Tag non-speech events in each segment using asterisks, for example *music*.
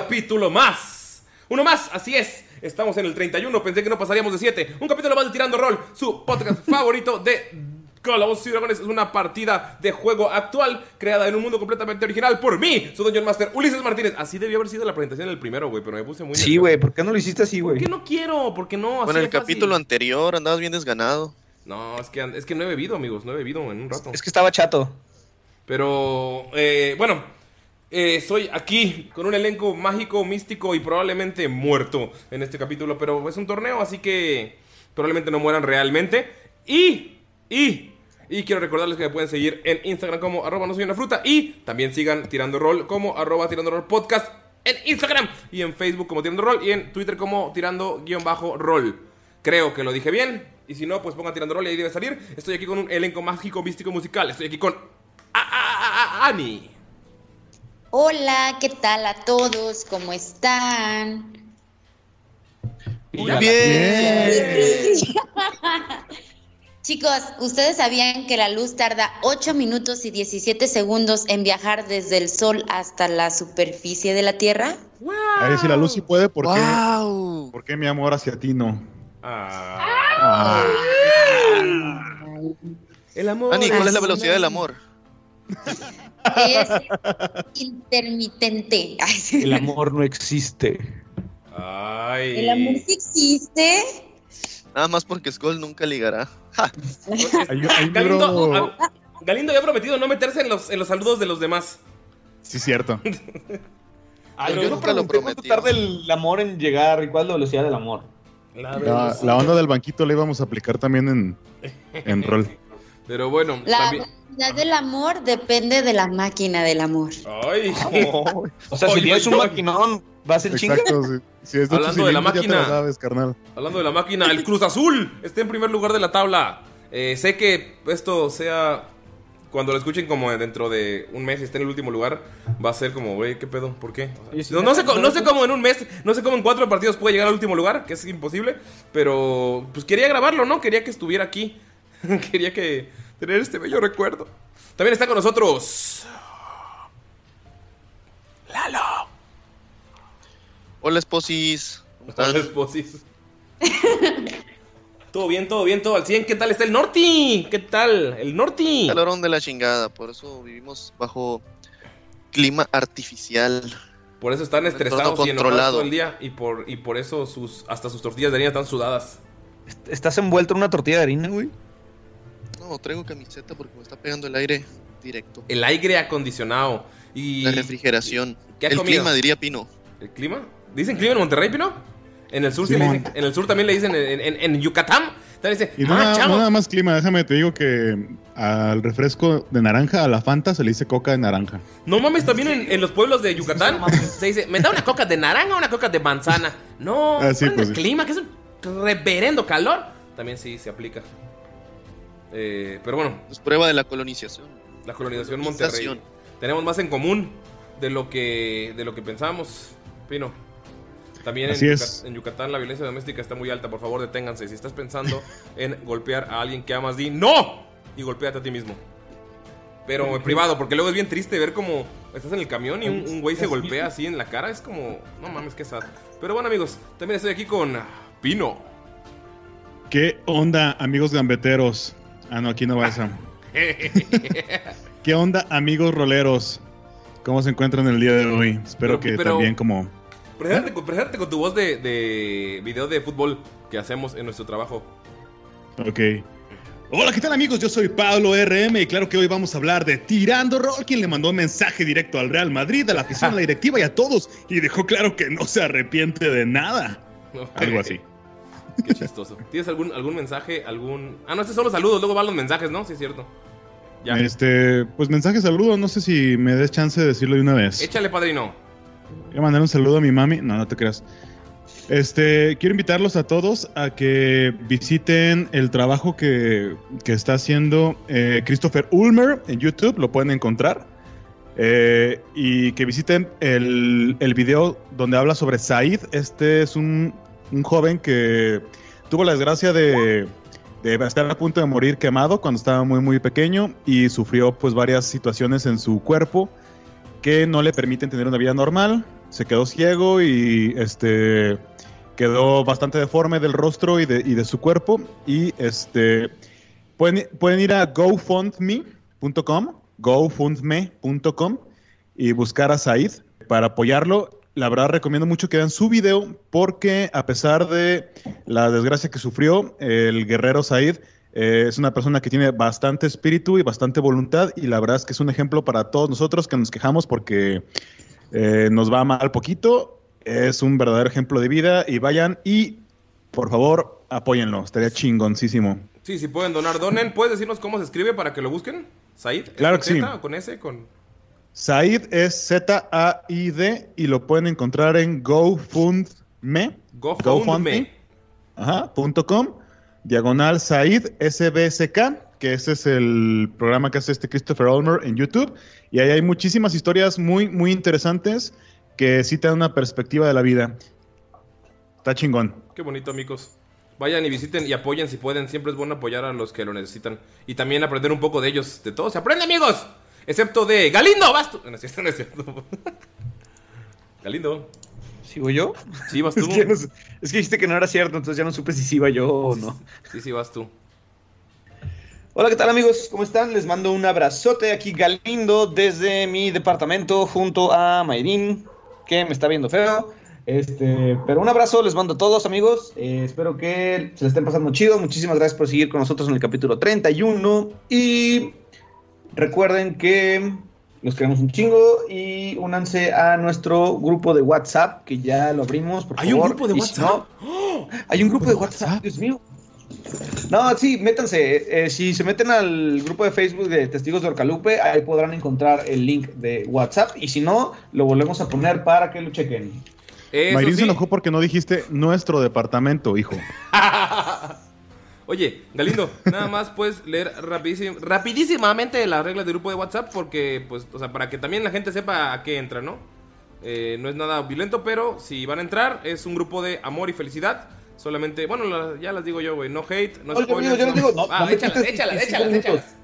Capítulo más. Uno más, así es. Estamos en el 31, pensé que no pasaríamos de 7. Un capítulo más de Tirando Roll, su podcast *laughs* favorito de Calabozos y Dragones. Es una partida de juego actual creada en un mundo completamente original por mí, su Dungeon Master Ulises Martínez. Así debió haber sido la presentación del primero, güey, pero me puse muy Sí, nervioso. güey, ¿por qué no lo hiciste así, ¿Por güey? qué no quiero? ¿Por qué no? Así Bueno, en el de fácil. capítulo anterior andabas bien desganado. No, es que, es que no he bebido, amigos, no he bebido en un rato. Es que estaba chato. Pero, eh, bueno, eh, estoy aquí con un elenco mágico, místico y probablemente muerto en este capítulo. Pero es un torneo, así que probablemente no mueran realmente. Y, y, y quiero recordarles que me pueden seguir en Instagram como arroba no soy una fruta. Y también sigan tirando rol como arroba tirando rol podcast en Instagram. Y en Facebook como tirando rol. Y en Twitter como tirando guion bajo rol. Creo que lo dije bien. Y si no, pues pongan tirando rol y ahí debe salir. Estoy aquí con un elenco mágico, místico, musical. Estoy aquí con a- a- a- Ani. Hola, ¿qué tal a todos? ¿Cómo están? Y ya. *laughs* Chicos, ¿ustedes sabían que la luz tarda 8 minutos y 17 segundos en viajar desde el Sol hasta la superficie de la Tierra? A ver si la luz sí puede, ¿por qué? ¡Wow! ¿Por qué mi amor hacia ti no? Ah. Ah. El amor. Ani, ¿cuál es la velocidad del amor? Es intermitente. *laughs* El amor no existe. Ay. ¿El amor sí existe? Nada más porque Skull nunca ligará. Ja. Galindo, ah, Galindo había prometido no meterse en los, en los saludos de los demás. Sí, cierto. *laughs* Ay, yo no nunca lo prometió. tarda el amor en llegar y cuál es la velocidad del amor. La La, velocidad. la onda del banquito la íbamos a aplicar también en, en *laughs* rol. Pero bueno, La también. del amor depende de la máquina del amor. Ay. *laughs* O sea, si tienes un maquinón, ¿vas en chinga? Exacto. Si, si es de ocho Hablando de la máquina. la sabes, carnal. Hablando de la máquina, el Cruz Azul está en primer lugar de la tabla. Eh, sé que esto sea. Cuando lo escuchen como dentro de un mes y esté en el último lugar, va a ser como, güey, ¿qué pedo? ¿Por qué? O sea, Oye, sí, no, no sé, no sé cómo en un mes, no sé cómo en cuatro partidos puede llegar al último lugar, que es imposible. Pero, pues quería grabarlo, ¿no? Quería que estuviera aquí. *laughs* quería que tener este bello recuerdo. También está con nosotros. Lalo. Hola, esposis. ¿Cómo están? Hola, esposis. *laughs* todo bien, todo bien, todo al 100. ¿Qué tal está el Norti? ¿Qué tal? El Norti. Calorón de la chingada, por eso vivimos bajo clima artificial. Por eso están estresados y enojados controlado. todo el día. Y por, y por eso sus, hasta sus tortillas de harina están sudadas. ¿Estás envuelto en una tortilla de harina, güey? No, traigo camiseta porque me está pegando el aire directo. El aire acondicionado. Y La refrigeración. ¿Qué ha el comido? clima, diría Pino. ¿El clima? ¿Dicen clima en Monterrey, Pino? En el sur, sí le dicen- en el sur también le dicen, en, en- en Yucatán. También dicen, Y no, ah, nada, chavo. no nada más clima, déjame te digo que al refresco de naranja, a la Fanta, se le dice coca de naranja. No mames, también en, en los pueblos de Yucatán se dice, ¿me da una coca de naranja o una coca de manzana? No, Ah, sí, ¿cuál es pues el sí. clima, que es un reverendo calor. También sí se aplica. Eh, pero bueno, Es prueba de la colonización. la colonización Monterrey. Tenemos más en común de lo que, de lo que pensamos, Pino. También en, Yucat- Yucatán la violencia doméstica está muy alta. Por favor, deténganse. Si estás pensando *laughs* en golpear a alguien que amas, di ¡No! Y golpéate a ti mismo. Pero en privado, porque luego es bien triste ver como estás en el camión y un, un güey se golpea así en la cara. Es como, no mames, qué sad. Pero bueno, amigos, también estoy aquí con Pino. ¿Qué onda, amigos gambeteros? Ah, no, aquí no va esa. *laughs* ¿Qué onda, amigos roleros? ¿Cómo se encuentran el día de hoy? Espero Pero- que pero- también como... Preséntate, con- tu voz de, de video de fútbol que hacemos en nuestro trabajo. Ok. Hola, ¿qué tal amigos? Yo soy Pablo RM y claro que hoy vamos a hablar de Tirando Rol, quien le mandó un mensaje directo al Real Madrid, a la afición, a la directiva y a todos y dejó claro que no se arrepiente de nada. *laughs* Algo así. Qué chistoso. ¿Tienes algún, algún mensaje? ¿Algún.? Ah, no, estos son los saludos, luego van los mensajes, ¿no? Sí, es cierto. Ya. Este, pues mensaje saludo, no sé si me des chance de decirlo de una vez. Échale, padrino. Voy a mandar un saludo a mi mami. No, no te creas. Este, quiero invitarlos a todos a que visiten el trabajo que, que está haciendo eh, Christopher Ulmer en YouTube, lo pueden encontrar. Eh, y que visiten el, el video donde habla sobre Said. Este es un, un joven que tuvo la desgracia de, estar a punto de morir quemado cuando estaba muy muy pequeño y sufrió pues varias situaciones en su cuerpo que no le permiten tener una vida normal. Se quedó ciego y este quedó bastante deforme del rostro y de, y de su cuerpo. Y este pueden, pueden ir a gofundme.com, gofundme.com y buscar a Said para apoyarlo. La verdad recomiendo mucho que vean su video porque a pesar de la desgracia que sufrió, el guerrero Said eh, es una persona que tiene bastante espíritu y bastante voluntad y la verdad es que es un ejemplo para todos nosotros que nos quejamos porque eh, nos va mal poquito. Es un verdadero ejemplo de vida y vayan y por favor apóyenlo, estaría chingoncísimo. Sí, si pueden donar, donen. ¿Puedes decirnos cómo se escribe para que lo busquen? ¿Said? ¿Es Claro que sí. Con S? Con... Said es Z-A-I-D y lo pueden encontrar en GoFundMe. GoFundMe. Com, diagonal Said SBSK, que ese es el programa que hace este Christopher Ulmer en YouTube. Y ahí hay muchísimas historias muy, muy interesantes que sí te dan una perspectiva de la vida. Está chingón. Qué bonito, amigos. Vayan y visiten y apoyen si pueden. Siempre es bueno apoyar a los que lo necesitan. Y también aprender un poco de ellos. De todos se aprende, amigos. Excepto de Galindo, vas tú. No es cierto, no es cierto. *laughs* Galindo. ¿Sigo yo? Sí, vas *laughs* tú. Es que, no sé- es que dijiste que no era cierto, entonces ya no supe si sí iba yo o no. Sí, sí, vas tú. Hola, ¿qué tal amigos? ¿Cómo están? Les mando un abrazote aquí Galindo desde mi departamento junto a Mayrin, que me está viendo feo. Este, pero un abrazo les mando a todos amigos. Eh, espero que se les estén pasando chido. Muchísimas gracias por seguir con nosotros en el capítulo 31. Y recuerden que los queremos un chingo y únanse a nuestro grupo de WhatsApp que ya lo abrimos. Por ¿Hay un favor. grupo de Y si WhatsApp? no, *gasps* hay un grupo de WhatsApp, Dios mío. No, sí, métanse. Eh, si se meten al grupo de Facebook de Testigos de Orcalupe, ahí podrán encontrar el link de WhatsApp. Y si no, lo volvemos a poner para que lo chequen. Eso Mayrin sí. se enojó porque no dijiste nuestro departamento, hijo. *laughs* Oye, Galindo, nada más puedes leer rapidísim- rapidísimamente las reglas del grupo de WhatsApp porque, pues, o sea, para que también la gente sepa a qué entra, ¿no? Eh, no es nada violento, pero si van a entrar, es un grupo de amor y felicidad. Solamente, bueno, la- ya las digo yo, güey, no hate, no Oye, spoilers. amigo, yo les digo, no, ah, no échalas, échalas, 25 échalas, échalas.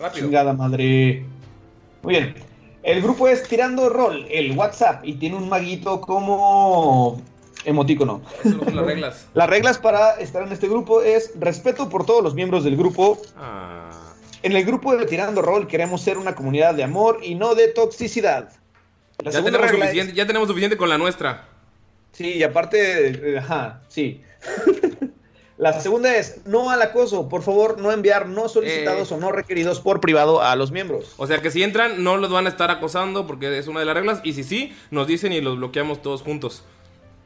Rápido. Chingada madre. Muy bien. El grupo es Tirando Rol, el WhatsApp, y tiene un maguito como son las reglas. Las reglas para estar en este grupo es respeto por todos los miembros del grupo. Ah. En el grupo de Tirando Rol queremos ser una comunidad de amor y no de toxicidad. La Ya segunda tenemos, regla es- suficiente, ya tenemos suficiente con la nuestra. Sí, y aparte, eh, ajá, sí. *laughs* La segunda es no al acoso. Por favor, no enviar no solicitados Eh. o no requeridos por privado a los miembros. O sea que si entran, no los van a estar acosando porque es una de las reglas. Y si sí, nos dicen y los bloqueamos todos juntos.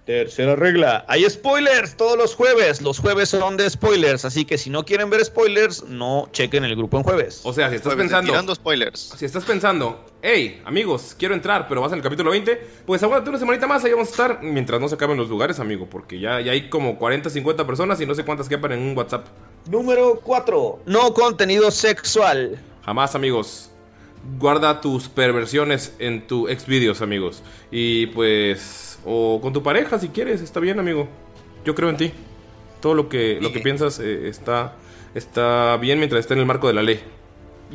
Tercera regla. Hay spoilers todos los jueves. Los jueves son de spoilers. Así que si no quieren ver spoilers, no chequen el grupo en jueves. O sea, si estás Jueves pensando. Tirando spoilers. Si estás pensando, hey, amigos, quiero entrar, pero vas en el capítulo 20, pues aguántate una semanita más, ahí vamos a estar mientras no se acaben los lugares, amigo, porque ya, ya hay como 40, 50 personas y no sé cuántas quepan en un WhatsApp. Número 4. No contenido sexual. Jamás, amigos. Guarda tus perversiones en tu Xvideos, amigos. Y pues. O con tu pareja, si quieres, está bien, amigo. Yo creo en ti. Todo lo que, lo que piensas eh, está, está bien mientras esté en el marco de la ley.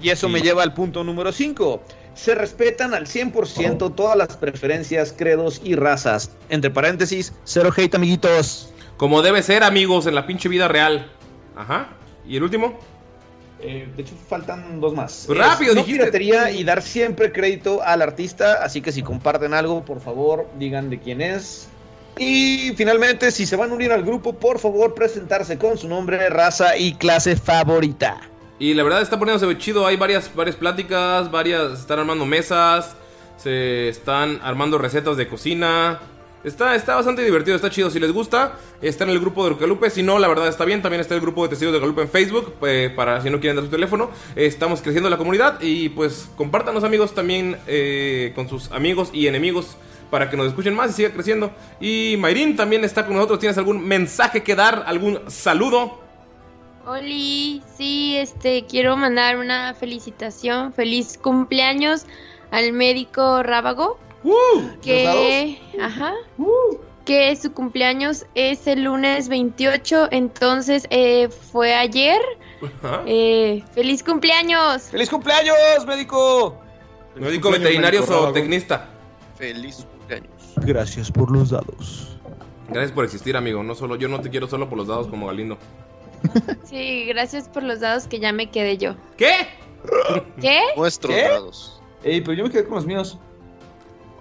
Y eso me lleva al punto número 5. Se respetan al 100% todas las preferencias, credos y razas. Entre paréntesis, cero hate, amiguitos. Como debe ser, amigos, en la pinche vida real. Ajá. ¿Y el último? Eh, de hecho, faltan dos más. Pues rápido, Es no dijiste. piratería y dar siempre crédito al artista. Así que si comparten algo, por favor, digan de quién es. Y finalmente, si se van a unir al grupo, por favor, presentarse con su nombre, raza y clase favorita. Y la verdad está poniéndose chido. Hay varias, varias pláticas, varias. se Están armando mesas. Se están armando recetas de cocina. Está, está bastante divertido, está chido. Si les gusta, está en el grupo de Galupe. Si no, la verdad está bien. También está el grupo de Testigos de Galupe en Facebook. eh, para si no quieren dar su teléfono. Eh, estamos creciendo la comunidad. Y pues compártanos, amigos, también eh, con sus amigos y enemigos. Para que nos escuchen más y siga creciendo. Y Mayrin también está con nosotros. ¿Tienes algún mensaje que dar? ¿Algún saludo? Oli, sí, este, quiero mandar una felicitación, feliz cumpleaños al médico Rábago, que, ajá, que su cumpleaños es el lunes 28, entonces eh, fue ayer. Eh, feliz cumpleaños. ¡Feliz cumpleaños, médico! ¿Médico veterinario o tecnista? Feliz cumpleaños. Gracias por los dados. Gracias por existir, amigo. No solo yo no te quiero solo por los dados como Galindo. *laughs* Sí, gracias por los dados que ya me quedé yo. ¿Qué? ¿Qué? Nuestros ¿Qué? dados. Ey, pero yo me quedé con los míos.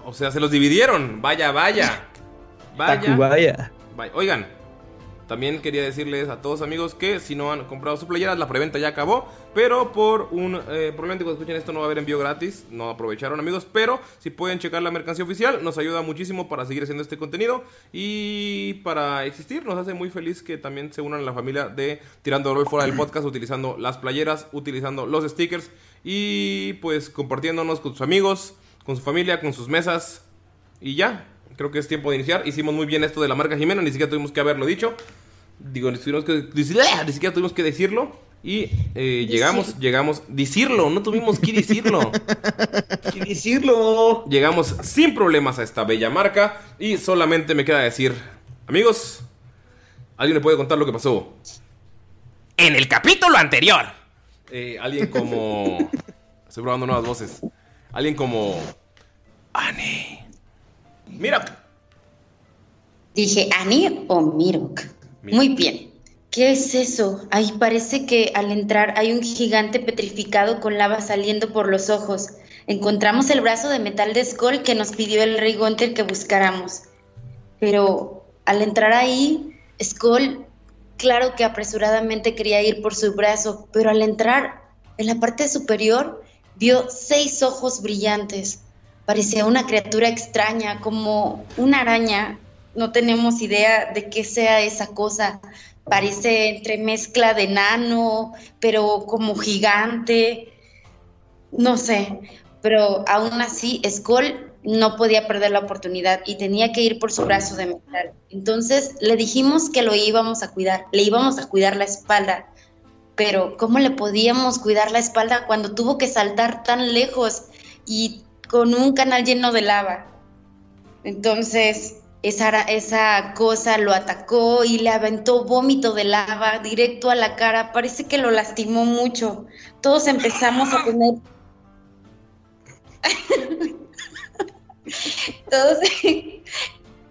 O sea, se los dividieron. Vaya, vaya. Vaya. Vaya. Oigan, también quería decirles a todos amigos que si no han comprado su playera, la preventa ya acabó. Pero por un. Eh, probablemente cuando escuchen esto no va a haber envío gratis. No aprovecharon, amigos. Pero si pueden checar la mercancía oficial, nos ayuda muchísimo para seguir haciendo este contenido. Y para existir, nos hace muy feliz que también se unan a la familia de Tirando Rol fuera del *clears throat* podcast, utilizando las playeras, utilizando los stickers. Y pues compartiéndonos con sus amigos, con su familia, con sus mesas. Y ya, creo que es tiempo de iniciar. Hicimos muy bien esto de la marca Jimena, ni siquiera tuvimos que haberlo dicho. Digo, ni, tuvimos que, ni siquiera tuvimos que decirlo. Y eh, llegamos, llegamos, decirlo, no tuvimos que decirlo. *laughs* ¿Qué decirlo? Llegamos sin problemas a esta bella marca. Y solamente me queda decir, amigos, ¿alguien le puede contar lo que pasó? En el capítulo anterior. Eh, alguien como... *laughs* Estoy probando nuevas voces. Alguien como... Annie. Mira, Dije, ¿Ani o Mirok? Muy bien. ¿Qué es eso? Ahí parece que al entrar hay un gigante petrificado con lava saliendo por los ojos. Encontramos el brazo de metal de Skull que nos pidió el rey Gunther que buscáramos. Pero al entrar ahí, Skull, claro que apresuradamente quería ir por su brazo, pero al entrar en la parte superior, vio seis ojos brillantes. Parecía una criatura extraña, como una araña. No tenemos idea de qué sea esa cosa. Parece entre mezcla de nano, pero como gigante. No sé, pero aún así Skull no podía perder la oportunidad y tenía que ir por su brazo de metal. Entonces le dijimos que lo íbamos a cuidar, le íbamos a cuidar la espalda. Pero ¿cómo le podíamos cuidar la espalda cuando tuvo que saltar tan lejos y con un canal lleno de lava? Entonces esa, esa cosa lo atacó y le aventó vómito de lava directo a la cara. Parece que lo lastimó mucho. Todos empezamos a tener... *laughs* Todos... *laughs*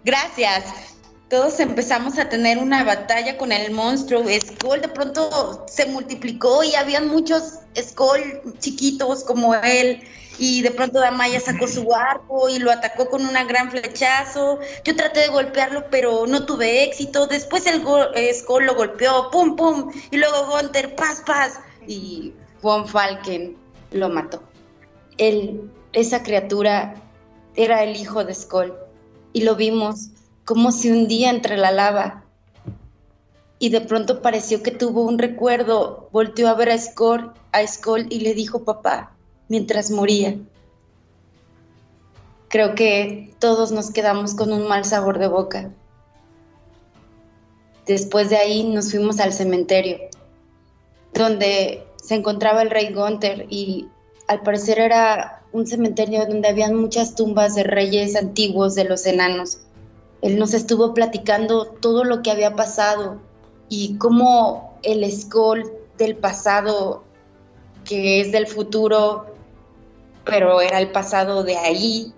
Gracias. Todos empezamos a tener una batalla con el monstruo. Skull de pronto se multiplicó y habían muchos Skull chiquitos como él. Y de pronto Damaya sacó su arco y lo atacó con una gran flechazo. Yo traté de golpearlo, pero no tuve éxito. Después el eh, Skull lo golpeó, pum, pum. Y luego Gunter, paz, paz. Y Von Falken lo mató. Él, esa criatura era el hijo de Skull. Y lo vimos como se hundía entre la lava. Y de pronto pareció que tuvo un recuerdo. Volteó a ver a Skull, a y le dijo papá mientras moría. Creo que todos nos quedamos con un mal sabor de boca. Después de ahí nos fuimos al cementerio, donde se encontraba el rey Gunther y al parecer era un cementerio donde habían muchas tumbas de reyes antiguos de los enanos. Él nos estuvo platicando todo lo que había pasado y cómo el Skull del pasado, que es del futuro, pero era el pasado de ahí,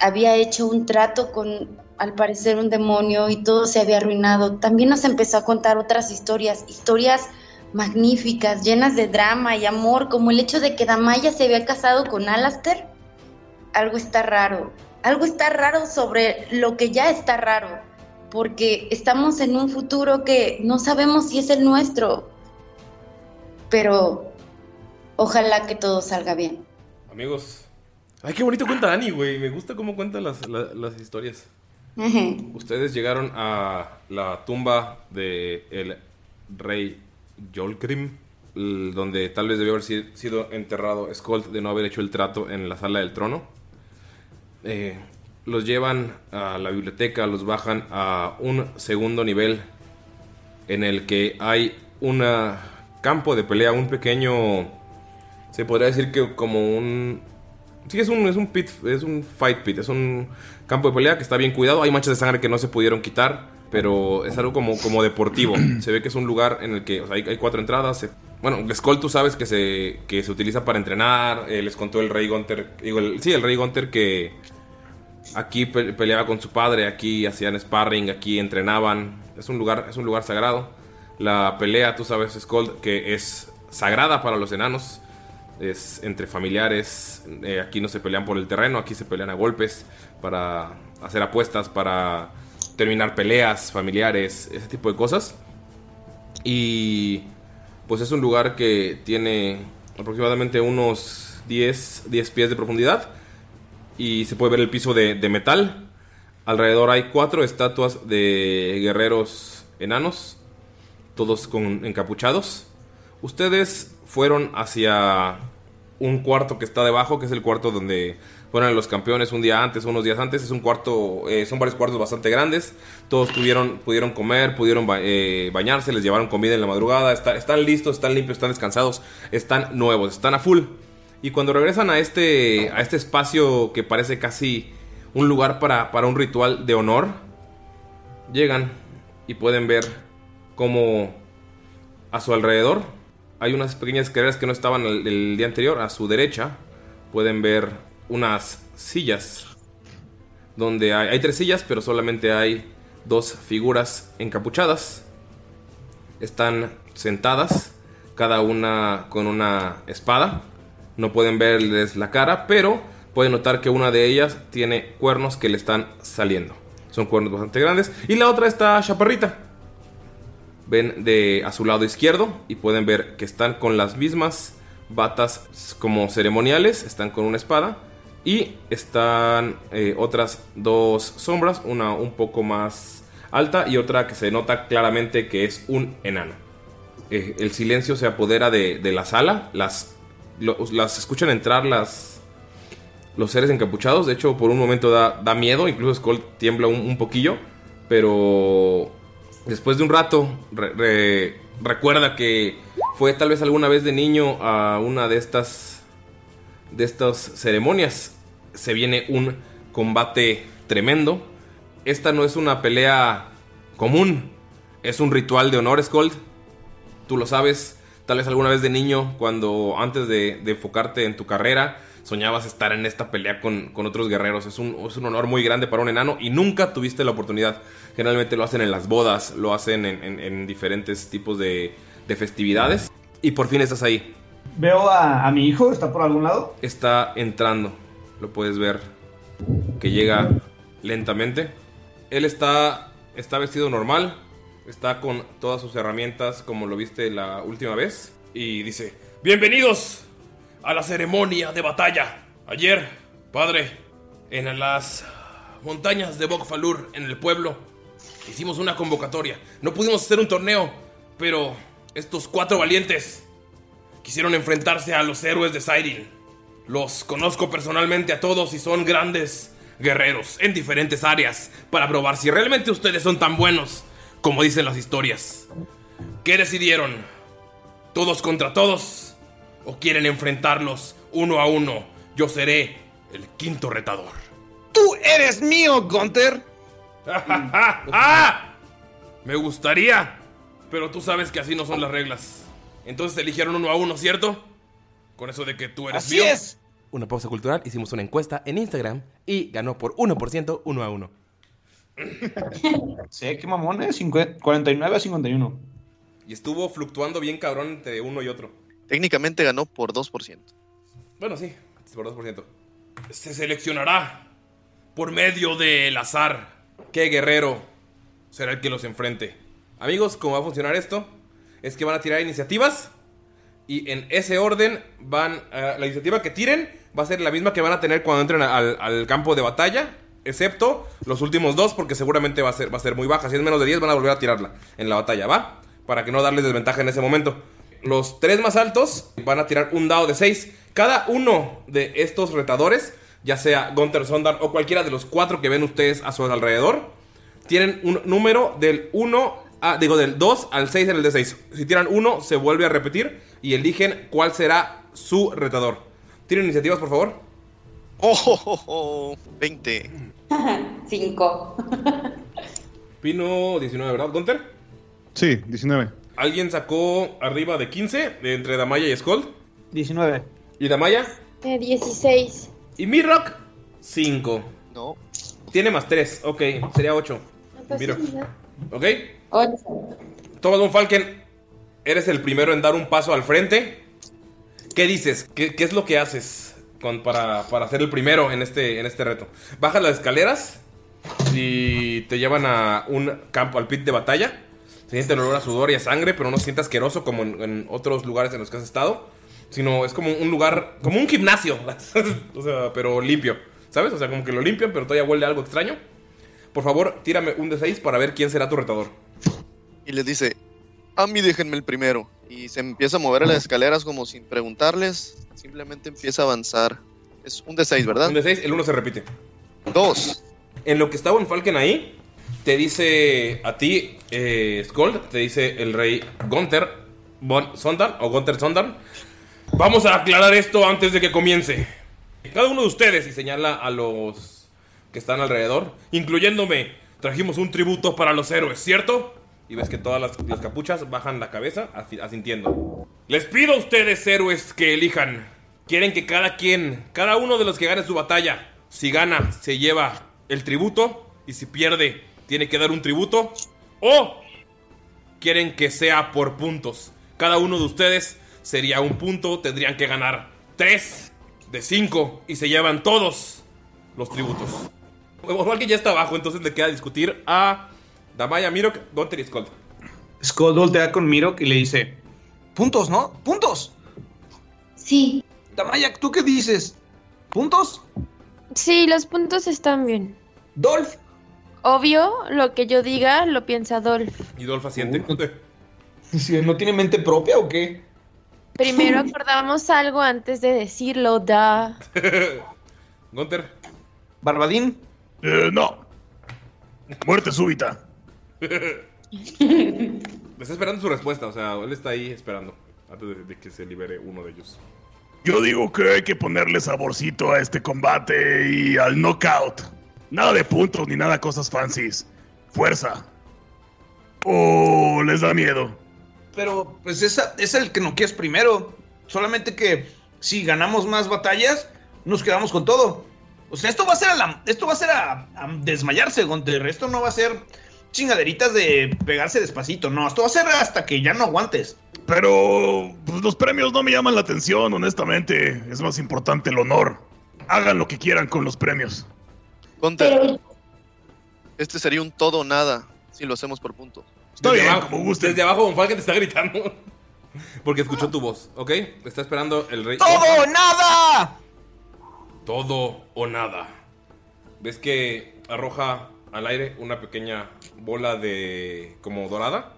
había hecho un trato con, al parecer, un demonio y todo se había arruinado. También nos empezó a contar otras historias, historias magníficas, llenas de drama y amor, como el hecho de que Damaya se había casado con Alastair. Algo está raro, algo está raro sobre lo que ya está raro, porque estamos en un futuro que no sabemos si es el nuestro, pero ojalá que todo salga bien. Amigos. Ay, qué bonito cuenta Ani, güey. Me gusta cómo cuenta las, la- las historias. Ustedes llegaron a la tumba de el rey Jolgrim, l- donde tal vez debió haber si- sido enterrado Skold de no haber hecho el trato en la sala del trono. Eh, los llevan a la biblioteca, los bajan a un segundo nivel en el que hay un campo de pelea, un pequeño, se podría decir que como un Sí, es un, es un pit, es un fight pit, es un campo de pelea que está bien cuidado. Hay manchas de sangre que no se pudieron quitar, pero es algo como, como deportivo. *clears throat* se ve que es un lugar en el que o sea, hay, hay cuatro entradas. se- bueno, Skull tú sabes que se, que se utiliza para entrenar. eh, les contó el Rey Gunter, digo, el- sí, el Rey Gunter que aquí pe- peleaba con su padre, aquí hacían sparring, aquí entrenaban. Es un lugar, es un lugar sagrado. La pelea, tú sabes, Skull, que es sagrada para los enanos es entre familiares. eh, aquí no se pelean por el terreno, aquí se pelean a golpes para hacer apuestas, para terminar peleas familiares, ese tipo de cosas. Y pues es un lugar que tiene aproximadamente unos 10, 10 pies de profundidad y se puede ver el piso de, de metal. Alrededor hay cuatro estatuas de guerreros enanos, todos con encapuchados. Ustedes fueron hacia un cuarto que está debajo, que es el cuarto donde fueron los campeones un día antes, unos días antes. Es un cuarto, eh, son varios cuartos bastante grandes. Todos tuvieron, pudieron comer, pudieron eh, bañarse, les llevaron comida en la madrugada. Está- están listos, están limpios, están descansados, están nuevos, están a full. Y cuando regresan a este, a este espacio que parece casi un lugar para, para un ritual de honor, llegan y pueden ver cómo a su alrededor hay unas pequeñas escaleras que no estaban el día anterior. A su derecha pueden ver unas sillas. Donde hay, hay tres sillas, pero solamente hay dos figuras encapuchadas. Están sentadas, cada una con una espada. No pueden verles la cara, pero pueden notar que una de ellas tiene cuernos que le están saliendo. Son cuernos bastante grandes. Y la otra está chaparrita ven de a su lado izquierdo y pueden ver que están con las mismas batas como ceremoniales, están con una espada y están eh, otras dos sombras, una un poco más alta y otra que se nota claramente que es un enano. Eh, el silencio se apodera de, de la sala, las, las escuchan entrar las, los seres encapuchados, de hecho por un momento da, da miedo, incluso Skull tiembla un, poquillo, pero después de un rato re- re- recuerda que fue tal vez alguna vez de niño a una de estas de estas ceremonias se viene un combate tremendo esta no es una pelea común, es un ritual de honor, Skold. Tú lo sabes, tal vez alguna vez de niño, cuando antes de, enfocarte en tu carrera, soñabas estar en esta pelea con, con otros guerreros. Es un, es un honor muy grande para un enano y nunca tuviste la oportunidad. Generalmente lo hacen en las bodas, lo hacen en, en- en diferentes tipos de, de festividades. Y por fin estás ahí. Veo a, a mi hijo, ¿está por algún lado? Está entrando. Lo puedes ver que llega lentamente. Él está, está vestido normal. Está con todas sus herramientas como lo viste la última vez. Y dice, bienvenidos a la ceremonia de batalla. Ayer, padre, en las montañas de Bokfalur, en el pueblo, hicimos una convocatoria. No pudimos hacer un torneo, pero estos cuatro valientes quisieron enfrentarse a los héroes de Cyril. Los conozco personalmente a todos y son grandes guerreros en diferentes áreas para probar si realmente ustedes son tan buenos como dicen las historias. ¿Qué decidieron? ¿Todos contra todos? ¿O quieren enfrentarlos uno a uno? Yo seré el quinto retador. ¡Tú eres mío, Gunter! *laughs* ¡Ah! Me gustaría, pero tú sabes que así no son las reglas. Entonces eligieron uno a uno, ¿cierto? Con eso de que tú eres Así mío. es. Una pausa cultural, hicimos una encuesta en Instagram y ganó por 1% uno a uno. *laughs* Sí, qué mamón, ¿eh? 50 49 a 51. Y estuvo fluctuando bien cabrón entre uno y otro. Técnicamente ganó por 2%. Bueno, sí, por 2%. Se seleccionará por medio del azar qué guerrero será el que los enfrente. Amigos, ¿cómo va a funcionar esto? Es que van a tirar iniciativas y en ese orden van... a- la iniciativa que tiren va a ser la misma que van a tener cuando entren al, campo de batalla, excepto los últimos dos porque seguramente va a, ser, va a ser muy baja. Si es menos de 10 van a volver a tirarla en la batalla, ¿va? Para que no darles desventaja en ese momento. Los tres más altos van a tirar un dado de 6. Cada uno de estos retadores, ya sea Gunter Sondar o cualquiera de los cuatro que ven ustedes a su alrededor, tienen un número del 1 a, digo, del 2 al 6 en el de 6. Si tiran 1, se vuelve a repetir y eligen cuál será su retador. ¿Tienen iniciativas, por favor? ¡Oh, oh, oh, oh! 20. Cinco. *laughs* Pino 19, ¿verdad, Gunter? Sí, 19. ¿Alguien sacó arriba de 15 de entre Damaya y Skold? 19. ¿Y Damaya? Eh, 16. ¿Y Mirrock? 5. No. Tiene más 3, ok, sería 8. pues Mirrock. ¿Ok? Ocho. Thomas Von Falken, eres el primero en dar un paso al frente. ¿Qué dices? ¿Qué, es lo que haces para, para ser el primero en este, en este reto? Bajas las escaleras y te llevan a un campo, al pit de batalla. Se siente el olor a sudor y a sangre, pero no se siente asqueroso como en, otros lugares en los que has estado. Sino es como un lugar, como un gimnasio. *laughs* pero limpio. ¿Sabes? O sea, como que lo limpian, pero todavía huele algo extraño. Por favor, tírame un de 6 para ver quién será tu retador. Y les dice, a mí déjenme el primero. Y se empieza a mover a las escaleras como sin preguntarles. Simplemente empieza a avanzar. Es un de 6, ¿verdad? Un de 6, el 1 se repite. Dos. En lo que estaba en Falken ahí, te dice a ti, eh, Skold, te dice el rey Gunther von Sondan o Gunther Sondan. Vamos a aclarar esto antes de que comience. Cada uno de ustedes, y señala a los que están alrededor, incluyéndome, trajimos un tributo para los héroes, ¿cierto? Y ves que todas las, capuchas bajan la cabeza asi- asintiendo. Les pido a ustedes, héroes, que elijan. Quieren que cada quien, cada uno de los que gane su batalla, si gana, se lleva el tributo, y si pierde, tiene que dar un tributo. O quieren que sea por puntos. Cada uno de ustedes sería un punto, tendrían que ganar 3 de 5 y se llevan todos los tributos. Que ya está abajo, entonces le queda discutir a Damaya, Mirok, Gunter y Skold. Skull voltea con Mirok y le dice: Puntos, ¿no? ¡Puntos! Sí. Damaya, ¿tú qué dices? ¿Puntos? Sí, los puntos están bien. Dolph. Obvio, lo que yo diga lo piensa Dolph. Y Dolph asiente. Sí, ¿No tiene mente propia o qué? Primero *laughs* acordamos algo antes de decirlo, da. *laughs* Gunter. ¿Barbadín? Eh, no. Muerte súbita. *laughs* Está esperando su respuesta, o sea, él está ahí esperando antes de, de que se libere uno de ellos. Yo digo que hay que ponerle saborcito a este combate y al knockout. Nada de puntos ni nada de cosas fancies. Fuerza. Oh, les da miedo. Pero, pues esa es el que no quieres primero. Solamente que si ganamos más batallas, nos quedamos con todo. O sea, esto va a ser a, la- esto va a, ser a, a desmayarse, Gunter. Esto no va a ser chingaderitas de pegarse despacito. No, esto va a ser hasta que ya no aguantes. Pero pues, los premios no me llaman la atención, honestamente. Es más importante el honor. Hagan lo que quieran con los premios. Gunter, este sería un todo o nada si lo hacemos por punto. Desde abajo, desde abajo, Von Falken te está gritando. *laughs* Porque escuchó tu voz, ¿ok? Está esperando el rey. ¡Todo o nada! Todo o nada. ¿Ves que arroja al aire una pequeña bola de. como dorada?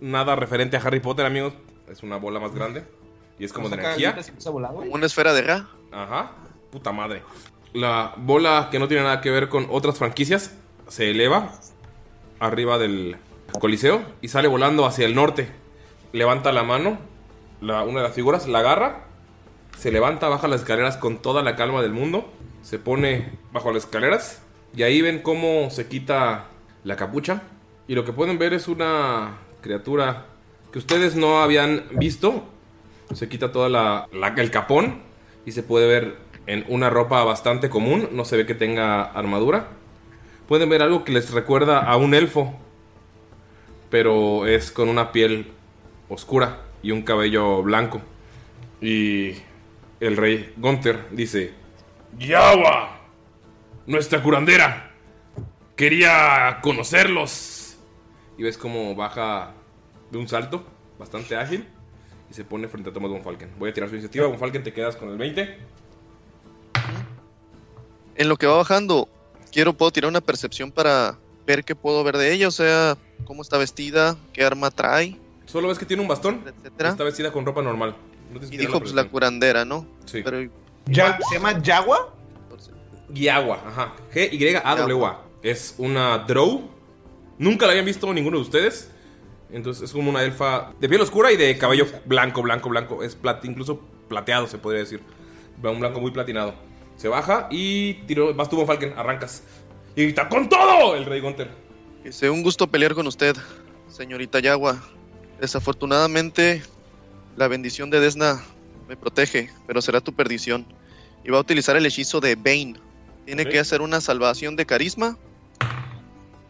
Nada referente a Harry Potter, amigos. Es una bola más grande. Y es como de energía. Como una esfera de Ra. Ajá. Puta madre. La bola que no tiene nada que ver con otras franquicias se eleva arriba del coliseo y sale volando hacia el norte. Levanta la mano, la- una de las figuras, la agarra, se levanta, baja las escaleras con toda la calma del mundo, se pone bajo las escaleras y ahí ven cómo se quita la capucha y lo que pueden ver es una criatura que ustedes no habían visto. Se quita toda la, la- el capón y se puede ver en una ropa bastante común, no se ve que tenga armadura. Pueden ver algo que les recuerda a un elfo, pero es con una piel oscura y un cabello blanco. Y el rey Gunther dice, Yawa, nuestra curandera, quería conocerlos. Y ves cómo baja de un salto, bastante ágil, y se pone frente a Thomas von Falken. Voy a tirar su iniciativa, von Falken te quedas con el 20. En lo que va bajando, quiero, puedo tirar una percepción para ver qué puedo ver de ella, o sea, cómo está vestida, qué arma trae. Solo ves que tiene un bastón. Está vestida con ropa normal. No Y dijo, pues la curandera, ¿no? Sí. Pero Ya, ¿Se llama Yagua? Giagua, ajá. G-Y-A-W-A. Es una Drow. Nunca la habían visto ninguno de ustedes. Entonces es como una elfa de piel oscura y de cabello blanco, blanco, blanco. Es plat incluso plateado, se podría decir. Un blanco muy platinado. Se baja y tiró. Vas tú, Falken, arrancas. Y grita: ¡Con todo! El rey Gunther. Dice, un gusto pelear con usted, señorita Yagua. Desafortunadamente, la bendición de Desna me protege, pero será tu perdición. Y va a utilizar el hechizo de Bane. Tiene que hacer una salvación de carisma.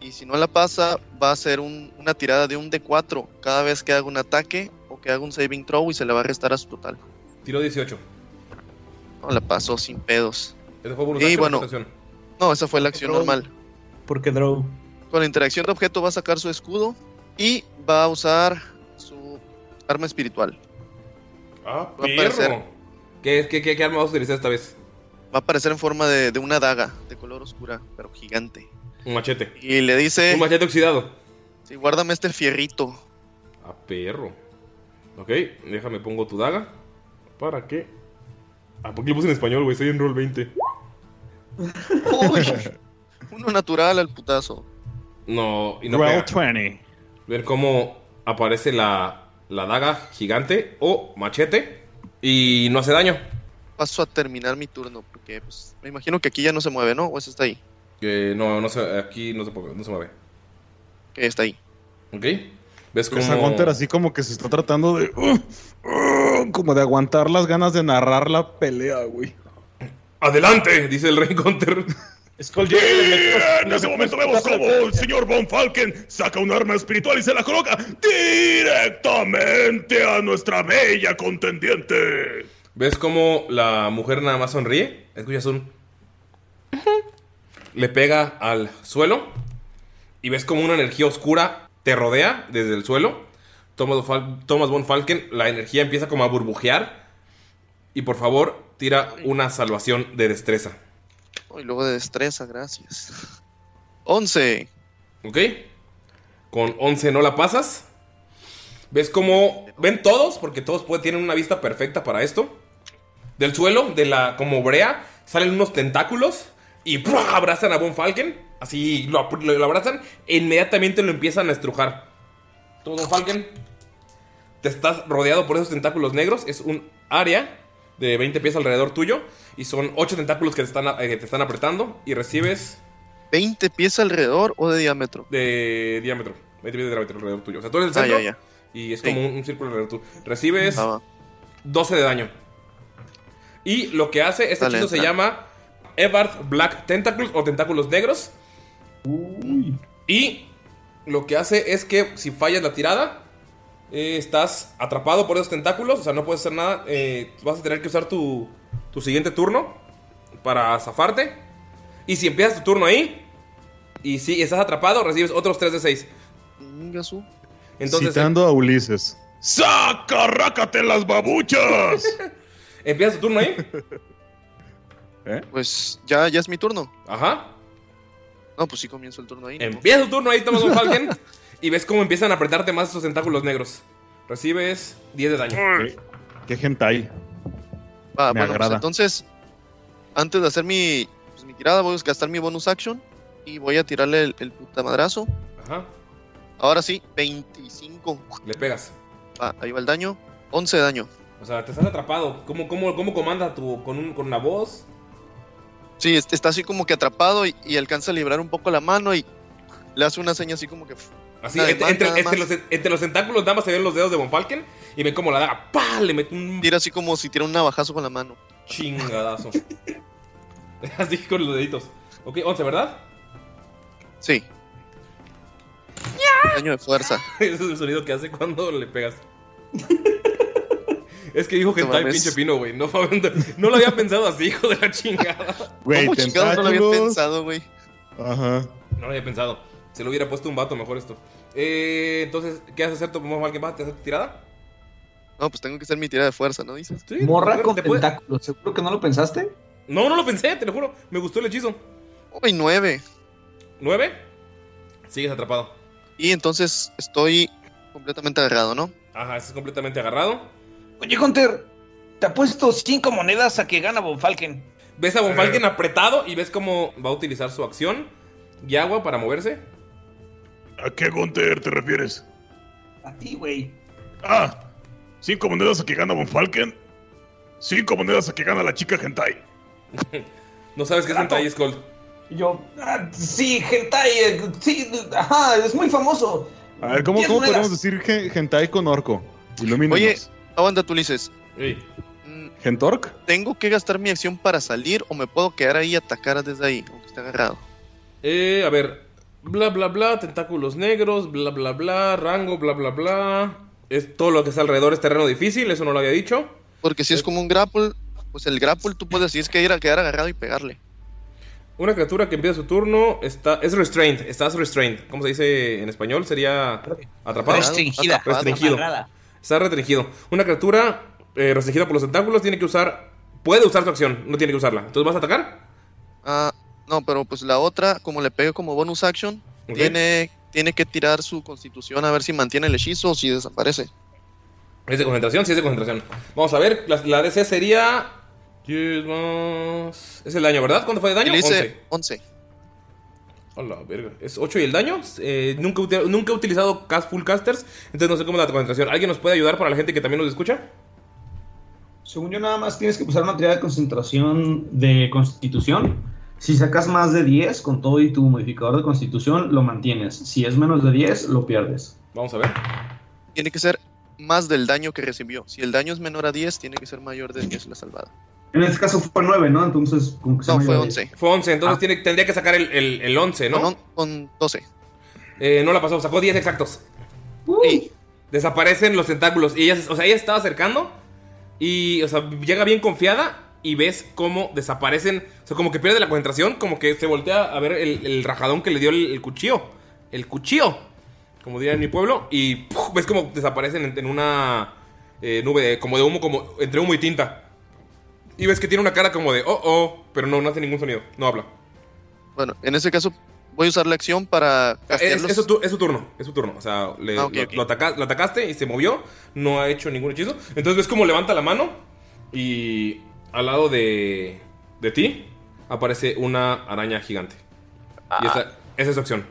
Y si no la pasa, va a hacer un- una tirada de un D4 cada vez que haga un ataque o que haga un saving throw y se le va a restar a su total. Tiró 18. No, la pasó sin pedos. ¿Ese fue bonus Y bueno, no, esa fue la acción Draw. normal. Porque Draw. Con la interacción de objeto va a sacar su escudo y va a usar su arma espiritual. Ah, Va a aparecer. perro. ¿Qué, qué, qué, qué arma vas a utilizar esta vez? Va a aparecer en forma de, de una daga de color oscura, pero gigante. Un machete. Y le dice, Un machete oxidado. sí, guárdame este fierrito. A perro. Ok, déjame pongo tu daga. ¿Para qué? Ah, ¿por qué lo puse en español, güey? Estoy en roll *laughs* 20. Uy, uno natural al putazo. No, y no Roll pega. 20. Ver cómo aparece la, la daga gigante o machete y no hace daño. Paso a terminar mi turno, porque pues, me imagino que aquí ya no se mueve, ¿no? ¿O eso está ahí? Que no, no se, aquí no se, puede- no se mueve. Que está ahí. ¿Ok? ¿Ves a cómo... Gunter así como que se está tratando de. uh, uh, como de aguantar las ganas de narrar la pelea, güey. ¡Adelante! Dice el rey Gunter. Skull llega y le mete Eh, En ese momento vemos como el señor Von Falken saca un arma espiritual y se la coloca directamente a nuestra bella contendiente. ¿Ves cómo la mujer nada más sonríe? Escuchas un... Le pega al suelo y ves como una energía oscura te rodea desde el suelo. Thomas, von Falken, la energía empieza como a burbujear. Y por favor, tira una salvación de destreza. Y luego de destreza, gracias. 11. ¿Ok? Con 11 no la pasas. ¿Ves cómo ven todos? Porque todos pueden- tienen una vista perfecta para esto. Del suelo, de la como brea, salen unos tentáculos y abrazan a Von Falken. Así lo, ap- lo- lo abrazan e inmediatamente lo empiezan a estrujar. Todo Von Falken. Te estás rodeado por esos tentáculos negros. Es un área de 20 pies alrededor tuyo. Y son 8 tentáculos que te están, eh, que te están apretando. Y recibes 20 pies alrededor o de diámetro. De diámetro. 20 pies de diámetro alrededor tuyo. O sea, tú eres el Ah, centro ya, ya. y es Sí. como un, un círculo alrededor tuyo. Recibes Ah, va. 12 de daño. Y lo que hace, este Dale, hechizo se entra. llama Evard Black Tentacles o Tentáculos Negros. Y lo que hace es que si fallas la tirada, eh, estás atrapado por esos tentáculos, o sea, no puedes hacer nada. eh, vas a tener que usar tu, tu siguiente turno para zafarte. Y si empiezas tu turno ahí, y si estás atrapado, recibes otros 3 de 6. Ingasu. Entonces, Citando a Ulises. ¡Saca, rácate las babuchas! *laughs* ¿empiezas tu turno ahí? *laughs* Pues ya, ya es mi turno. Ajá. No, pues sí comienzo el turno ahí. Empieza tu turno ahí, tomas un Falcon. y ves cómo empiezan a apretarte más esos tentáculos negros. Recibes 10 de daño. Qué hentai. Va, Me bueno, pues agrada. entonces, antes de hacer mi, pues, mi tirada, voy a gastar mi bonus action y voy a tirarle el, el puta madrazo. Ajá. Ahora sí, 25. Le pegas. Va, ahí va el daño. 11 de daño. O sea, te estás atrapado. ¿Cómo, cómo, cómo comanda tu, con, un, con una voz? Sí, está así como que atrapado y, y alcanza a librar un poco la mano y le hace una seña así como que. Así, entre, entre- entre los, entre los tentáculos nada más se ven los dedos de Von Falken y ven como la daga, ¡pah! Le mete un Tira así como si tira un navajazo con la mano. chingadazo. *laughs* así con los deditos. Ok, 11, ¿verdad? Sí. Daño de fuerza. *laughs* Ese es el sonido que hace cuando le pegas. *laughs* es que dijo hentai pinche pino, güey. No, *laughs* no lo había pensado así, hijo de la chingada. Güey, ¿Cómo chingados no lo había pensado, güey? Ajá. No lo había pensado. Se lo hubiera puesto un vato mejor esto. Eh, entonces, ¿qué haces hacer tu Falken? ¿Vas a hacer tu tirada? No, pues tengo que hacer mi tirada de fuerza, ¿no dices? Sí. Morra con ¿Te tentáculos. ¿Seguro que no lo pensaste? No, no lo pensé, te lo juro. Me gustó el hechizo. Uy, 9. ¿Nueve? Sigues atrapado. Y entonces estoy completamente agarrado, ¿no? Ajá, estás completamente agarrado. Oye, Hunter, te apuesto cinco monedas a que gana Von Falken. Ves a Von Falken apretado y ves cómo va a utilizar su acción y agua para moverse. ¿A qué Gunter te refieres? A ti, güey. Ah, cinco monedas a que gana Von Falken. Cinco monedas a que gana la chica Hentai. *laughs* No sabes qué es hentai, Skull. Y yo, ah, sí, hentai, eh, sí, ajá, es muy famoso. A ver, ¿cómo, cómo podemos decir hentai con orco? Ilumínanos. Oye, aguanta tú, Ulises. Ey, Mm, ¿Gentork? ¿Tengo que gastar mi acción para salir o me puedo quedar ahí y atacar desde ahí, aunque esté agarrado? Eh, a ver. Bla, bla, bla. Tentáculos negros. Bla, bla, bla. Rango, bla, bla, bla. Es todo lo que está alrededor es terreno difícil. Eso no lo había dicho. Porque si es como un grapple, pues el grapple tú puedes decir que ir a quedar agarrado y pegarle. Una criatura que empieza su turno está, es restrained. Estás restrained. ¿Cómo se dice en español? Sería atrapado. Restringida. Restringido. Amarrada. Está restringido. Una criatura eh, restringida por los tentáculos tiene que usar. Puede usar su acción, no tiene que usarla. Entonces vas a atacar. Ah, no, pero pues la otra, como le pegue como bonus action, tiene, tiene que tirar su constitución a ver si mantiene el hechizo o si desaparece. Es de concentración, sí es de concentración. Vamos a ver, la, la DC sería. 10 más. Es el daño, ¿verdad? ¿Cuánto fue de daño? Y le 11. hice 11. A la verga. ¿Es 8 y el daño? Eh, nunca, nunca he utilizado cast full casters, entonces no sé cómo es la concentración. ¿Alguien nos puede ayudar para la gente que también nos escucha? Según yo, nada más tienes que usar una tirada de concentración de constitución. Si sacas más de 10 con todo y tu modificador de constitución, lo mantienes. Si es menos de 10, lo pierdes. Vamos a ver. Tiene que ser más del daño que recibió. Si el daño es menor a 10, tiene que ser mayor de 10 la salvada. En este caso fue 9, ¿no? Entonces, como que No, fue de 10. 11. Fue 11, entonces Ah. tiene, tendría que sacar el, el, el 11, ¿no? Con, con 12. Eh, no la pasó, sacó 10 exactos. Sí. Desaparecen los tentáculos. Y ella, o sea, ella se estaba acercando. Y, o sea, llega bien confiada. Y ves cómo desaparecen. O sea, como que pierde la concentración. Como que se voltea a ver el, el rajadón que le dio el, el cuchillo. El cuchillo. Como diría en mi pueblo. Y ¡puf! ves como desaparecen en, en una eh, nube de, como de humo, como entre humo y tinta. Y ves que tiene una cara como de oh oh. Pero no, no hace ningún sonido. No habla. Bueno, en ese caso voy a usar la acción para Es, castearlos. es su, es su turno, es su turno. O sea, le- Ah, lo, ok. lo ataca- lo atacaste y se movió. No ha hecho ningún hechizo. Entonces ves como levanta la mano y al lado de, de ti aparece una araña gigante. Y esa, esa es su acción.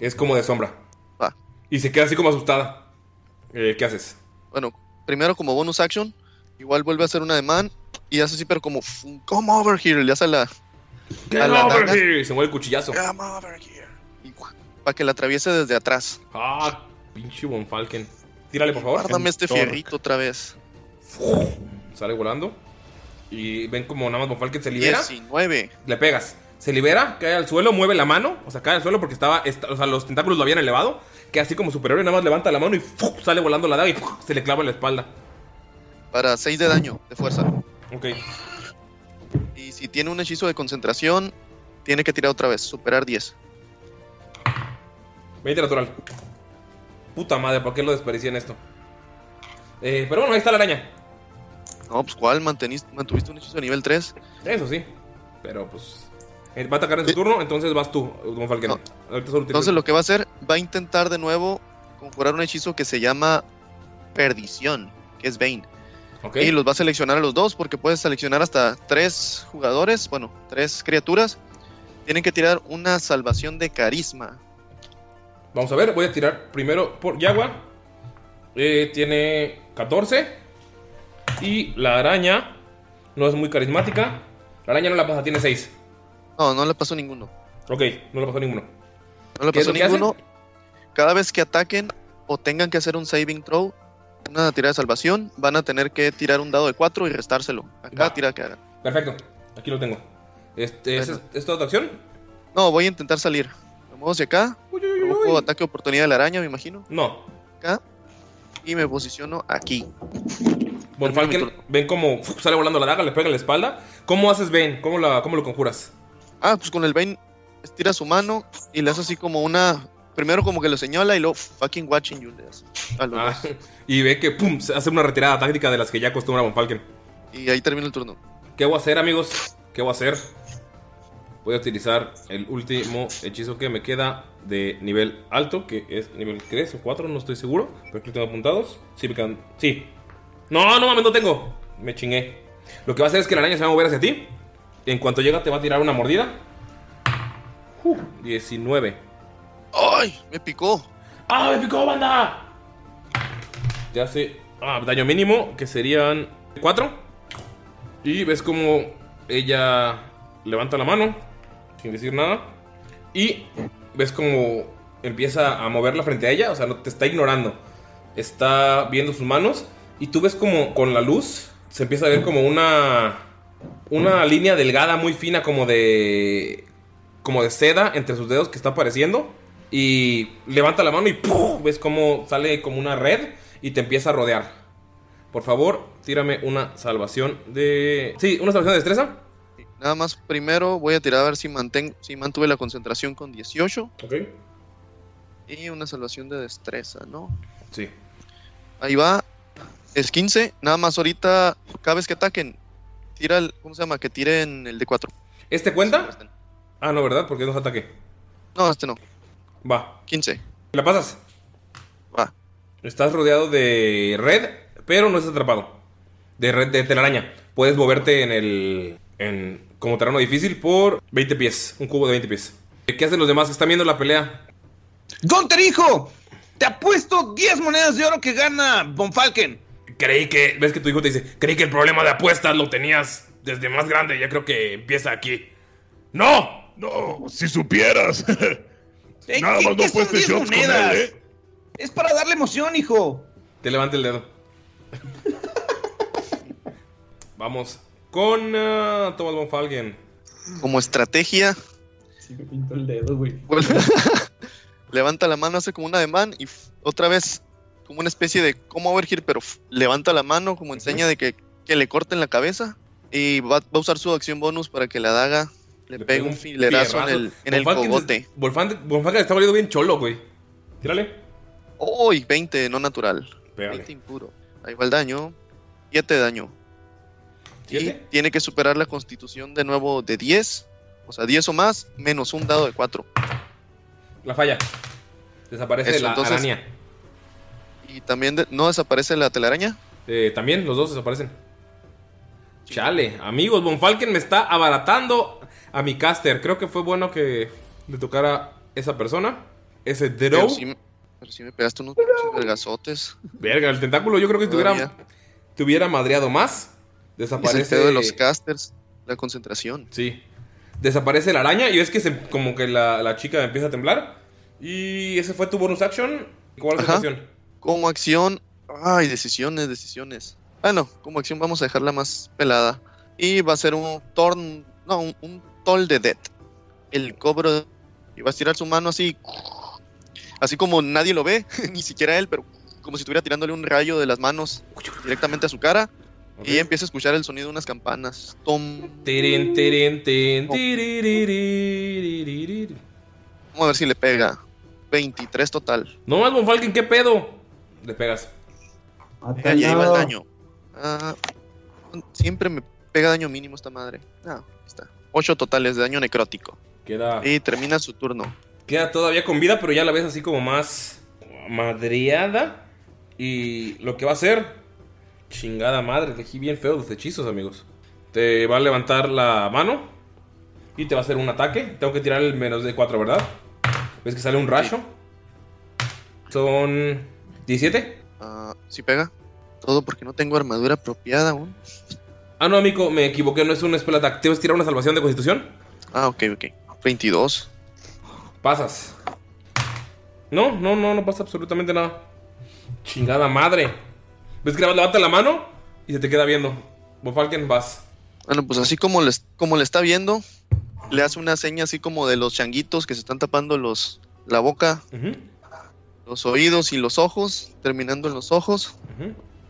Es como de sombra. Va. Y se queda así como asustada. Eh, ¿Qué haces? Bueno, primero como bonus action, igual vuelve a hacer un ademán y hace así, pero como "F- come over here, le hace la, la over daga. here. Se mueve el cuchillazo. Come over here. Y para que la atraviese desde atrás. Ah, pinche Von Falken. Tírale, por favor. Guárdame este fierrito otra vez. Sale volando. Y ven como nada más Von Falken se libera. 19. Le pegas. Se libera, cae al suelo, mueve la mano. O sea, cae al suelo porque estaba. esta- o sea, los tentáculos lo habían elevado. Que así como superior y nada más levanta la mano y sale volando la daga y se le clava en la espalda. Para 6 de daño de fuerza. Ok. Y si tiene un hechizo de concentración, tiene que tirar otra vez. Superar 10. 20 natural. Puta madre, ¿por qué lo desperdicié en esto? Eh, pero bueno, ahí está la araña. No, pues ¿cuál? Manteniste, mantuviste un hechizo de nivel 3. Eso sí. Pero pues. eh, Va a atacar en su turno, entonces vas tú, Don Falken. Entonces lo que va a hacer, va a intentar de nuevo conjurar un hechizo que se llama Perdición, que es Bane. Y los va a seleccionar a los dos porque puedes seleccionar hasta tres jugadores, bueno, tres criaturas. Tienen que tirar una salvación de carisma. Vamos a ver, voy a tirar primero por Yagua. Eh, tiene 14. Y la araña no es muy carismática. La araña no la pasa, tiene 6. No, no le pasó ninguno. Ok, no le pasó ninguno. No le ¿Qué es pasó ninguno. Cada vez que ataquen o tengan que hacer un saving throw, una tirada de salvación, van a tener que tirar un dado de 4 y restárselo a cada Va. tirada que hagan. Perfecto, aquí lo tengo. Este, ¿es, Bueno. ¿Es toda tu acción? No, voy a intentar salir. Me muevo hacia acá. Provoco ataque de oportunidad de la araña, me imagino. No. Acá. Y me posiciono aquí. Von Falken, ven cómo sale volando la daga, le pega en la espalda. ¿Cómo haces Ben? ¿Cómo, la, ¿Cómo lo conjuras? Ah, pues con el Bane estira su mano y le hace así como una. Primero como que lo señala y luego fucking watching you Ah, *laughs* y ve que pum, se hace una retirada táctica de las que ya acostumbra Von Falken. Y ahí termina el turno. ¿Qué voy a hacer, amigos? ¿Qué voy a hacer? Voy a utilizar el último hechizo que me queda de nivel alto, que es nivel 3 o 4, no estoy seguro. Pero aquí tengo apuntados. Sí, me quedan. Sí. No, no mames, no tengo. Me chingué. Lo que va a hacer es que la araña se va a mover hacia ti. En cuanto llega, te va a tirar una mordida. Uh, 19. ¡Ay! Me picó. ¡Ah, me picó, banda! Te hace ah, daño mínimo, que serían 4. Y ves como ella levanta la mano, sin decir nada. Y ves como empieza a moverla frente a ella, o sea, no te está ignorando. Está viendo sus manos. Y tú ves como con la luz se empieza a ver como una. Una línea delgada, muy fina, como de. Como de seda entre sus dedos que está apareciendo. Y levanta la mano y ¡pum! ves como sale como una red y te empieza a rodear. Por favor, tírame una salvación de. Sí, una salvación de destreza. Nada más primero voy a tirar a ver si, mantengo, si mantuve la concentración con 18. Ok. Y una salvación de destreza, ¿no? Sí. Ahí va. Es 15. Nada más ahorita, cada vez que ataquen, tira el. ¿Cómo se llama? Que tiren el de 4. ¿Este cuenta? Ah, no, ¿verdad? Porque no es ataque. No, este no. Va. 15. ¿La pasas? Va. Estás rodeado de red, pero no estás atrapado. De red de telaraña. Puedes moverte en el. En, como terreno difícil por 20 pies. Un cubo de 20 pies. ¿Qué hacen los demás? ¿Están viendo la pelea? ¡Gunter, hijo! Te apuesto 10 monedas de oro que gana Von Falken. Creí que. ¿Ves que tu hijo te dice? Creí que el problema de apuestas lo tenías desde más grande. Ya creo que empieza aquí. ¡No! No, si supieras. *laughs* Eh, Nada ¿qué- más no 10 shots con él, ¿eh? Es para darle emoción, hijo. Te levanta el dedo. Vamos con ah, Thomas von. Como estrategia, Sí, me pintó el dedo, güey. *laughs* levanta la mano, hace como un ademán y otra vez como una especie de como overhear, pero levanta la mano como enseña de que, que le corten la cabeza y va, va a usar su acción bonus para que la daga le, pegue un filerazo en el, en el cogote. Falken está volviendo bien cholo, güey. Tírale. ¡Uy! 20, no natural. Pégale. 20 impuro. Ahí va el daño. 7 de daño. Y ¿Siete? tiene que superar la constitución de nuevo de 10. O sea, 10 o más, menos un dado de 4. La falla. Desaparece Eso, la entonces- araña. Y también de- no desaparece la telaraña. Eh, también los dos desaparecen. Chale, amigos, Von Falken me está abaratando a mi caster. Creo que fue bueno que le tocara esa persona. Ese Pero Drow. sí, pero sí me pegaste unos vergazotes. Verga, el tentáculo yo creo que te hubiera, Todavía. te hubiera madreado más. Es el Desaparece. pedo de los casters. La concentración. Sí. desaparece la araña y ves que se- como que la, la chica empieza a temblar. Y ese fue tu bonus action. ¿Cuál es tu acción? Como acción. Ay, decisiones, decisiones. Bueno, como acción vamos a dejarla más pelada. Y va a ser un torn. No, un, un Toll de Dead. El cobro iba a tirar su mano así, así como nadie lo ve, *laughs* ni siquiera él, pero como si estuviera tirándole un rayo de las manos directamente a su cara. Y empieza a escuchar el sonido de unas campanas. Tom. Oh. Vamos a ver si le pega. 23 total. No más, Bonfalken, ¿qué pedo? Le pegas. Ah, ya iba el daño. Ah, siempre me pega daño mínimo esta madre. Ah, no, está. 8 totales de daño necrótico. Queda, Y termina su turno. queda todavía con vida, pero ya la ves así como más madreada. Y lo que va a hacer, chingada madre, elegí bien feo los hechizos, amigos. Te va a levantar la mano y te va a hacer un ataque. Tengo que tirar el menos de 4, ¿verdad? ¿Ves que sale un rayo? Son 17. Ah, ¿Sí pega? Todo porque no tengo armadura apropiada aún. Ah, no, amigo, me equivoqué, no es un spell attack. ¿Te vas a tirar una salvación de constitución? Ah, ok, ok. 22. Pasas. No, no, no, no pasa absolutamente nada. Chingada madre. ¿Ves que levanta la mano? Y se te queda viendo. Bofalken, vas. Bueno, pues así como le, como le está viendo, le hace una seña así como de los changuitos que se están tapando los la boca, los oídos y los ojos, terminando en los ojos.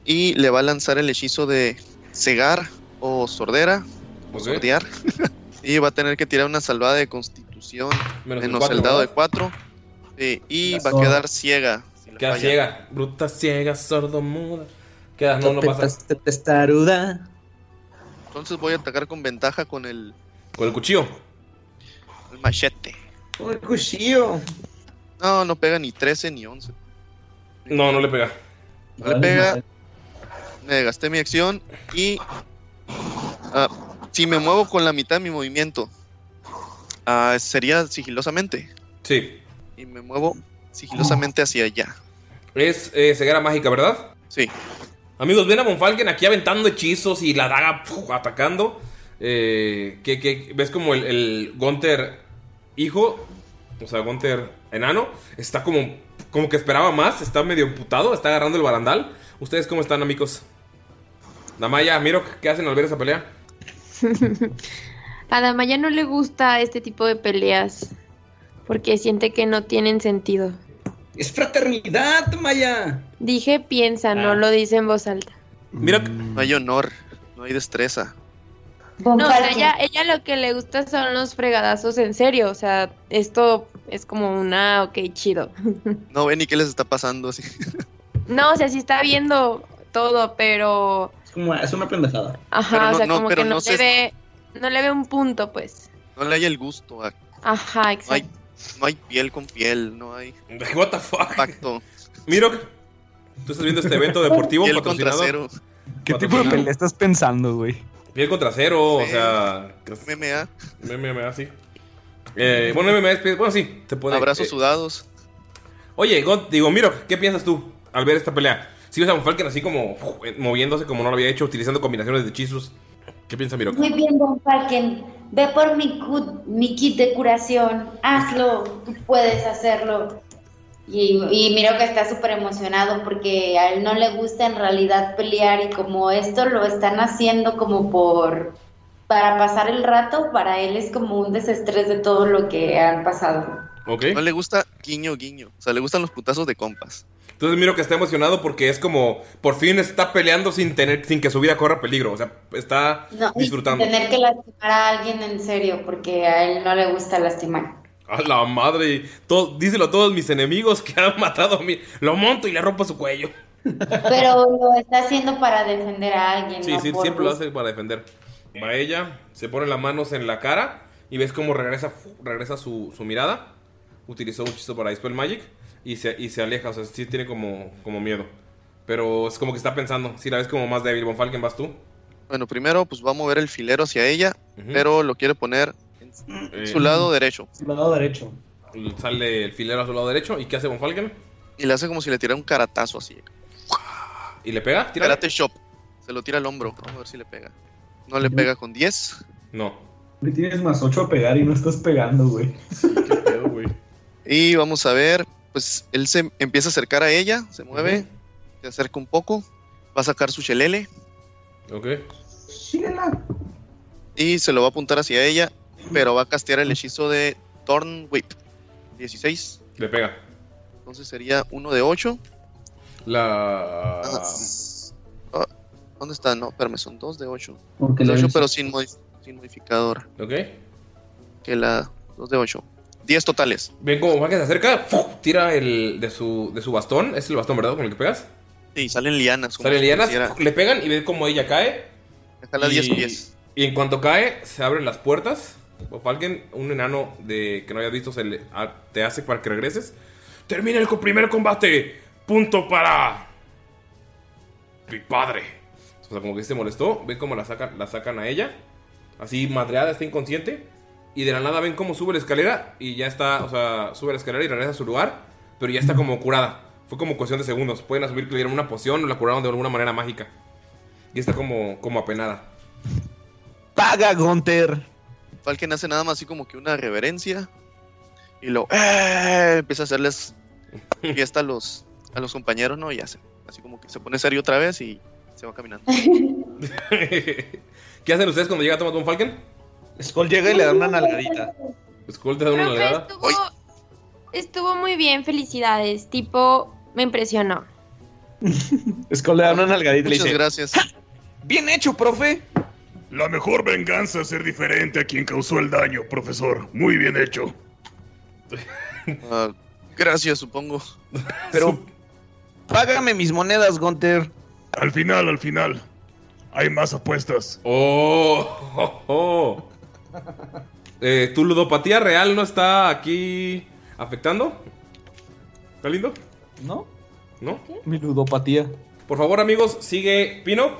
Y le va a lanzar el hechizo de cegar o sordera, o Ok. sordear. *laughs* y va a tener que tirar una salvada de constitución Menos el menos cuatro, el dado de ¿verdad? 4. y La va a quedar ciega. si Queda falla. ciega. Bruta ciega, sordo muda. Queda, no, no pasa. Testaruda. Entonces voy a atacar con ventaja con el, Con el cuchillo. el machete. Con el cuchillo. No, no pega ni 13 ni 11. No, no le pega. No le pega. Me gasté mi acción y. ah, si me muevo con la mitad de mi movimiento, ah, sería sigilosamente. Sí. Y me muevo sigilosamente hacia allá. Es eh, ceguera mágica, ¿verdad? Sí. Amigos, ven a Monfalken aquí aventando hechizos y la daga ¡puf! atacando. Eh, que, que ves como el, el Gunter hijo, o sea, Gunter enano, está como, como que esperaba más, está medio emputado, está agarrando el barandal. ¿Ustedes cómo están, amigos? Damaya, Miro, ¿qué hacen al ver esa pelea? *laughs* A Damaya no le gusta este tipo de peleas porque siente que no tienen sentido. Es fraternidad, Maya. Dije piensa, no lo dice en voz alta. Mira, No hay honor, no hay destreza. No, o sea, ella, ella lo que le gusta son los fregadazos en serio. O sea, esto es como una, ok, chido. No ve ni qué les está pasando así. *laughs* No, o sea, sí está viendo todo, pero. Es como es una pendejada. Ajá, Pero no- o sea, no, como pero que no, no le se- ve. No le ve un punto, pues. No le hay el gusto. a- Ajá, no, hay, exacto. no hay piel con piel, no hay. *laughs* What the fuck? Pacto. Miro, tú estás viendo este evento deportivo Piel patrocinado. contra cero. ¿Qué tipo de pelea estás pensando, güey? Piel contra cero, o sea. MMA. MMA, sí. Eh, bueno, MMA es. piel- Bueno, sí, te puede. Abrazos eh, sudados. Oye, God, digo, Miro, ¿qué piensas tú al ver esta pelea? Si ves a Monfalken así como uf, eh, moviéndose como no lo había hecho, utilizando combinaciones de hechizos. ¿Qué piensa Miro? Muy bien, Von Falken. Ve por mi, mi kit de curación. Hazlo. Tú puedes hacerlo. Y, y miro que está súper emocionado porque a él no le gusta en realidad pelear y como esto lo están haciendo como por para pasar el rato, para él es como un desestrés de todo lo que han pasado. Ok. No le gusta guiño, guiño. O sea, le gustan los putazos de compas. Entonces Miro que está emocionado porque es como por fin está peleando sin tener sin que su vida corra peligro, o sea, está No, disfrutando. tener que lastimar a alguien en serio porque a él no le gusta lastimar. A la madre, todo, díselo a todos mis enemigos que han matado a mí. Lo monto y le rompo su cuello. Pero lo está haciendo para defender a alguien. Sí, no sí, por siempre lo hace para defender. Va ella, se pone las manos en la cara y ves cómo regresa, regresa su, su mirada. Utilizó un hechizo para Dispel Magic y se, y se aleja, o sea, sí tiene como, como miedo. Pero es como que está pensando, si la ves como más débil, Von Falken, vas tú. Bueno, primero, pues va a mover el filero hacia ella, pero lo quiere poner en Eh, su lado derecho. Su lado derecho. Sale el filero a su lado derecho. ¿Y qué hace Von Falken? Y le hace como si le tirara un caratazo así. ¿Y le pega? Tírale. Karate Shop. Se lo tira al hombro. Vamos a ver si le pega. No le pega con 10. No. Me tienes más 8 a pegar y no estás pegando, güey. Y vamos a ver, pues él se empieza a acercar a ella, se mueve, se acerca un poco, va a sacar su chelele Ok. y se lo va a apuntar hacia ella, pero va a castear el hechizo de Thorn Whip. 16. Le pega. Entonces sería uno de 8. La. Ah, ¿Dónde está? No, espérame, son dos de 8. Porque de la 8, hizo- pero sin, modif- sin modificador. Ok. Que la 2 de 8. 10 totales. Ven como que se acerca, tira el de su, de su bastón. Es el bastón, ¿verdad? Con el que pegas. Sí, salen lianas. Salen lianas, le pegan y ven como ella cae. Y, 10 pies. Y en cuanto cae, se abren las puertas. O alguien, un enano de que no hayas visto, se le- a- te hace para que regreses. Termina el primer combate. Punto para. Mi padre. O sea, como que se molestó. Ven cómo la sacan, la sacan a ella. Así madreada, está inconsciente. Y de la nada ven cómo sube la escalera. Y ya está, o sea, sube la escalera y regresa a su lugar. Pero ya está como curada. Fue como cuestión de segundos. Pueden asumir que le dieron una poción o la curaron de alguna manera mágica. Y está como, como apenada. Paga, Gunter. Falken hace nada más así como que una reverencia. Y lo ¡eh! empieza a hacerles fiesta a los, a los compañeros, ¿no? Y hace así como que se pone serio otra vez y se va caminando. *laughs* *laughs* ¿Qué hacen ustedes cuando llega Thomas Von Falken? Skull llega y le da una nalgadita. Skull te da una nalgada. estuvo, estuvo muy bien, felicidades. Tipo, me impresionó. *laughs* Skull le da una nalgadita y le Muchas dice: gracias. Bien hecho, profe. La mejor venganza es ser diferente a quien causó el daño, profesor. Muy bien hecho. *laughs* Ah, gracias, supongo. Pero págame mis monedas, Gunter. Al final, al final. Hay más apuestas. Oh, *laughs* oh, oh. Eh, ¿Tu ludopatía real no está aquí afectando? ¿Está lindo? ¿No? ¿No? Mi ludopatía. Por favor, amigos, sigue Pino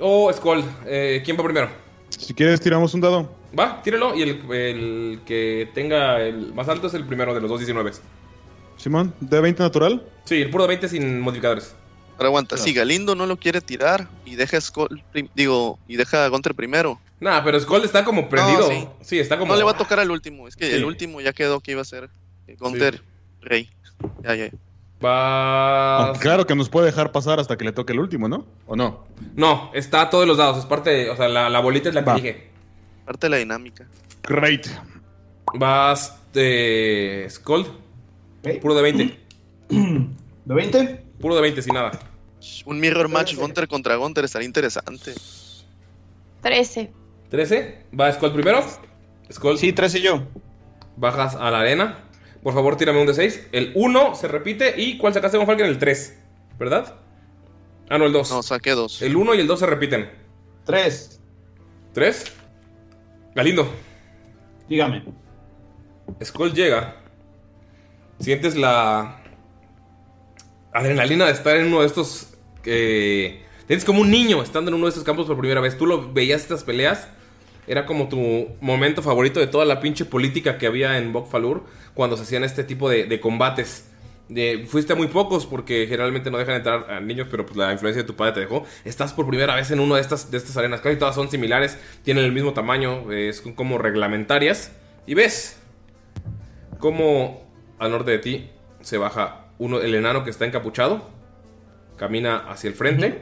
o Skull. Eh, ¿Quién va primero? Si quieres, tiramos un dado. Va, tírelo y el, el que tenga el más alto es el primero de los dos 19. Simón, ¿de 20 natural? Sí, el puro 20 sin modificadores. Ahora aguanta, si Galindo no lo quiere tirar y deja Skull digo, y deja a Gunter primero. Nah, pero Skull está como prendido. No, sí. sí. está como. No le va a tocar al último, es que Sí. el último ya quedó que iba a ser eh, Gunter Rey. Ya, ya. Va. Claro que nos puede dejar pasar hasta que le toque el último, ¿no? ¿O no? No, está a todos los dados. Es parte. de- o sea, la, la bolita es la que dije. Parte de la dinámica. Great. Vas de. Skull. Puro de 20. *clears throat* ¿De 20? Puro de 20, sin nada. Un mirror match Gunter contra Gunter estaría interesante. 13. 13. Va Skull primero. Skull. Sí, 13 yo. Bajas a la arena. Por favor, tírame un de 6. El 1 se repite. ¿Y cuál sacaste con Falcon? El 3. ¿Verdad? Ah, no, el 2. No, saqué dos. El 1 y el 2 se repiten. 3. ¿3? Galindo. Dígame. Skull llega. Sientes la adrenalina de estar en uno de estos. Eh, tienes como un niño estando en uno de estos campos por primera vez. Tú lo veías estas peleas. Era como tu momento favorito de toda la pinche política que había en Bokfalur cuando se hacían este tipo de, de combates. De- fuiste a muy pocos porque generalmente no dejan entrar a niños, pero pues la influencia de tu padre te dejó. Estás por primera vez en una de estas, de estas arenas. Casi todas son similares, tienen el mismo tamaño, eh, son como reglamentarias. Y ves cómo al norte de ti se baja uno, el enano que está encapuchado. Camina hacia el frente.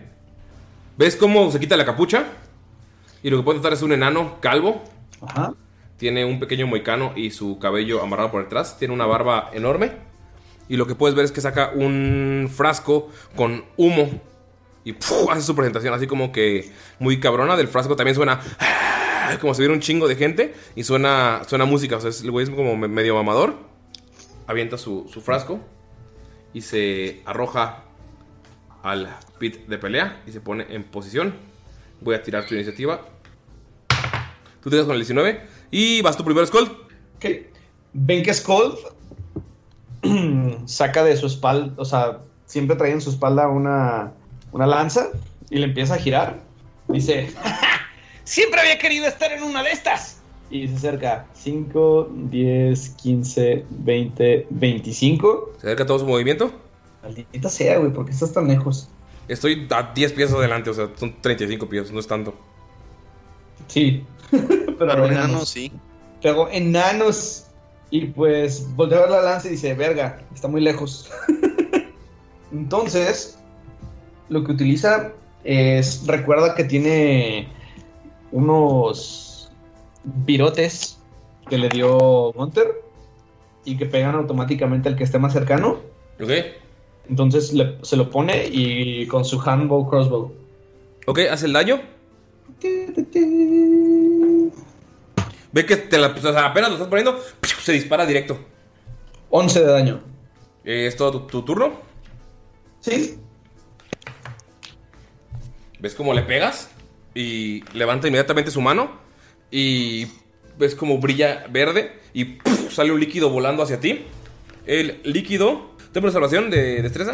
¿Ves cómo se quita la capucha? Y lo que puede notar es un enano calvo. Ajá. Tiene un pequeño moicano y su cabello amarrado por detrás. Tiene una barba enorme. Y lo que puedes ver es que saca un frasco con humo. Y ¡puf! hace su presentación así como que muy cabrona. Del frasco también suena como si hubiera un chingo de gente. Y suena, suena música. O sea, es- el güey es como me- medio mamador. Avienta su, su frasco. Y se arroja al pit de pelea. Y se pone en posición. Voy a tirar tu iniciativa. Tú tiras con el 19. Y vas tu primero, Skull. Ok. Ven que Skull *clears throat* saca de su espalda, o sea, siempre trae en su espalda una, una lanza y le empieza a girar. Dice, *laughs* siempre había querido estar en una de estas. Y se acerca 5, 10, 15, 20, 25. Se acerca todo su movimiento. Maldita sea, güey, ¿por qué estás tan lejos? Estoy a 10 pies adelante, o sea, son 35 pies, no es tanto. Sí. *laughs* pero enanos. enano, sí. Pegó enanos. Y pues voltea a ver la lanza y dice, verga, está muy lejos. *laughs* Entonces, lo que utiliza es, recuerda que tiene unos virotes que le dio Gunter y que pegan automáticamente al que esté más cercano. Ok. Entonces le- se lo pone y con su handbow crossbow. Ok, hace el daño. Ve que te la, o sea, apenas lo estás poniendo, se dispara directo. 11 de daño. Eh, ¿Es todo tu, tu turno? Sí. ¿Ves cómo le pegas? Y levanta inmediatamente su mano. Y ves cómo brilla verde. Y sale un líquido volando hacia ti. El líquido. ¿Tengo una salvación de destreza?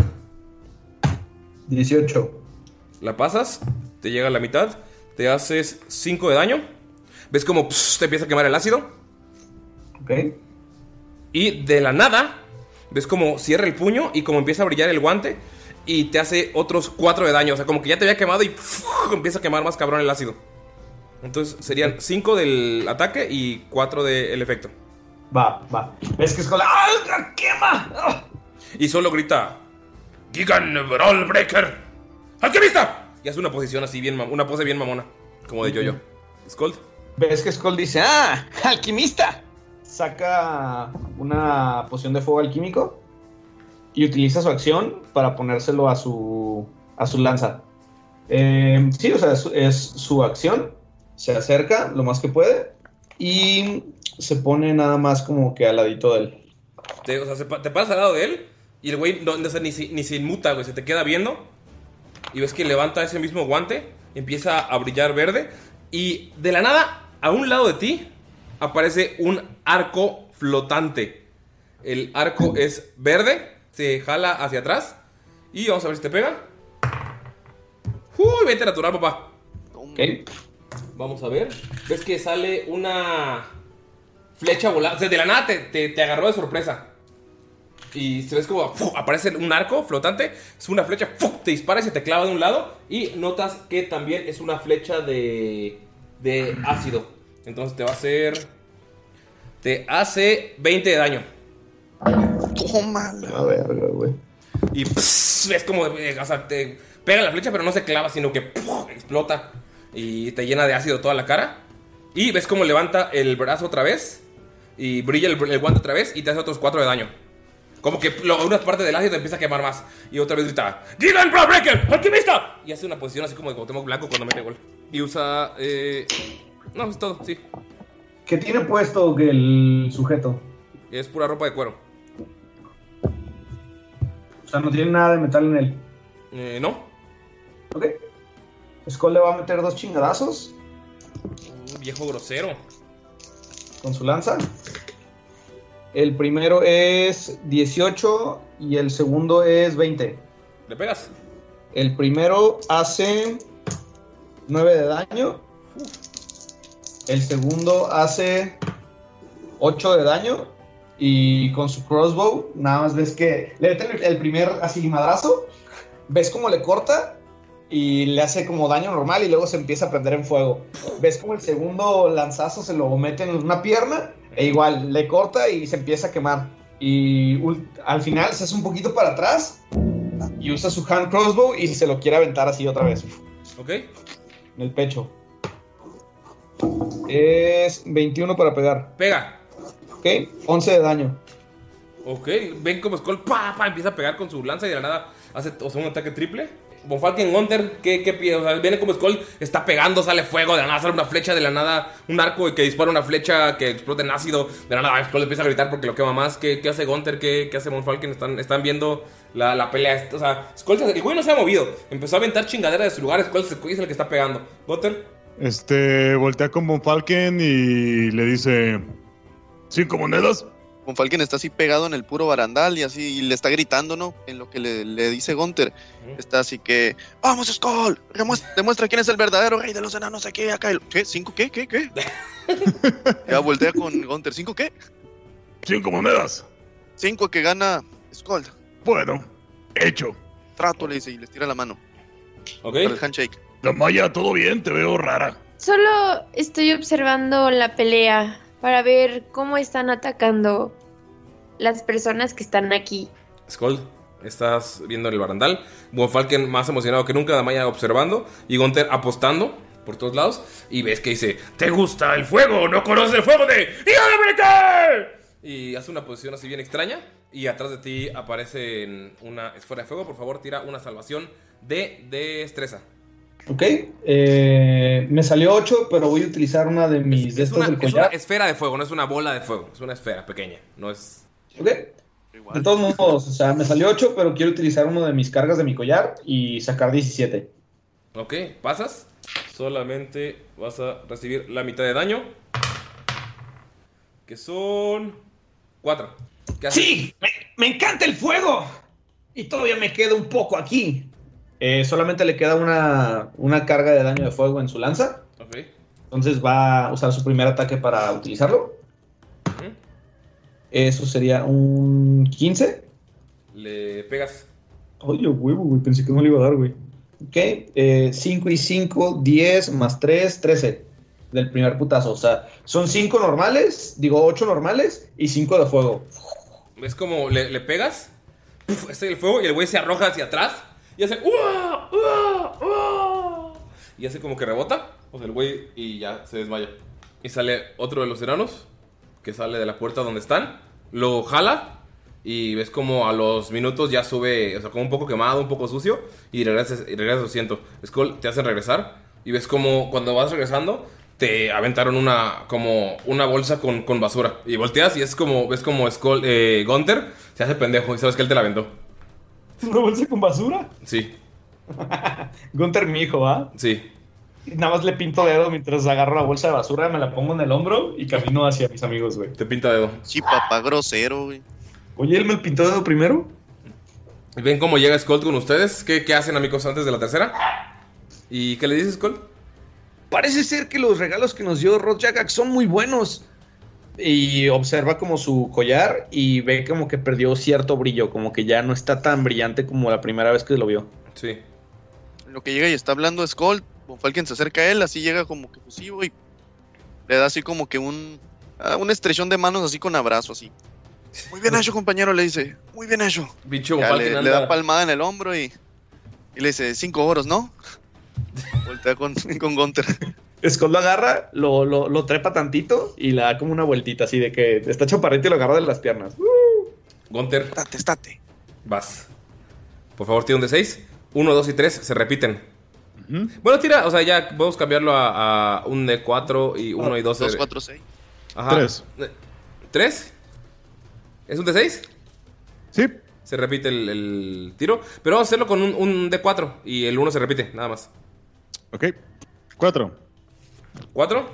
18. La pasas. Te llega a la mitad. Te haces 5 de daño. ¿Ves cómo pss, te empieza a quemar el ácido? Ok. Y de la nada, ves como cierra el puño y como empieza a brillar el guante y te hace otros 4 de daño. O sea, como que ya te había quemado y ¡fuf! empieza a quemar más cabrón el ácido. Entonces serían 5 del ataque y 4 del efecto. Va, va. ¿Ves que es con la... ¡Ah, quema! ¡Ah! Y solo grita: Gigan Brawl Breaker, ¡Alquimista! Y hace una posición así, bien, una pose bien mamona, como de yo-yo. Skull. ¿Ves que Skull dice, ah, alquimista? Saca una poción de fuego alquímico y utiliza su acción para ponérselo a su, a su lanza. Eh, sí, o sea, es, es su acción. Se acerca lo más que puede y se pone nada más como que al ladito de él. Te, o sea, se te pasas al lado de él y el güey no, no ni, se- ni se inmuta, güey. Se te queda viendo y ves que levanta ese mismo guante, empieza a brillar verde y de la nada, a un lado de ti, aparece un arco flotante. El arco es verde, se jala hacia atrás y vamos a ver si te pega. Uy, 20 natural, papá. Ok. Vamos a ver. Ves que sale una flecha volando. O sea, de la nada te, te- te agarró de sorpresa. Y se ves como aparece un arco flotante. Es una flecha, te dispara y se te clava de un lado. Y notas que también es una flecha de, de ácido. Entonces te va a hacer. Te hace 20 de daño. Toma. A ver, güey. Y pss, ves como. eh, o sea, te pega la flecha, pero no se clava, sino que ¡puf! explota. Y te llena de ácido toda la cara. Y ves como levanta el brazo otra vez. Y brilla el, el guante otra vez. Y te hace otros 4 de daño. Como que lo- una parte del ácido te empieza a quemar más. Y otra vez grita: ¡Gigan Pro Breaker! ¡Alquimista! Y hace una posición así como de Cuauhtémoc Blanco cuando mete gol. Y usa. Eh... No, es todo, sí. ¿Qué tiene puesto el sujeto? Es pura ropa de cuero. O sea, no tiene nada de metal en él. Eh, ¿No? Ok. Skull le va a meter dos chingadazos Un viejo grosero. con su lanza. El primero es 18 y el segundo es 20. ¿Le pegas? El primero hace 9 de daño. El segundo hace 8 de daño. Y con su crossbow, nada más ves que le mete el- el primer así madrazo. Ves cómo le corta y le hace como daño normal y luego se empieza a prender en fuego. Ves como el segundo lanzazo se lo mete en una pierna e igual le corta y se empieza a quemar. Y al final se hace un poquito para atrás y usa su hand crossbow y se lo quiere aventar así otra vez ¿Ok? en el pecho. Es 21 para pegar. Pega. Ok, 11 de daño. Ok, ven como Skull pa, pa, empieza a pegar con su lanza y de la nada hace o sea, un ataque triple. Bonfalken Gunter, ¿qué, qué pie? O sea, viene como Skull, está pegando, sale fuego, de la nada sale una flecha, de la nada un arco que dispara una flecha que explota en ácido. De la nada Skull empieza a gritar porque lo quema más. ¿Qué, qué hace Gunter? ¿Qué, qué hace Bonfalken? Están, están viendo la, la pelea. O sea, Skull, el güey no se ha movido. Empezó a aventar chingadera de su lugar. Skull es el que está pegando. Gunter, Este, voltea con Von Falken y le dice: ¿Cinco monedas? Con Falken está así pegado en el puro barandal y así y le está gritando, ¿no? En lo que le, le dice Gunter. Está así que, vamos Skull, demuestra quién es el verdadero rey de los enanos aquí, acá. El- ¿Qué? ¿Cinco qué? ¿Qué? ¿Qué? *laughs* ya voltea con Gunter. ¿Cinco qué? Cinco monedas. Cinco que gana Skull. Bueno, hecho. Trato, le dice y les tira la mano. ok. Para el handshake. La Maya, todo bien, te veo rara. Solo estoy observando la pelea para ver cómo están atacando las personas que están aquí. Skull, estás viendo en el barandal. Von Falken más emocionado que nunca, Damaya observando y Gunter apostando por todos lados. Y ves que dice: ¿Te gusta el fuego? ¿No conoces el fuego de América? Y hace una posición así bien extraña. Y atrás de ti aparece una esfera de fuego. Por favor, tira una salvación de destreza. Ok, eh, me salió 8, pero voy a utilizar una de mis de Es estos una, del es una collar. esfera de fuego, no es una bola de fuego. Es una esfera pequeña. No es. Ok. De todos modos, o sea, me salió 8, pero quiero utilizar uno de mis cargas de mi collar y sacar 17. Ok, pasas. Solamente vas a recibir la mitad de daño. Que son. Cuatro. ¿Qué haces? ¡Sí! Me, me encanta el fuego! Y todavía me queda un poco aquí. Eh, solamente le queda una, una carga de daño de fuego en su lanza. Ok. Entonces va a usar su primer ataque para utilizarlo. Eso sería un 15. Le pegas. Oye, huevo, güey. Pensé que no le iba a dar, güey. Ok. 5 y 5, 10 más 3, 13. Del primer putazo. O sea, son 5 normales, digo 8 normales y 5 de fuego. ¿Ves como le, le pegas? Puf, este el fuego y el güey se arroja hacia atrás. Y hace. ¡Uah! ¡Uah! ¡Uah! Y hace como que rebota. O sea, el güey y ya se desmaya. Y sale otro de los enanos. Que sale de la puerta donde están. Lo jala. Y ves como a los minutos ya sube. O sea, como un poco quemado, un poco sucio. Y regresas, y regresas a su asiento. Skull te hacen regresar. Y ves como cuando vas regresando. Te aventaron una como una bolsa con, con basura. Y volteas y es como. Ves como Skull, eh, Gunter se hace pendejo. Y sabes que él te la aventó. *laughs* ¿Una bolsa con basura? Sí, *laughs* Gunter, mi hijo, ¿va? sí. Y Nada más le pinto dedo mientras agarro la bolsa de basura, me la pongo en el hombro y camino hacia mis amigos, güey. Te pinta dedo. Sí, papá grosero, güey. Oye, él me pintó dedo primero. ¿Y ¿Ven cómo llega Skull con ustedes? ¿Qué, qué hacen, amigos, antes de la tercera? ¿Y qué le dices, Skull? Parece ser que los regalos que nos dio Rod Jackak son muy buenos. Y observa como su collar y ve como que perdió cierto brillo, como que ya no está tan brillante como la primera vez que lo vio. Sí. Lo que llega y está hablando Skull, Von Falken se acerca a él, así llega como que fusivo y le da así como que un, ah, un estrechón de manos así con abrazo, así. Muy bien hecho, compañero, le dice. Muy bien hecho. Bicho, Ya le, da palmada en el hombro y, y le dice, cinco oros, ¿no? *laughs* Voltea con, con Gunter. Skull lo agarra, lo, lo, lo trepa tantito y le da como una vueltita así de que está chaparrito y lo agarra de las piernas. Gunter. Estate, estate. Vas. Por favor, tira un de 6. 1, 2 y 3 se repiten. Bueno, tira, o sea, ya podemos cambiarlo a, a un de 4 y 1 y 2. Dos, cuatro, seis. Ajá. Tres. ¿Tres? ¿Es un de 6? Sí. Se repite el, el tiro. Pero vamos a hacerlo con un, un de 4 y el 1 se repite, nada más. Ok. Cuatro. ¿Cuatro?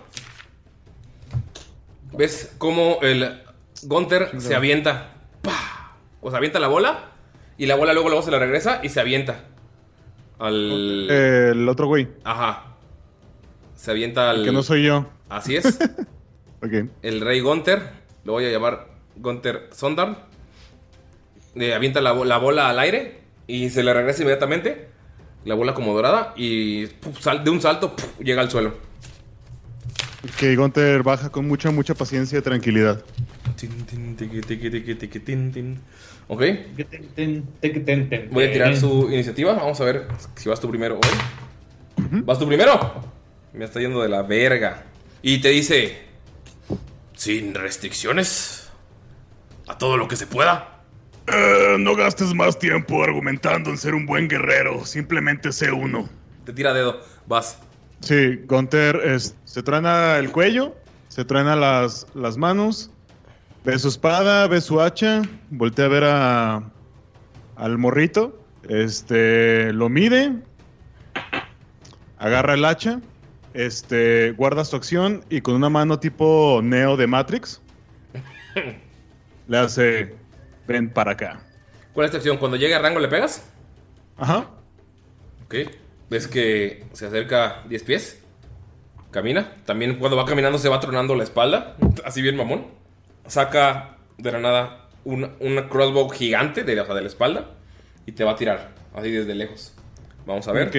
¿Ves cómo el Gunter se avienta? ¡Pah! O sea, avienta la bola y la bola luego, luego se la regresa y se avienta. Al. El otro güey. Ajá. Se avienta al. Que no soy yo. Así es. *laughs* Ok. El rey Gunter. Lo voy a llamar Gunter Sondar. Le avienta la, bo- la bola al aire y se le regresa inmediatamente. La bola como dorada y puf, sal- de un salto puf, llega al suelo. Que Gunter baja con mucha, mucha paciencia y tranquilidad. Ok. Voy Voy a tirar su iniciativa. Vamos a ver si vas tú primero hoy. ¿Vas tú primero? Me está yendo de la verga. Y te dice: Sin restricciones. A todo lo que se pueda. Eh, no gastes más tiempo argumentando en ser un buen guerrero. Simplemente sé uno. Te tira dedo. Vas. Sí, Gunter es- se truena el cuello, se truena las, las manos, ve su espada, ve su hacha, voltea a ver a, al morrito, este, lo mide, agarra el hacha, este, guarda su acción y con una mano tipo Neo de Matrix le hace, ven para acá. ¿Cuál es tu acción? Cuando llegue a rango le pegas. Ajá. Ok. Ves que se acerca 10 pies. Camina. También cuando va caminando se va tronando la espalda. *laughs* Así bien mamón. Saca de la nada una, una crossbow gigante de, o sea, de la espalda. Y te va a tirar. Así desde lejos. Vamos a ver. Ok.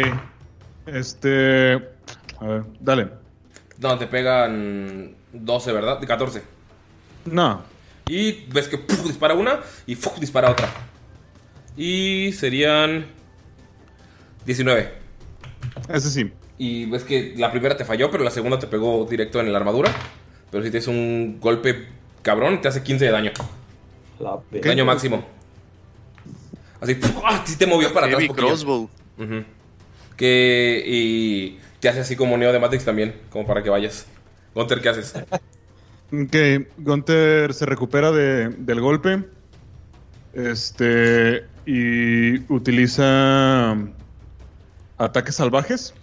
Este, a ver, dale. No, te pegan 12, ¿verdad? 14. No. Y ves que ¡puf! dispara una y ¡fuf! dispara otra. Y serían 19. *laughs* Ese sí. Y ves que la primera te falló, pero la segunda te pegó directo en la armadura. Pero si te hizo un golpe cabrón, te hace 15 de daño. Daño máximo. Así. ¡ah! sí te movió para atrás. Heavy poquillo. crossbow. Que. Y te hace así como Neo de Matrix también, como para que vayas. Gunter, ¿qué haces? *laughs* Ok, Gunter se recupera de- del golpe. Este. Y utiliza. Ataques salvajes.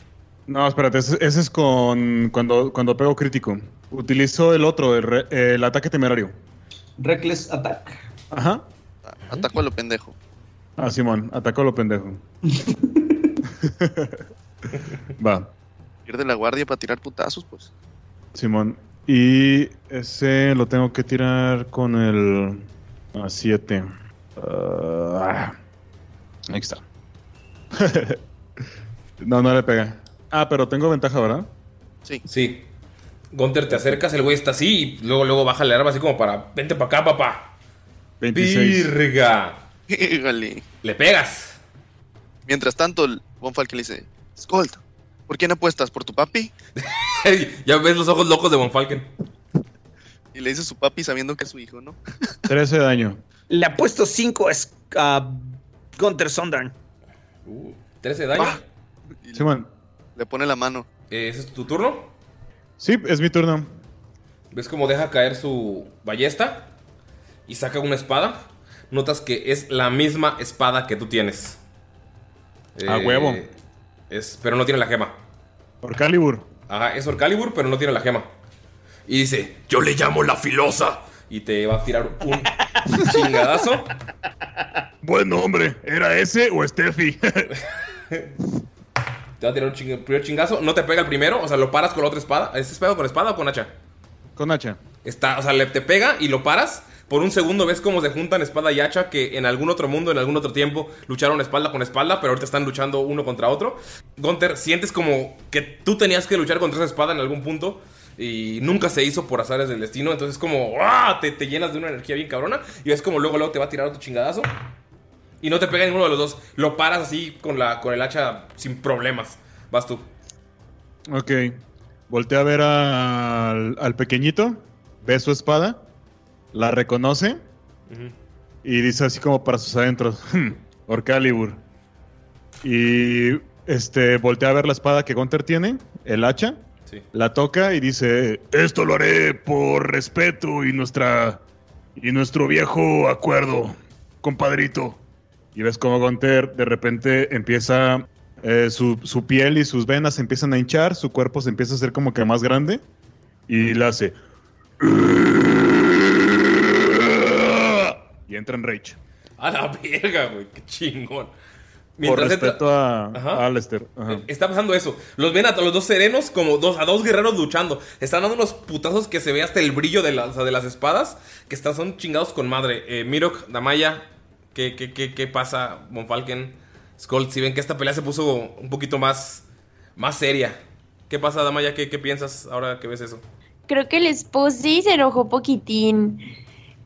No, espérate, ese, ese es con. Cuando, cuando pego crítico. Utilizo el otro, el, re- el ataque temerario. Reckless Attack. Ajá. Ataco a lo pendejo. Ah, Simón, atacó a lo pendejo. *laughs* Va, Pierde la guardia para tirar putazos, pues. Simón. Y ese lo tengo que tirar con el. A 7. Ah, ahí está. *laughs* no, no le pega. Ah, pero tengo ventaja, ¿verdad? Sí. Sí. Gunter, te acercas, el güey está así y luego, luego baja el arma así como para. Vente para acá, papá. 26. Virga. Híjole. Le pegas. Mientras tanto, el Von Falken le dice: Skold, ¿por quién apuestas? ¿Por tu papi? *laughs* ya ves los ojos locos de Von Falken. Y le dice su papi sabiendo que es su hijo, ¿no? *laughs* 13 de daño. Le apuesto 5 a Gunter Sondarn. 13 de daño. *laughs* Simón. Le pone la mano. Eh, ¿Ese es tu turno? Sí, es mi turno. ¿Ves cómo deja caer su ballesta? Y saca una espada. Notas que es la misma espada que tú tienes. A huevo. Es, pero no tiene la gema. Por Calibur. Ajá, es Orcalibur, pero no tiene la gema. Y dice, yo le llamo la filosa. Y te va a tirar un *laughs* chingadazo. Bueno, hombre, ¿era ese o Steffi? *laughs* Te va a tirar un ching- primer chingazo. No te pega el primero, o sea, lo paras con la otra espada. ¿Es espada con espada o con hacha? Con hacha. Está, o sea, le, te pega y lo paras. Por un segundo ves cómo se juntan espada y hacha que en algún otro mundo, en algún otro tiempo, lucharon espalda con espalda, pero ahorita están luchando uno contra otro. Gunter, sientes como que tú tenías que luchar contra esa espada en algún punto y nunca se hizo por azares del destino. Entonces como ¡ah! Te, te llenas de una energía bien cabrona y ves como luego, luego te va a tirar otro chingadazo. Y no te pega ninguno de los dos. Lo paras así con, la, con el hacha sin problemas. Vas tú. Ok. Voltea a ver al, al pequeñito. Ve su espada. La reconoce. Y dice así como para sus adentros. "Hmm, Orcalibur. Y este voltea a ver la espada que Gunter tiene. El hacha. Sí. La toca y dice. Esto lo haré por respeto y nuestra y nuestro viejo acuerdo, compadrito. Y ves como Gunter de repente empieza. eh, su, su piel y sus venas se empiezan a hinchar. Su cuerpo se empieza a hacer como que más grande. Y le hace. Y entra en Rage. A la verga, güey. Qué chingón. Por Mientras entra- respeto a, Ajá. a. Ajá. Está pasando eso. Los ven a los dos serenos como dos, a dos guerreros luchando. Están dando unos putazos que se ve hasta el brillo de, la- o sea, de las espadas. Que están, son chingados con madre. Eh, Mirok, Damaya, ¿qué, qué, qué, qué pasa? Monfalken, Skull, si ven que esta pelea se puso un poquito más, más seria. ¿Qué pasa, Damaya? ¿Qué, qué piensas ahora que ves eso? Creo que el esposo sí se enojó poquitín.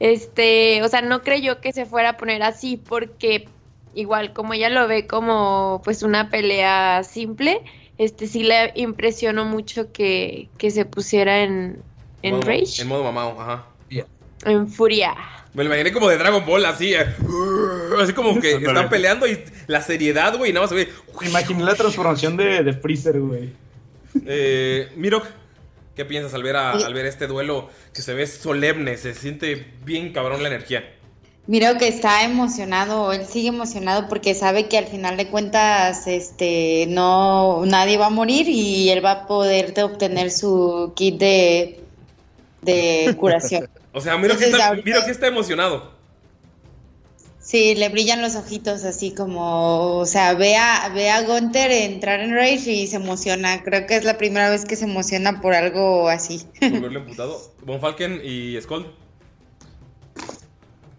Este, o sea, no creyó que se fuera a poner así porque igual como ella lo ve como pues una pelea simple, este sí le impresionó mucho que, que se pusiera en, en Modo- rage, En modo mamado, ajá. en furia. Me lo imaginé como de Dragon Ball, así. eh, *laughs* Así como que están peleando y la seriedad, güey, y nada más se ve. Imaginé la transformación de, de Freezer, güey. Eh, Mirok, ¿qué piensas al ver, a- al ver este duelo que se ve solemne? Se siente bien cabrón la energía. Miro que está emocionado, él sigue emocionado porque sabe que al final de cuentas, este, no, nadie va a morir y él va a poder de obtener su kit de, de curación. *laughs* O sea, sí Entonces, está, ahorita- Mirok sí está emocionado. Sí, le brillan los ojitos así como, o sea, ve a, ve a Gunther entrar en Rage y se emociona. Creo que es la primera vez que se emociona por algo así. Por *laughs* verlo emputado. Von Falken y Skull.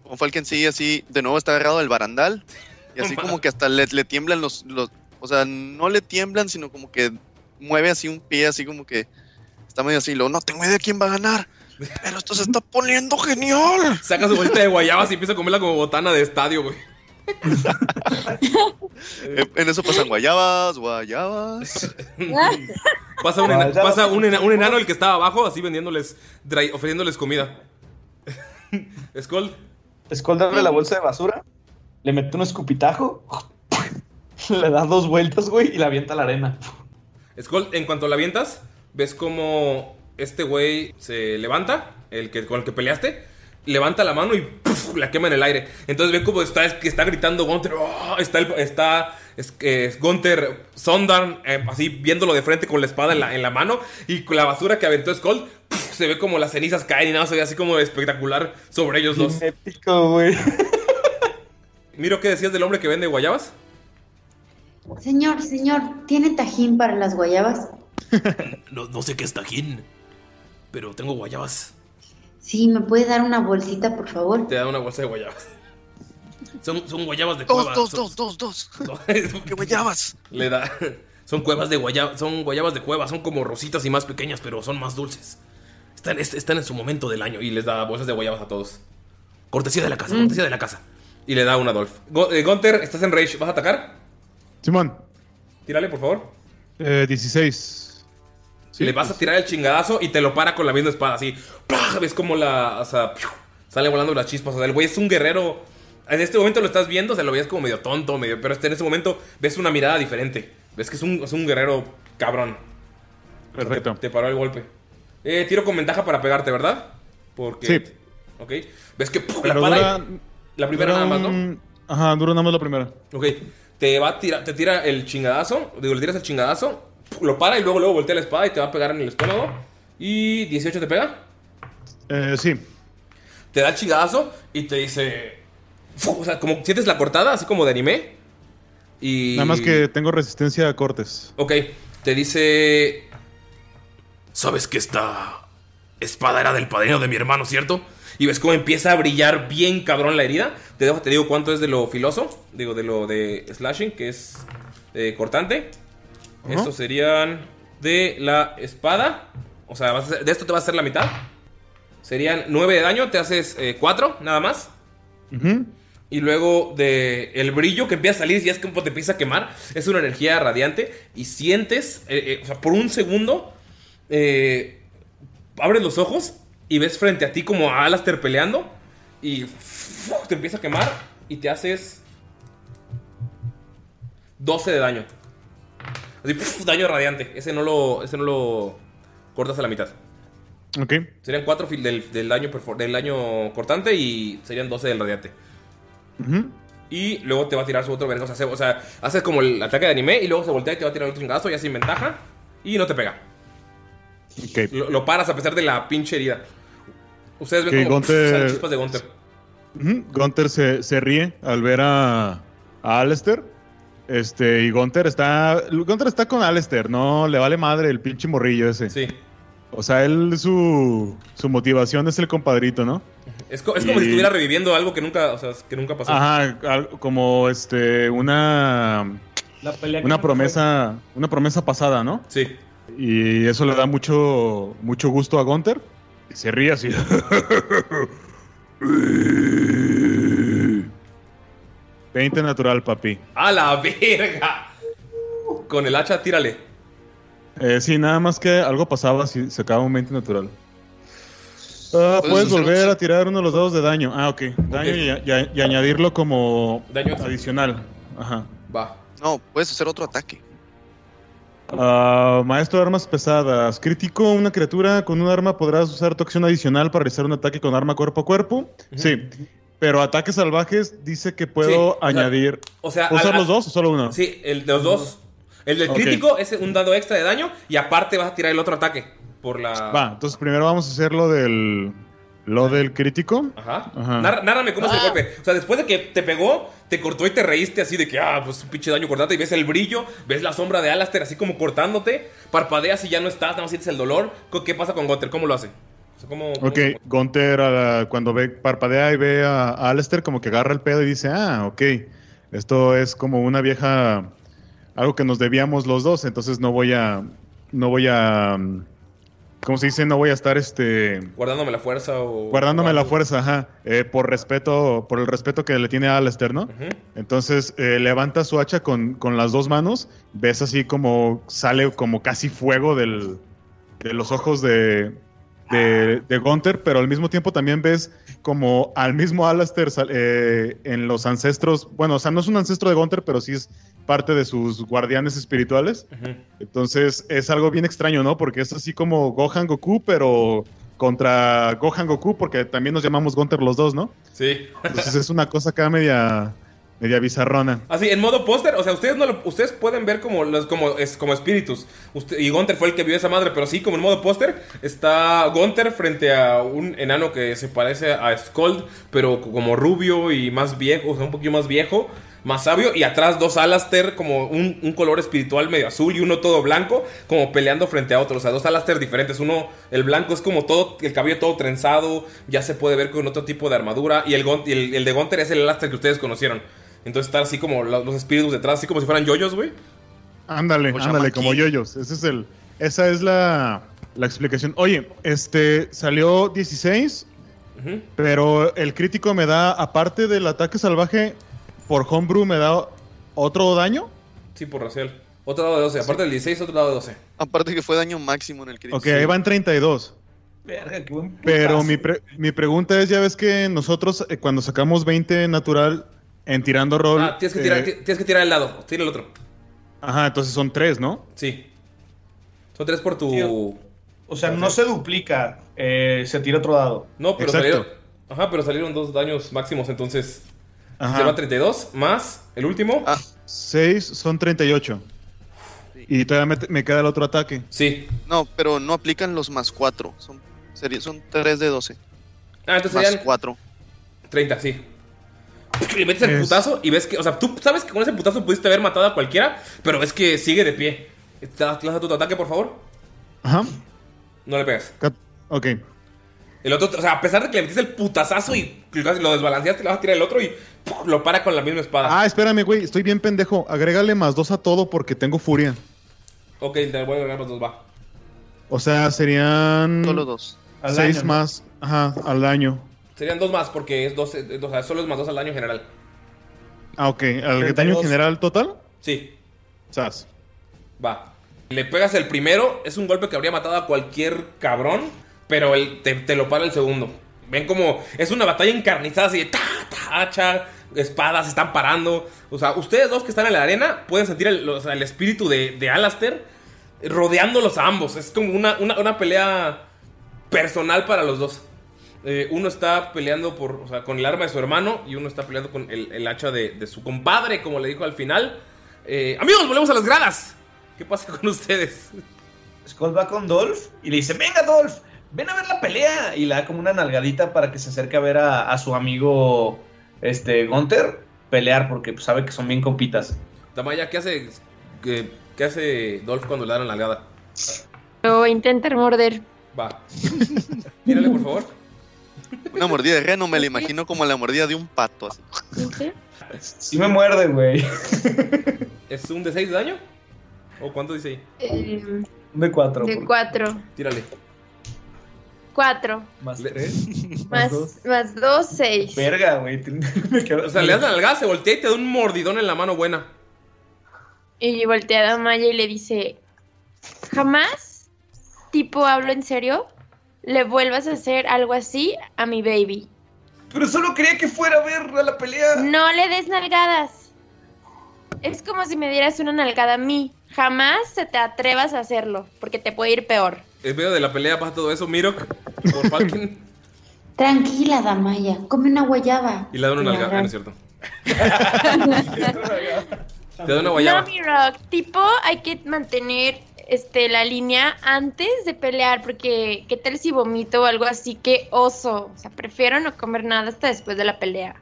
Von Falken sí, así, de nuevo está agarrado del barandal. Y así *laughs* como que hasta le, le tiemblan los, los. O sea, no le tiemblan, sino como que mueve así un pie, así como que Está medio así, luego, no tengo idea de quién va a ganar. Pero esto se está poniendo genial. Saca su bolsita de guayabas y empieza a comerla como botana de estadio, güey. *laughs* En, en eso pasan guayabas, guayabas. *laughs* Pasa, un, ena- pasa un, ena- un enano, el que estaba abajo, así vendiéndoles, dry- ofreciéndoles comida. *laughs* Skull. Skull darle la bolsa de basura, le mete un escupitajo, le da dos vueltas, güey, y la avienta a la arena. Skull, en cuanto la avientas, ves como este güey se levanta, el que con el que peleaste, levanta la mano y ¡puf! la quema en el aire. Entonces ve como está, es que está gritando Gunter, ¡oh! está, el- está es, es Gunter Sondarn eh, así viéndolo de frente con la espada en la, en la mano y con la basura que aventó Skull, se ve como las cenizas caen y nada, se ve así como espectacular sobre ellos dos. Épico, güey. Miro, ¿qué decías del hombre que vende guayabas? Señor, señor, ¿tiene tajín para las guayabas? *laughs* No, no sé qué es tajín, pero tengo guayabas. Sí, ¿me puede dar una bolsita, por favor? Te da una bolsa de guayabas. *laughs* Son, son guayabas de Dos, cueva. dos, Son- dos, dos, dos. *laughs* *laughs* ¿Qué guayabas? Le da. Son cuevas de guayabas. Son guayabas de cueva. Son como rositas y más pequeñas, pero son más dulces. Están, es- están en su momento del año y les da bolsas de guayabas a todos. Cortesía de la casa, cortesía de la casa. Y le da un Adolf. Go- eh, Gunter, estás en Rage. ¿Vas a atacar? Simón, Tírale, por favor. eh, 16. Le vas a tirar el chingadazo y te lo para con la misma espada, así. ¡Pah! Ves como la. O sea, ¡piu! sale volando las chispas. O sea, el güey es un guerrero. En este momento lo estás viendo, o sea, lo ves como medio tonto, medio. Pero este- en este momento ves una mirada diferente. Ves que es un, es un guerrero cabrón. Perfecto. te, te paró el golpe. Eh, tiro con ventaja para pegarte, ¿verdad? Porque. Sí. Ok. Ves que ¡puf! la dura- la primera nada más, ¿no? Ajá, dura nada más la primera. Ok. Te va a tirar, te tira el chingadazo. Digo, le tiras el chingadazo. Lo para y luego, luego voltea la espada y te va a pegar en el estómago. Y 18 te pega. Eh, sí. Te da el chingadazo y te dice. O sea, como sientes la cortada, así como de anime. Y. Nada más que tengo resistencia a cortes. Ok. Te dice. Sabes que esta espada era del padrino de mi hermano, ¿cierto? Y ves cómo empieza a brillar bien cabrón la herida. Te, dejo, te digo cuánto es de lo filoso. Digo, de lo de slashing, que es eh, cortante. Estos serían de la espada. O sea, vas a hacer- de esto te va a hacer la mitad. Serían 9 de daño, te haces 4, nada más. Y luego de el brillo que empieza a salir y es como te empieza a quemar, es una energía radiante y sientes, eh, eh, o sea, por un segundo, eh, abres los ojos y ves frente a ti como a Alastair peleando y te empieza a quemar y te haces 12 de daño. Daño radiante. Ese no lo, ese no lo cortas a la mitad. Ok. Serían 4 del, del daño, del daño cortante y serían 12 del radiante. Y luego te va a tirar su otro veneno. O sea, se- o sea, haces como el ataque de anime y luego se voltea y te va a tirar otro chingazo ya sin ventaja. Y no te pega. Lo, lo paras a pesar de la pinche herida. Ustedes ven Ok, como Gunther- salen chispas de Gunter. Gunter se, se ríe al ver a, a Alistair. Este, y Gunter está. Gunter está con Alistair, no le vale madre el pinche morrillo ese. Sí. O sea, él su, su motivación es el compadrito, ¿no? Es, co- es como Y- si estuviera reviviendo algo que nunca, o sea, que nunca pasó. Ajá, como este, una. La pelea que Una promesa, una promesa pasada, ¿no? Sí. Y eso le da mucho, mucho gusto a Gunter. Y se ríe así. *laughs* 20 natural, papi. ¡A la verga! Con el hacha, tírale. Eh, sí, nada más que algo pasaba si sacaba un 20 natural. Ah, Puedes volver a tirar uno de los dados de daño. Ah, ok. Daño. Y, y- y añadirlo como Daño adicional. Ajá. Va. No, puedes hacer otro ataque. Ah, maestro de armas pesadas. Crítico, una criatura con un arma podrás usar tu acción adicional para realizar un ataque con arma cuerpo a cuerpo. Sí. Pero ataques salvajes dice que puedo Sí, añadir. O sea, ¿Usar los dos o solo uno? Sí, el de los dos. El del crítico es un dado extra de daño y aparte vas a tirar el otro ataque. Por la. Va, entonces primero vamos a hacer lo del. Lo del crítico. Ajá. Ajá. Nar- nárrame cómo es el golpe. O sea, después de que te pegó, te cortó y te reíste así de que, ah, pues un pinche daño cortante. Y ves el brillo, ves la sombra de Alastair así como cortándote. Parpadeas y ya no estás, nada más sientes el dolor. ¿Qué pasa con Gunter? ¿Cómo lo hace? ¿Cómo- cómo Ok, Gunter ah, cuando ve, parpadea y ve a, a Alistair como que agarra el pedo y dice, ah, ok, esto es como una vieja, algo que nos debíamos los dos, entonces no voy a, no voy a, como se dice, no voy a estar este Guardándome la fuerza o. guardándome la fuerza, ajá, eh, por respeto, por el respeto que le tiene a Alastair, ¿no? Entonces eh, levanta su hacha con, con las dos manos, ves así como sale como casi fuego del, de los ojos de, de, de Gunther, pero al mismo tiempo también ves como al mismo Alastair eh, en los ancestros, bueno, o sea, no es un ancestro de Gunther, pero sí es parte de sus guardianes espirituales. Entonces es algo bien extraño, ¿no? Porque es así como Gohan Goku, pero contra Gohan Goku, porque también nos llamamos Gunter los dos, ¿no? Sí. Entonces es una cosa acá media, media bizarrona. Así, en modo póster, o sea, ustedes no lo- ustedes pueden ver como como es como espíritus. Y Gunther fue el que vio esa madre, pero sí, como en modo póster, está Gunther frente a un enano que se parece a Skold, pero como rubio y más viejo, o sea, un poquito más viejo, más sabio, y atrás dos Alaster como un, color espiritual medio azul y uno todo blanco, como peleando frente a otro, o sea, dos Alaster diferentes. Uno, el blanco es como todo, el cabello todo trenzado, ya se puede ver con otro tipo de armadura, y el, de Gunther es el Alaster que ustedes conocieron. Entonces están así como los, los espíritus detrás, así como si fueran yoyos, güey. Ándale, O ándale, como yoyos. Ese es el, esa es la, la explicación. Oye, este salió 16, Ujú. pero el crítico me da, aparte del ataque salvaje, por homebrew me da otro daño. Sí, por racial. Otro dado de 12, aparte del 16, otro dado de 12. Aparte que fue daño máximo en el crítico. Ok, ahí van 32. Verga, qué buen Pero mi, pre- mi pregunta es, ya ves que nosotros eh, cuando sacamos 20 natural en tirando rol... Ah, tienes que, tirar, eh, ti- tienes que tirar el dado, tira el otro. Ajá, entonces son 3, ¿no? Sí. Son 3 por tu... O sea, no se duplica, eh, se tira otro dado. No, pero Exacto. salieron... Ajá, pero salieron dos daños máximos, entonces... Ajá. Se va 32, más el último. Ah, 6 son 38. Y todavía me, me queda el otro ataque. Sí. No, pero no aplican los más 4. Son, sería- son 3 de 12. Ah, entonces más serían 4. 30, sí. Le metes el Es- putazo y ves que... O sea, tú sabes que con ese putazo pudiste haber matado a cualquiera, pero ves que sigue de pie. ¿Estás lanza tu ataque, por favor? Ajá. No le pegas. Cat- Ok. El otro, o sea, a pesar de que le metiste el putazazo y lo desbalanceaste, le vas a tirar el otro y ¡pum! lo para con la misma espada. Ah, espérame, güey. Estoy bien pendejo. Agrégale más 2 a todo porque tengo furia. Ok, te voy a agregar los dos, va. O sea, serían... Solo 2. Al 6 daño, ¿no? más. Ajá, al daño. Serían dos más porque es 12, o sea, solo es más dos al daño general. Ah, ok. ¿Al 32. daño general total? Sí, Sas. va. Le pegas el primero, es un golpe que habría matado a cualquier cabrón, pero él te, te lo para el segundo. Ven como es una batalla encarnizada así de ta, ta, hacha, espadas, se están parando. O sea, ustedes dos que están en la arena pueden sentir el, o sea, el espíritu de, de Alastair rodeándolos a ambos. Es como una, una, una pelea personal para los dos. Eh, uno está peleando por, o sea, con el arma de su hermano y uno está peleando con el, el hacha de, de su compadre, como le dijo al final. Eh, amigos, volvemos a las gradas. ¿Qué pasa con ustedes? Skull va con Dolph y le dice, venga Dolph, ven a ver la pelea. Y le da como una nalgadita para que se acerque a ver a, a su amigo este, Gunther pelear porque pues, sabe que son bien compitas. Damaya, ¿qué hace, qué, qué hace Dolph cuando le dan la nalgada? Lo voy a intentar morder. Va. Tírale, por favor. Una mordida de reno me la imagino como la mordida de un pato. así. ¿Sí? Sí me muerde, güey. ¿Es un de 6 de daño? ¿O cuánto dice ahí? Eh, Un de cuatro. de por- cuatro. Tírale. Cuatro. Más Le- tres. *laughs* Más, dos. más dos, seis. Verga, güey. *laughs* O sea, le das la nalgada, se voltea y te da un mordidón en la mano buena. Y voltea a Maya y le dice, jamás, tipo, hablo en serio, le vuelvas a hacer algo así a mi baby. Pero solo quería que fuera a ver a la pelea. No le des nalgadas. Es como si me dieras una nalgada a mí. Jamás se te atrevas a hacerlo, porque te puede ir peor. En medio de la pelea pasa todo eso, Mirok, por Falcon, *laughs* Tranquila, Damaya, come una guayaba. y le da una nalgada. no es cierto. *laughs* Te da una No, guayaba. mi rock, tipo, hay que mantener este, la línea antes de pelear, porque qué tal si vomito o algo así, que oso. O sea, prefiero no comer nada hasta después de la pelea.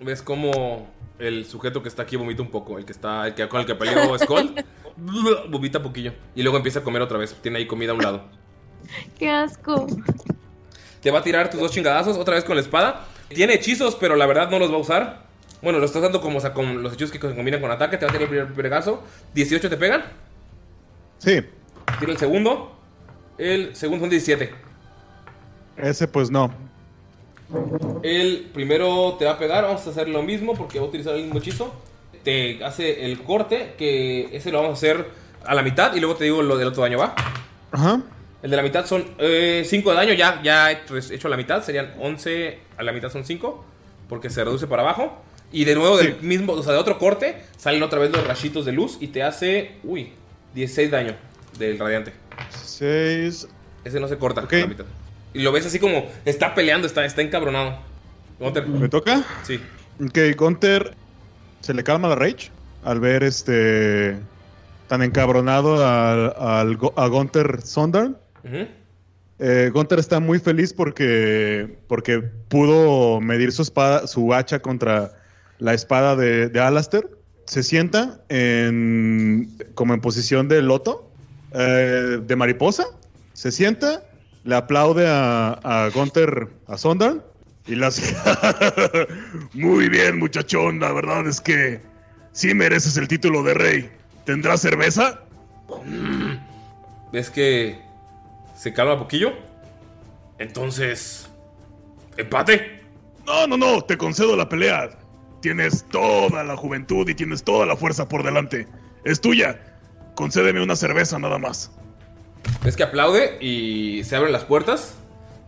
¿Ves cómo el sujeto que está aquí vomita un poco? El que está, el que con el que peleó *laughs* Skull, vomita poquillo. Y luego empieza a comer otra vez. Tiene ahí comida a un lado. *laughs* Qué asco. Te va a tirar tus dos chingadazos otra vez con la espada. Tiene hechizos, pero la verdad no los va a usar. Bueno, lo estás dando como o sea, con los hechizos que combinan con ataque. Te va a tirar el primer pegazo. 18 te pegan. Sí. Tira el segundo. El segundo son 17. Ese pues no. El primero te va a pegar, vamos a hacer lo mismo porque va a utilizar el mismo hechizo. Te hace el corte, que ese lo vamos a hacer a la mitad y luego te digo lo del otro daño, ¿va? Ajá. El de la mitad son 5 de daño, ya, ya he hecho la mitad, serían 11, a la mitad son 5, porque se reduce para abajo. Y de nuevo del mismo, o sea, de otro corte, salen otra vez los rayitos de luz y te hace, uy, 16 daño del radiante. 6. Ese no se corta la mitad. Y lo ves así como está peleando, está, está encabronado. Gunter. ¿Me toca? Sí. Ok, Gunter se le calma la rage al ver este tan encabronado al, al a Gunter Sondern. Ujú. Eh, Gunter está muy feliz porque, porque pudo medir su espada, su hacha contra la espada de, de Alastair. Se sienta en, como en posición de loto, eh, de mariposa. Se sienta, le aplaude a, a Gunter, a Sondern, y le hace... *laughs* Muy bien, muchachón. La verdad es que sí mereces el título de rey. ¿Tendrás cerveza? ¿Ves que se calma poquillo? Entonces, empate. No, no, no. Te concedo la pelea. Tienes toda la juventud y tienes toda la fuerza por delante. Es tuya. Concédeme una cerveza nada más. Ves que aplaude y se abren las puertas.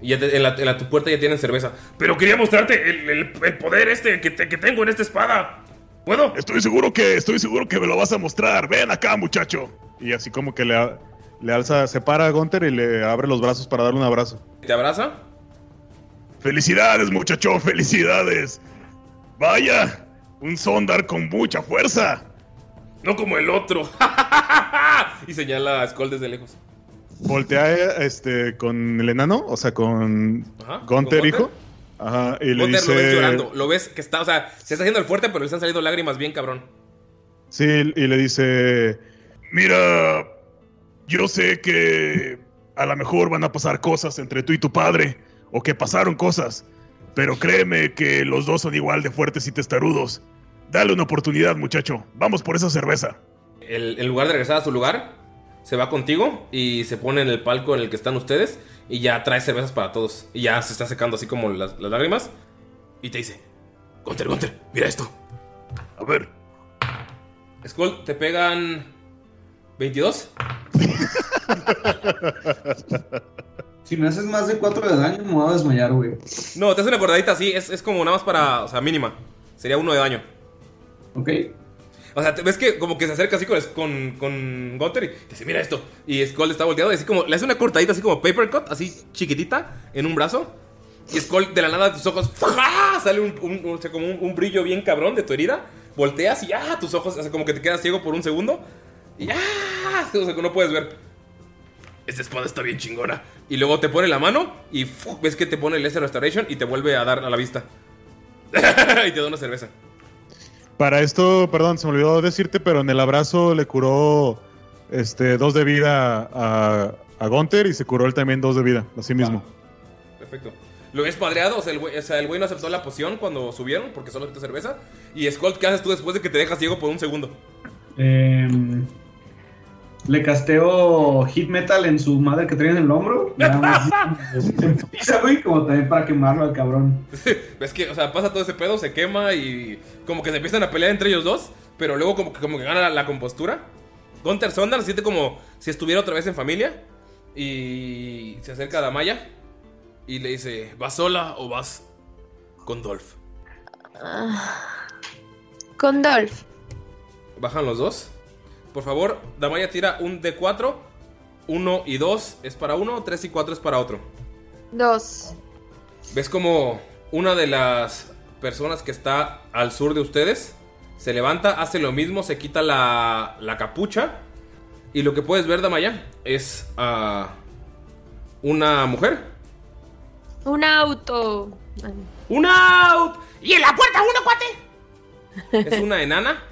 Y ya te- en, la, en la- tu puerta ya tienen cerveza. Pero quería mostrarte el, el- el poder este que, te- que tengo en esta espada. ¿Puedo? Estoy seguro que estoy seguro que me lo vas a mostrar. Ven acá, muchacho. Y así como que le, le alza, se para a Gunter y le abre los brazos para darle un abrazo. ¿Te abraza? Felicidades, muchacho, felicidades. Vaya, un sondar con mucha fuerza. No como el otro. *laughs* y señala a Skull desde lejos. Voltea este, con el enano, o sea, con Gunter, ¿con hijo. Ajá, y le Gunter dice... lo ves llorando. Lo ves que está, o sea, se está haciendo el fuerte, pero le están saliendo lágrimas bien cabrón. Sí, y le dice... Mira, yo sé que a lo mejor van a pasar cosas entre tú y tu padre, o que pasaron cosas, pero créeme que los dos son igual de fuertes y testarudos. Dale una oportunidad, muchacho. Vamos por esa cerveza. El- en lugar de regresar a su lugar, se va contigo y se pone en el palco en el que están ustedes y ya trae cervezas para todos. Y ya se está secando así como las, las lágrimas. Y te dice, Gunter, Gunter, mira esto. A ver. Skull, te pegan 22. *laughs* Si me haces más de 4 de daño, me voy a desmayar, güey. No, te hace una acordadita así, es, es como nada más para, o sea, mínima. Sería uno de daño. Ok. O sea, ves que como que se acerca así con, con, con y te dice, mira esto. Y Skull está volteado y así como, le hace una cortadita así como paper cut, así chiquitita, en un brazo. Y Skull de la nada de tus ojos, ¡fua! sale un, un- o sea, como un, un brillo bien cabrón de tu herida. Volteas y ya, tus ojos, o sea, como que te quedas ciego por un segundo. Y ya, o sea, que no puedes ver. Esta espada está bien chingona. Y luego te pone la mano y ves que te pone el S Restoration y te vuelve a dar a la vista. *laughs* y te da una cerveza. Para esto, perdón, se me olvidó decirte, pero en el abrazo le curó este, dos de vida a, a Gunter y se curó él también dos de vida, así mismo. Perfecto. Lo ves padreado, o sea, el güey, o sea, no aceptó la poción cuando subieron porque solo aceptó cerveza. Y Skull, ¿qué haces tú después de que te dejas ciego por un segundo? Em, le casteo hit metal en su madre que trae en el hombro. Nada más. *laughs* Pisa, güey, como también para quemarlo al cabrón. Ves que, o sea, pasa todo ese pedo, se quema y como que se empiezan a pelear entre ellos dos, pero luego como que, como que gana la, la compostura. Gunter Sondar se siente como si estuviera otra vez en familia y se acerca a Damaya y le dice, ¿vas sola o vas con Dolph? Ah. Con Dolph. Bajan los dos. Por favor, Damaya tira un D4. 1 y 2 es para uno, 3 y 4 es para otro. Dos. ¿Ves como una de las personas que está al sur de ustedes se levanta, hace lo mismo, se quita la, la capucha? Y lo que puedes ver, Damaya, es a una mujer. Un auto. ¡Un out! ¡Y en la puerta uno, cuate! *laughs* Es una enana.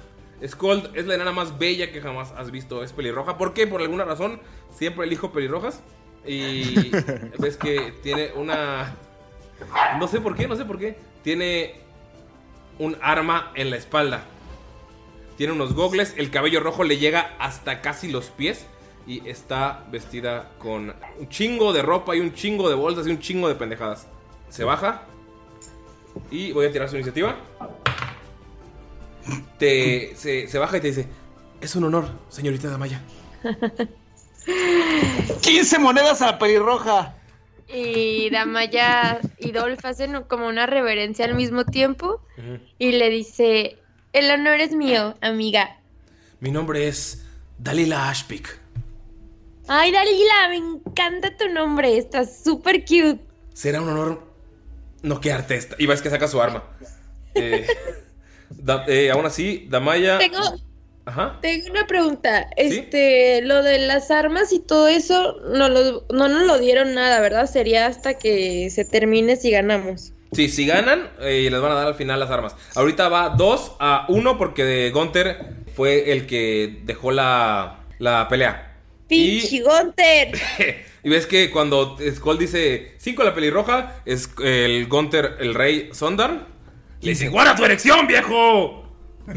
Skull es la enana más bella que jamás has visto. Es pelirroja. ¿Por qué? Por alguna razón siempre elijo pelirrojas. Y *laughs* ves que tiene una... No sé por qué, no sé por qué. Tiene un arma en la espalda. Tiene unos gogles. El cabello rojo le llega hasta casi los pies. y está vestida con un chingo de ropa y un chingo de bolsas y un chingo de pendejadas. Se baja y voy a tirar su iniciativa. Te, se, se baja y te dice, es un honor, señorita Damaya. *laughs* 15 monedas a la pelirroja. Y Damaya y Dolph hacen como una reverencia al mismo tiempo y le dice, el honor es mío, amiga. Mi nombre es Dalila Ashpik. Ay, Dalila, me encanta tu nombre, estás súper cute. Será un honor noquearte esta. Y ves que saca su arma. Eh, *laughs* da- eh, aún así, Damaya... Tengo, Ajá. tengo una pregunta. Este, lo de las armas y todo eso, no, lo- no nos lo dieron nada, ¿verdad? Sería hasta que se termine si ganamos. Sí, si ganan, eh, les van a dar al final las armas. Ahorita va 2 a 1 porque Gunter fue el que dejó la, la pelea. ¡Pinche Gunter! *laughs* Y ves que cuando Skull dice 5 a la pelirroja, es el Gunter, el rey Sondar. Le dice, ¡guarda tu erección, viejo! *laughs*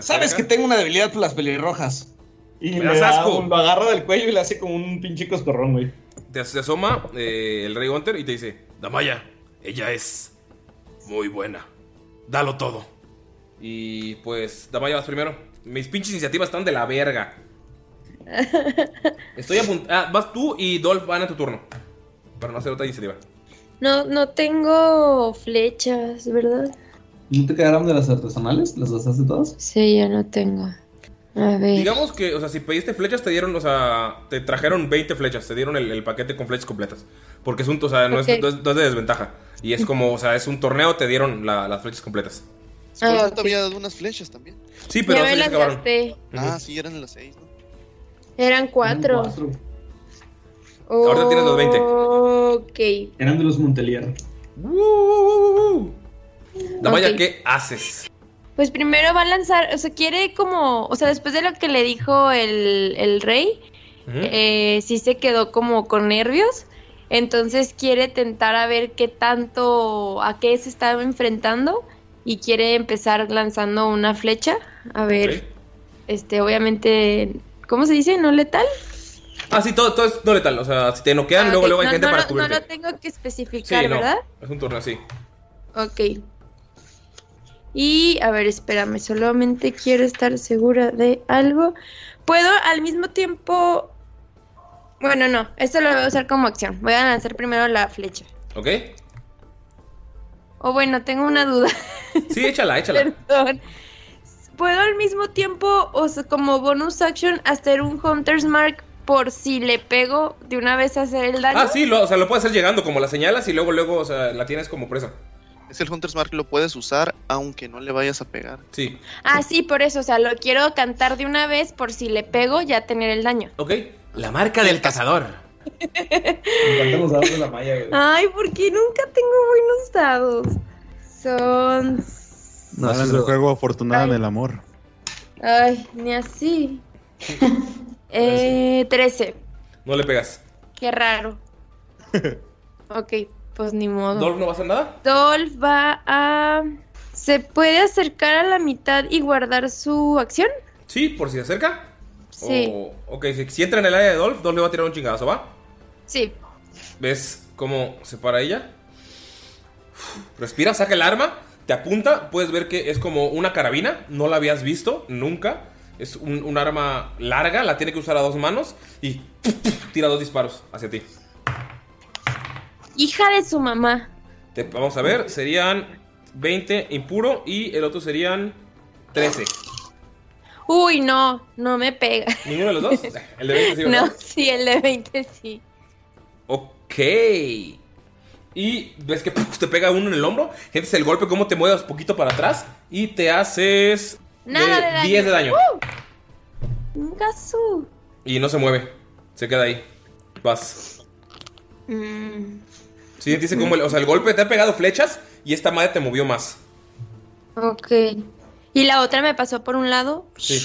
Sabes que tengo una debilidad por las pelirrojas. Y Me das da asco. un- lo agarra del cuello y le hace como un pinche coscorrón, güey. Te, se asoma eh, el rey Gunter y te dice, Damaya, ella es muy buena. Dalo todo. Y pues, Damaya, vas primero. Mis pinches iniciativas están de la verga. *laughs* Estoy apuntando. Ah, vas tú y Dolph van a tu turno. Para no hacer otra iniciativa. No, no tengo flechas, ¿verdad? ¿No te quedaron de las artesanales? ¿Las gastaste todas? Sí, ya no tengo. A ver. Digamos que, o sea, si pediste flechas, te dieron, o sea, te trajeron 20 flechas, te dieron el, el paquete con flechas completas. Porque es un, o sea, no, es, no es- no es de desventaja. Y es como, o sea, es un torneo, te dieron la- las flechas completas. Ah, te había dado unas flechas también. Sí, pero ya me las acabaron. gasté. Ah, sí, eran las seis, ¿no? Eran cuatro. Ahorita tienes los 20. Ok. Eran de los Montelier. Damaya, Ok. ¿qué haces? Pues primero va a lanzar, o sea, quiere como, o sea, después de lo que le dijo el, el rey, eh, sí se quedó como con nervios. Entonces quiere tentar a ver qué tanto, a qué se estaba enfrentando y quiere empezar lanzando una flecha. A ver, este, obviamente, ¿cómo se dice? ¿No letal? Ah, sí, todo, todo es no letal. O sea, si te noquean, Ah, luego, ok. luego hay no, gente no para cubrirte. No lo tengo que especificar. ¿verdad? Es un torneo así. Ok. Y a ver, espérame, solamente quiero estar segura de algo. ¿Puedo al mismo tiempo... Bueno, no, esto lo voy a usar como acción. Voy a lanzar primero la flecha. ¿Ok? O bueno, tengo una duda. Sí, échala, *laughs* échala. Perdón. ¿Puedo al mismo tiempo, o sea, como bonus action, hacer un Hunter's Mark por si le pego de una vez hacer el daño? Ah, sí, lo, o sea, lo puedes hacer llegando, como la señalas y luego, luego, o sea, la tienes como presa. Es el Hunter's Mark, lo puedes usar aunque no le vayas a pegar. Sí. Ah, sí, por eso, o sea, lo quiero cantar de una vez por si le pego ya tener el daño. Ok. La marca del cazador. Los dados de la malla, güey. Ay, porque nunca tengo buenos dados. Son. No es el juego afortunado en el amor. Ay, ni así. *laughs* eh, 13. No le pegas. Qué raro. *laughs* ok, pues ni modo. ¿Dolph no va a hacer nada? Dolph va a. ¿Se puede acercar a la mitad y guardar su acción? Sí, por si se acerca. Sí. O- ok, si, si entra en el área de Dolph, Dolph le va a tirar un chingazo, ¿va? Sí. ¿Ves cómo se para ella? Respira, saca el arma, te apunta, puedes ver que es como una carabina, no la habías visto nunca. Es un, un arma larga, la tiene que usar a dos manos y tira dos disparos hacia ti. Hija de su mamá. Te- vamos a ver, serían 20 impuro y el otro serían 13. Uy, no, no me pega. ¿Ninguno de los dos? *laughs* El de 20 sí, ¿verdad? No, sí, el de 20 sí. Ok. Y ves que te pega uno en el hombro. Sientes el golpe, cómo te mueves poquito para atrás. Y te haces. Nada de daño. 10 de daño. ¡Uh! Y no se mueve. Se queda ahí. Vas. Mm, Sí, dice como el, o sea, el golpe te ha pegado flechas. Y esta madre te movió más. ok. Y la otra me pasó por un lado. Sí.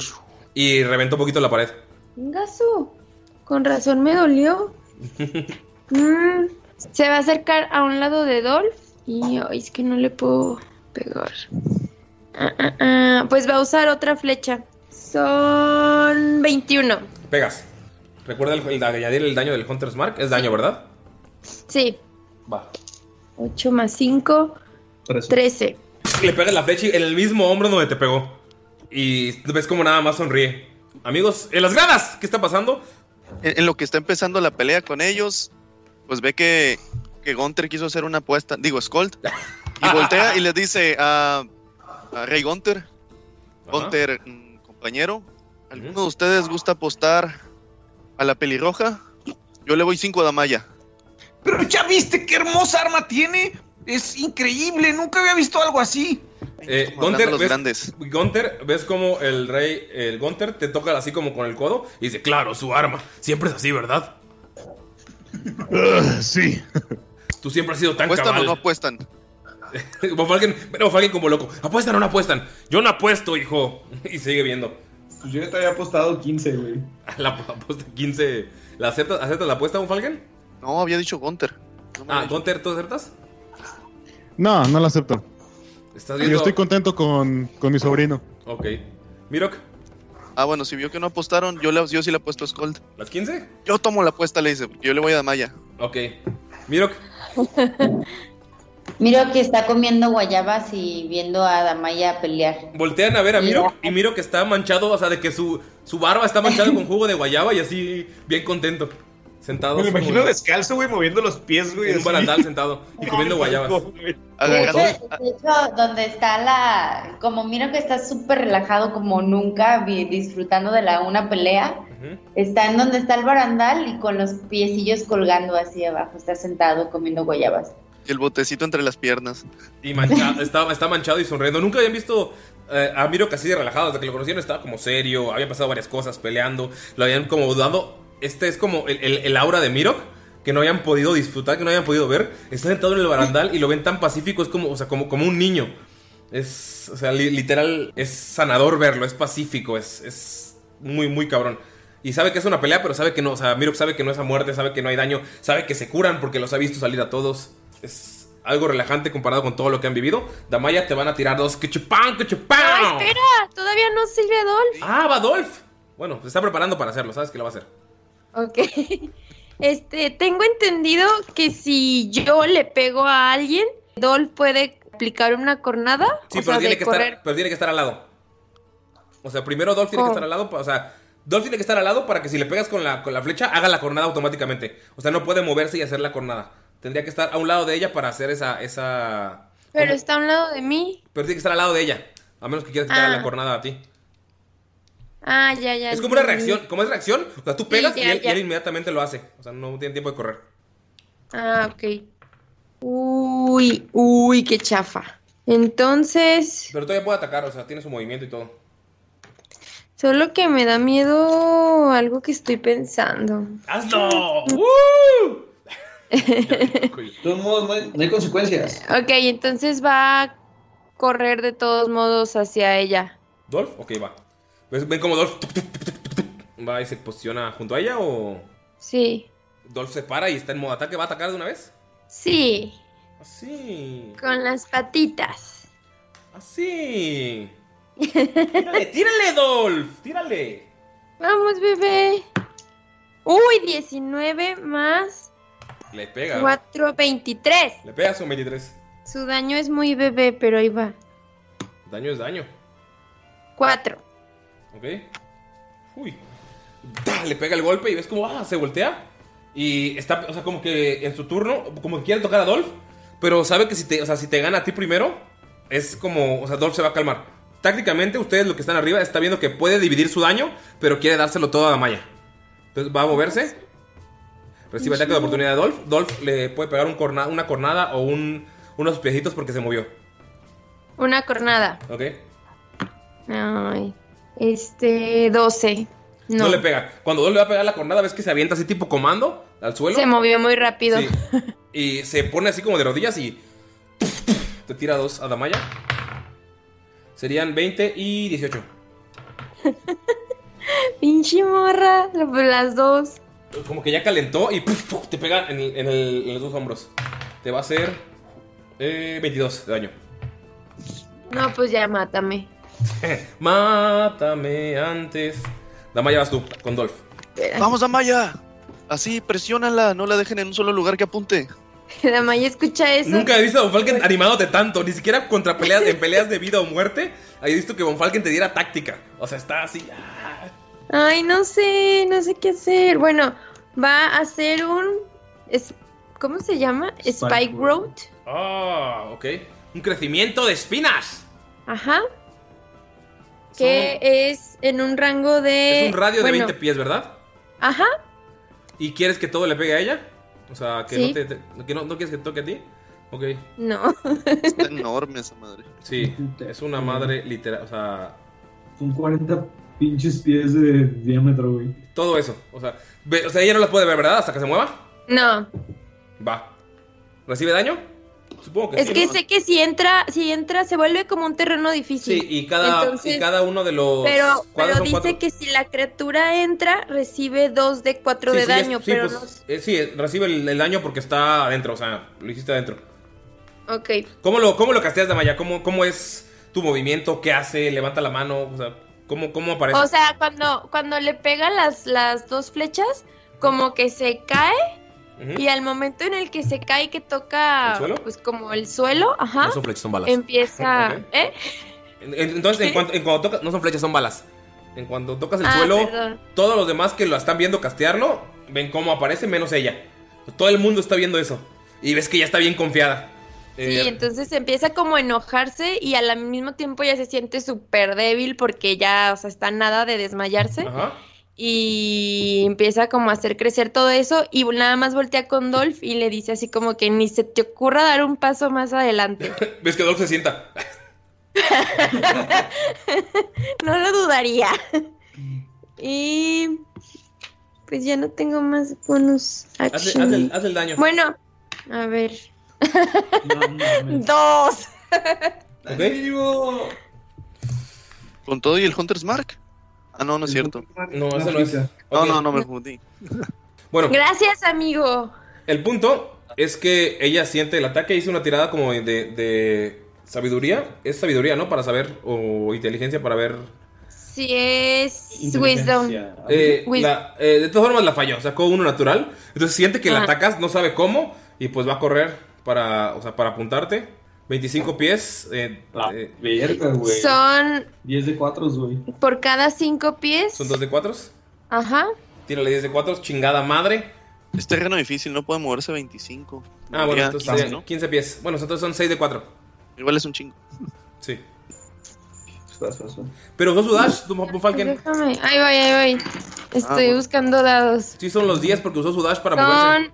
Y reventó un poquito la pared. Un gaso. Con razón me dolió. *laughs* Mm, se va a acercar a un lado de Dolph. Y ay, es que no le puedo pegar. Ah, ah, ah, Pues va a usar otra flecha. Son 21. Pegas. Recuerda el, el añadir el daño del Hunter's Mark. Es daño, ¿verdad? Sí. Va. 8 más 5. 13. Le pegas la flecha en el mismo hombro donde te pegó. Y ves como nada más sonríe. Amigos, en las gradas, ¿qué está pasando? En, en lo que está empezando la pelea con ellos, pues ve que, que Gunter quiso hacer una apuesta, digo, Skold, y *laughs* voltea y les dice a, a Rey Gunter, Gunter, mm, compañero, ¿alguno de ustedes gusta apostar a la pelirroja? Yo le voy 5 a Damaya. Pero ya viste qué hermosa arma tiene. Es increíble, nunca había visto algo así. Eh, Gunter, ves, grandes. Gunter, ves como el rey, el Gunter, te toca así como con el codo y dice, claro, su arma. Siempre es así, ¿verdad? *laughs* sí. Tú siempre has sido tan ¿Apuestan o no apuestan? Bofalken, pero Bofalken como loco. ¿Apuestan o no apuestan? Yo no apuesto, hijo. *laughs* Y sigue viendo. Pues yo ya te había apostado 15, güey. *laughs* La apuesta 15. ¿La aceptas, aceptas la apuesta, Bofalken? No, había dicho Gunter. Ah, Gunter, ¿tú aceptas? No, no lo acepto. Estás Yo viendo. estoy contento con, con mi sobrino. Ok. Mirok. Ah, bueno, si vio que no apostaron, yo, le, yo sí le apuesto a Skold. ¿Las 15? Yo tomo la apuesta, le dice, porque yo le voy a Damaya. Ok. Mirok. *laughs* Miro que está comiendo guayabas y viendo a Damaya pelear. Voltean a ver a Mirok y Mirok está manchado, o sea, de que su, su barba está manchada con jugo de guayaba y así, bien contento. Sentado. Me lo así como imagino descalzo, güey, moviendo los pies, güey. En un barandal sentado y comiendo guayabas. De hecho, de hecho, donde está la. Como miro que está súper relajado como nunca, disfrutando de la una pelea. Está en donde está el barandal y con los piecillos colgando así abajo. Está sentado comiendo guayabas. El botecito entre las piernas. Y manchado, está, manchado y sonriendo. Nunca habían visto eh, a Mirok así de relajado. Desde que lo conocieron estaba como serio. Había pasado varias cosas peleando. Lo habían como dudando. Este es como el, el- aura de Mirok. Que no habían podido disfrutar, que no habían podido ver. Está sentado en el barandal y lo ven tan pacífico. Es como, o sea, como, como un niño. Es, o sea, li- literal, es sanador verlo. Es pacífico. Es, es muy, muy cabrón. Y sabe que es una pelea, pero sabe que no. O sea, Mirok sabe que no es a muerte, sabe que no hay daño. Sabe que se curan porque los ha visto salir a todos. Es algo relajante comparado con todo lo que han vivido. Damaya te van a tirar dos. ¡Que chupán, que chupán! ¡Ay, espera! Todavía no sirve Adolf. ¡Ah, va Dolph! Bueno, se está preparando para hacerlo, sabes que lo va a hacer. Ok. *laughs* Este, tengo entendido que si yo le pego a alguien, Dolph puede aplicar una cornada. Sí, o pero, sea, tiene que correr. estar, pero tiene que estar al lado. O sea, primero Dolph tiene que Oh. estar al lado. O sea, Dolph tiene que estar al lado para que si le pegas con la, con la flecha, haga la cornada automáticamente. O sea, no puede moverse y hacer la cornada. Tendría que estar a un lado de ella para hacer esa. esa Pero está a un lado de mí. pero tiene que estar al lado de ella. A menos que quieras quitar Ah. la cornada a ti. Ah, ya, ya. Es como una reacción. Como es reacción, o sea, tú pegas ya, y, él, y ya. él inmediatamente lo hace. O sea, no tiene tiempo de correr. Ah, ok. Uy, uy, qué chafa. Entonces, Pero todavía puede atacar, o sea, tiene su movimiento y todo. solo que me da miedo algo que estoy pensando. ¡Hazlo! *laughs* ¡Woo! *laughs* De todos modos, no hay, no hay consecuencias. Ok, entonces va a correr de todos modos hacia ella. ¿Dolph? Ok, va. ¿Ves- ¿Ven cómo Dolph tuc, tuc, tuc, tuc, tuc, va y se posiciona junto a ella o Sí, Dolph se para y está en modo ataque? ¿Va a atacar de una vez? sí, Así. con las patitas. Así. *laughs* Tírale, tírale, Dolph. Tírale. Vamos, bebé. Uy, 19 más Le pega. 4, 23. Le pega su 23. Su daño es muy bebé, pero ahí va. Daño es daño. 4. ¿Ok? Uy. Le pega el golpe y ves como ah, se voltea. Y está, o sea, como que en su turno, como que quiere tocar a Dolph. Pero sabe que si te, o sea, si te gana a ti primero, es como, o sea, Dolph se va a calmar. Tácticamente, ustedes, los que están arriba, está viendo que puede dividir su daño, pero quiere dárselo todo a Damaya. Entonces va a moverse. Recibe ataque de oportunidad de Dolph. Dolph le puede pegar un corna- una cornada o un, unos piecitos porque se movió. Una cornada. ¿Ok? Ay. Este, 12. No. No. le pega. Cuando Dolph le va a pegar la cornada, ves que se avienta así tipo comando al suelo. Se movió muy rápido. Sí. Y se pone así como de rodillas y te tira dos a Damaya. Serían 20 y 18. *laughs* Pinche morra. Las dos. Como que ya calentó y puf, puf, te pega en, el- en el- en los dos hombros. Te va a hacer eh, 22 de daño. No, pues ya mátame. *laughs* Mátame antes. Damaya, vas tú, con Dolph. Vamos, Amaya. Así, presiónala, no la dejen en un solo lugar que apunte. *laughs* Damaya escucha eso. Nunca he visto a Von Falken animándote tanto, ni siquiera contra peleas, en *laughs* peleas de vida o muerte. He visto que Von Falken te diera táctica. O sea, está así. ah. Ay, no sé, no sé qué hacer. Bueno, va a hacer un. es- ¿Cómo se llama? Spike Road. Ah, ok. Un crecimiento de espinas. Ajá. Que es en un rango de. Es un radio de bueno, 20 pies, ¿verdad? Ajá. ¿Y quieres que todo le pegue a ella? O sea, que, Sí. no, te, te- que no, no quieres que toque a ti. Ok. No. Está enorme esa madre. Sí, es una madre literal. O sea, Son 40 pinches pies de diámetro, güey. todo eso. O sea, ve- o sea, ella no las puede ver, ¿verdad? Hasta que se mueva. No. Va. ¿Recibe daño? Supongo que Es sí. que ¿no? sé que si entra, si entra, se vuelve como un terreno difícil. Sí, y cada, Entonces- y cada uno de los. Pero, pero dice cuatro- que si la criatura entra, recibe 2 de 4 Sí, de sí, es- daño, sí, pero pues, eh, sí, recibe el, el daño porque está adentro, o sea, lo hiciste adentro. no. Ok. ¿Cómo lo, cómo lo casteas, Damaya? ¿Cómo, ¿Cómo es tu movimiento? ¿Qué hace? ¿Levanta la mano? O sea, ¿cómo, cómo aparece? O sea, cuando, cuando le pega las, las dos flechas, como que se cae. Y al momento en el que se cae, que toca, ¿El suelo? pues como el suelo, ajá, No son flechas, son balas. empieza. *laughs* ¿eh? En- en- Entonces, en cuanto, en cuanto tocas, no son flechas, son balas. En cuanto tocas el Ah, suelo, perdón. todos los demás que lo están viendo castearlo, ven cómo aparece, menos ella. Todo el mundo está viendo eso. Y ves que ya está bien confiada. Sí, Eh, entonces empieza como a enojarse y al mismo tiempo ya se siente súper débil porque ya, o sea, está nada de desmayarse. Ajá. Y empieza como a hacer crecer todo eso y nada más voltea con Dolph y le dice así como que ni se te ocurra dar un paso más adelante. *laughs* ves que Dolph se sienta. *laughs* no lo dudaría. Y pues ya no tengo más bonus Haz, action. haz el, haz el daño. Bueno, a ver. Dos. ¿Ok? ¿Con todo y el Hunter's Mark? Ah, no, no es cierto. No, eso no es. No, no, no me confundí. Bueno, Gracias, amigo. el punto es que ella siente el ataque. Hizo una tirada como de, de sabiduría. Es sabiduría, ¿no? Para saber. O inteligencia para ver. Si es Wisdom. Eh, la- eh, de todas formas la falló, sacó uno natural. Entonces siente que la atacas, no sabe cómo. Y pues va a correr para, o sea, para apuntarte. 25 pies. eh, eh, Verga, güey. Son 10 de 4, güey. por cada cinco pies. son 2 de 4. Ajá. Tírale 10 de 4, chingada madre. Es terreno difícil, no puede moverse 25. Ah, bueno, entonces 15, serían 15 pies. Bueno, entonces son 6 de 4. Igual es un chingo. Sí. Pero usó su dash, tu Falken. Déjame. Ahí voy, ahí voy. Estoy bueno. buscando dados. Sí, son los 10 porque usó su dash para moverse.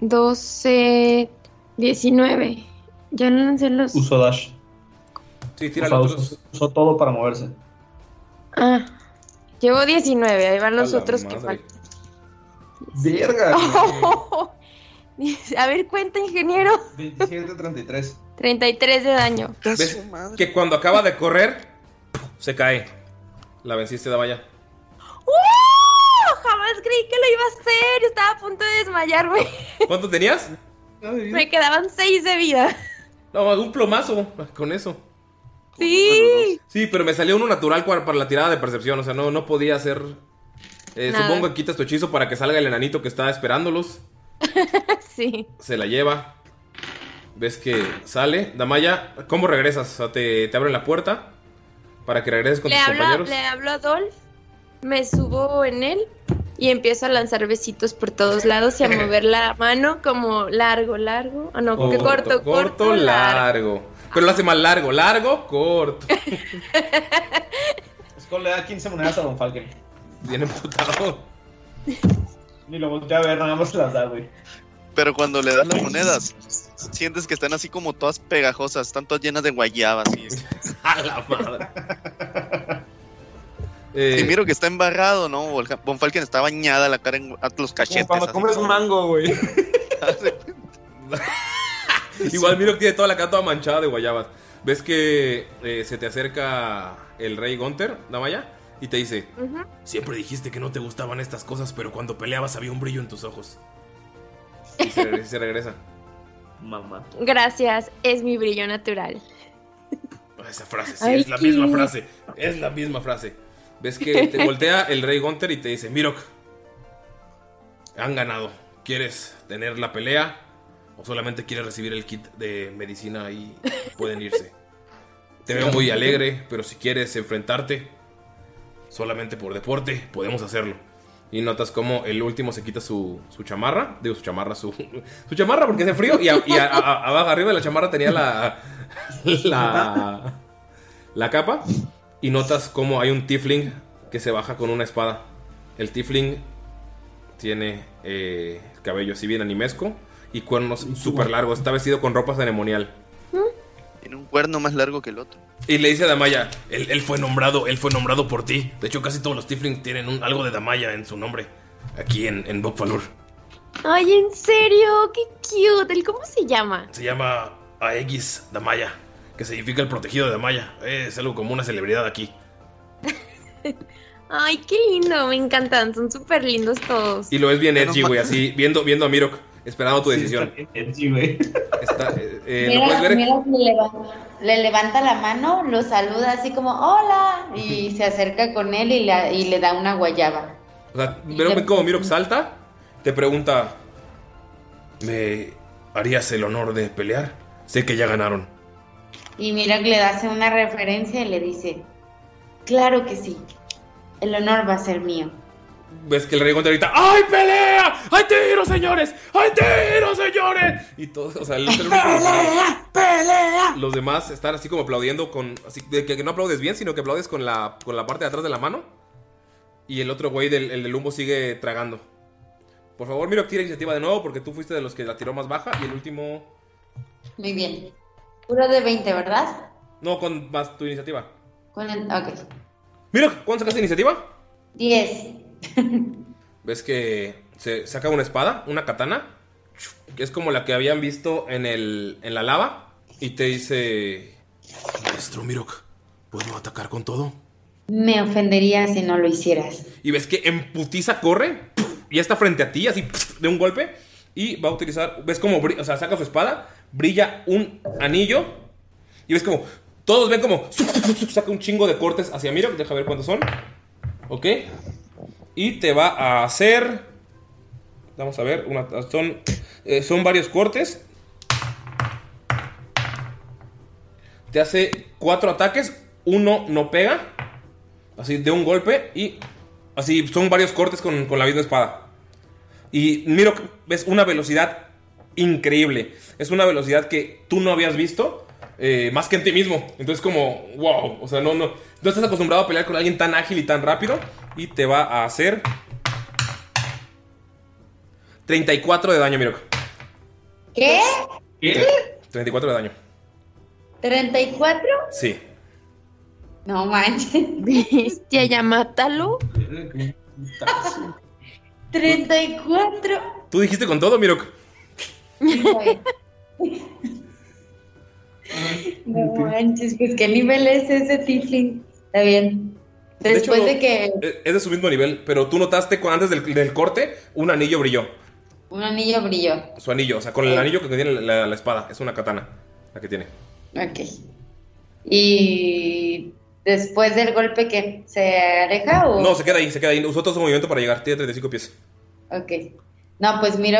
Son 12, 19. Ya no lancé los. Usó dash. Sí, O sea, usó, usó todo para moverse. Ah. Llevo 19. Ahí van los A otros que faltan. Verga. *laughs* A ver, cuenta, ingeniero. 27, 33. 33 de daño. ¿Ves? Que cuando acaba de correr, se cae. La venciste, Damaya. ¡Uh! Jamás creí que lo iba a hacer. Estaba a punto de desmayarme. ¿Cuánto tenías? Me quedaban 6 de vida. No, un plomazo con eso. Sí. Sí, pero me salió uno natural para la tirada de percepción. O sea, no, no podía hacer. Eh, supongo que quitas tu hechizo para que salga el enanito que está esperándolos. *laughs* Sí. Se la lleva. Ves que sale. Damaya, ¿cómo regresas? O sea, te, te abren la puerta para que regreses con Le tus hablo, compañeros. le hablo a Dolph. Me subo en él. Y empiezo a lanzar besitos por todos lados y a *laughs* mover la mano como largo, largo. Ah, no, que corto, corto, largo. largo. Pero lo hace más largo, largo, corto. *laughs* Skull le da 15 monedas a Don Falken. Bien emputado. Ni lo volteé a ver, nada más las da, güey. Pero cuando le das las monedas, sientes que están así como todas pegajosas, están todas llenas de guayabas. *laughs* Y... A la madre. Y miro que está embarrado, ¿no? Von Falken está bañada la cara en los cachetes. Como cuando comes mango, güey. *laughs* Igual miro que tiene toda la cara toda manchada de guayabas. Ves que eh, se te acerca el rey Gunther, Damaya, y te dice. Siempre dijiste que no te gustaban estas cosas, pero cuando peleabas había un brillo en tus ojos. Y se, regresa- *laughs* se regresa. Mamá. Gracias, es mi brillo natural. Esa frase, sí, Ay, es la qué- misma frase. Es la misma frase. Ves que te voltea el rey Gunter y te dice, Mirok, han ganado. ¿Quieres tener la pelea? ¿O solamente quieres recibir el kit de medicina y pueden irse? Te veo muy alegre, pero si quieres enfrentarte, solamente por deporte, podemos hacerlo. Y notas como el último se quita su, su chamarra. Digo, su chamarra, su, su chamarra porque hace frío. Y, a- y a- a- abajo, arriba de la chamarra tenía la, la, la capa. Y notas como hay un tiefling que se baja con una espada. El tiefling tiene eh, cabello así bien animesco y cuernos súper largos. Está vestido con ropa ceremonial. Tiene un cuerno más largo que el otro. Y le dice a Damaya, él, él fue nombrado, él fue nombrado por ti. De hecho, casi todos los Tiflings tienen un- algo de Damaya en su nombre. Aquí en, en Bokfalur. Ay, en serio, qué cute. ¿El cómo se llama? Se llama Aegis Damaya, que significa el protegido de Damaya. Es algo como una celebridad aquí. *laughs* Ay, qué lindo, me encantan, son súper lindos todos. Y lo ves bien edgy, güey, así, viendo, viendo a Mirok, esperando tu decisión. *laughs* Está, eh, eh, ¿Lo Mira, puedes ver? mira que le, levanta, le levanta la mano, lo saluda así como hola y se acerca con él y, la- y le da una guayaba. O sea, ven como Mirok salta, te pregunta, ¿me harías el honor de pelear? Sé que ya ganaron. Y mira que le hace una referencia y le dice, claro que sí, el honor va a ser mío. ves que el rey Gunter grita ¡Ay, pelea! ¡Hay tiro, señores! ¡Hay tiro, señores! Y todo, o sea, *laughs* el sabe. ¡Pelea! Los demás están así como aplaudiendo con. Así de que no aplaudes bien, sino que aplaudes con la, con la parte de atrás de la mano. Y el otro güey del el del humo sigue tragando. Por favor, Miro, tira iniciativa de nuevo porque tú fuiste de los que la tiró más baja. Y el último. Muy bien. Puro de 20, ¿verdad? No, con más tu iniciativa. Con el- ok. Miro, ¿cuánto sacaste de iniciativa? 10. Ves que se saca una espada, una katana, que es como la que habían visto en, el, en la lava, y te dice, Maestro Mirok, ¿puedo atacar con todo? Me ofendería si no lo hicieras. Y ves que en putiza corre, y está frente a ti, así de un golpe, y va a utilizar, ves bri- o sea, saca su espada, brilla un anillo, y ves como, todos ven como, saca un chingo de cortes hacia Mirok, deja ver cuántos son, ok, y te va a hacer, vamos a ver, una- son, eh, son varios cortes, te hace cuatro ataques, uno no pega, así de un golpe, y así son varios cortes con, con la misma espada. Y miro, ves una velocidad increíble. Es una velocidad que tú no habías visto eh, más que en ti mismo. Entonces, como, wow. O sea, no, no. No estás acostumbrado a pelear con alguien tan ágil y tan rápido. Y te va a hacer 34 de daño, Mirok. ¿Qué? 34 de daño. ¿34? Sí. No manches. Bestia, ya mátalo. 34. ¿Tú dijiste con todo, Mirok? No manches, pues qué nivel es ese Tiflin. Está bien. De hecho, Después de que eh, Es de su mismo nivel, pero tú notaste antes del, del corte un anillo brilló. un anillo brilló. Su anillo, o sea, con el anillo que tiene la, la espada. Es una katana la que tiene. Ok. Y después del golpe que se aleja o No, se queda ahí, se queda ahí. Usó todo su movimiento para llegar. Tiene 35 pies. Ok. No, pues miro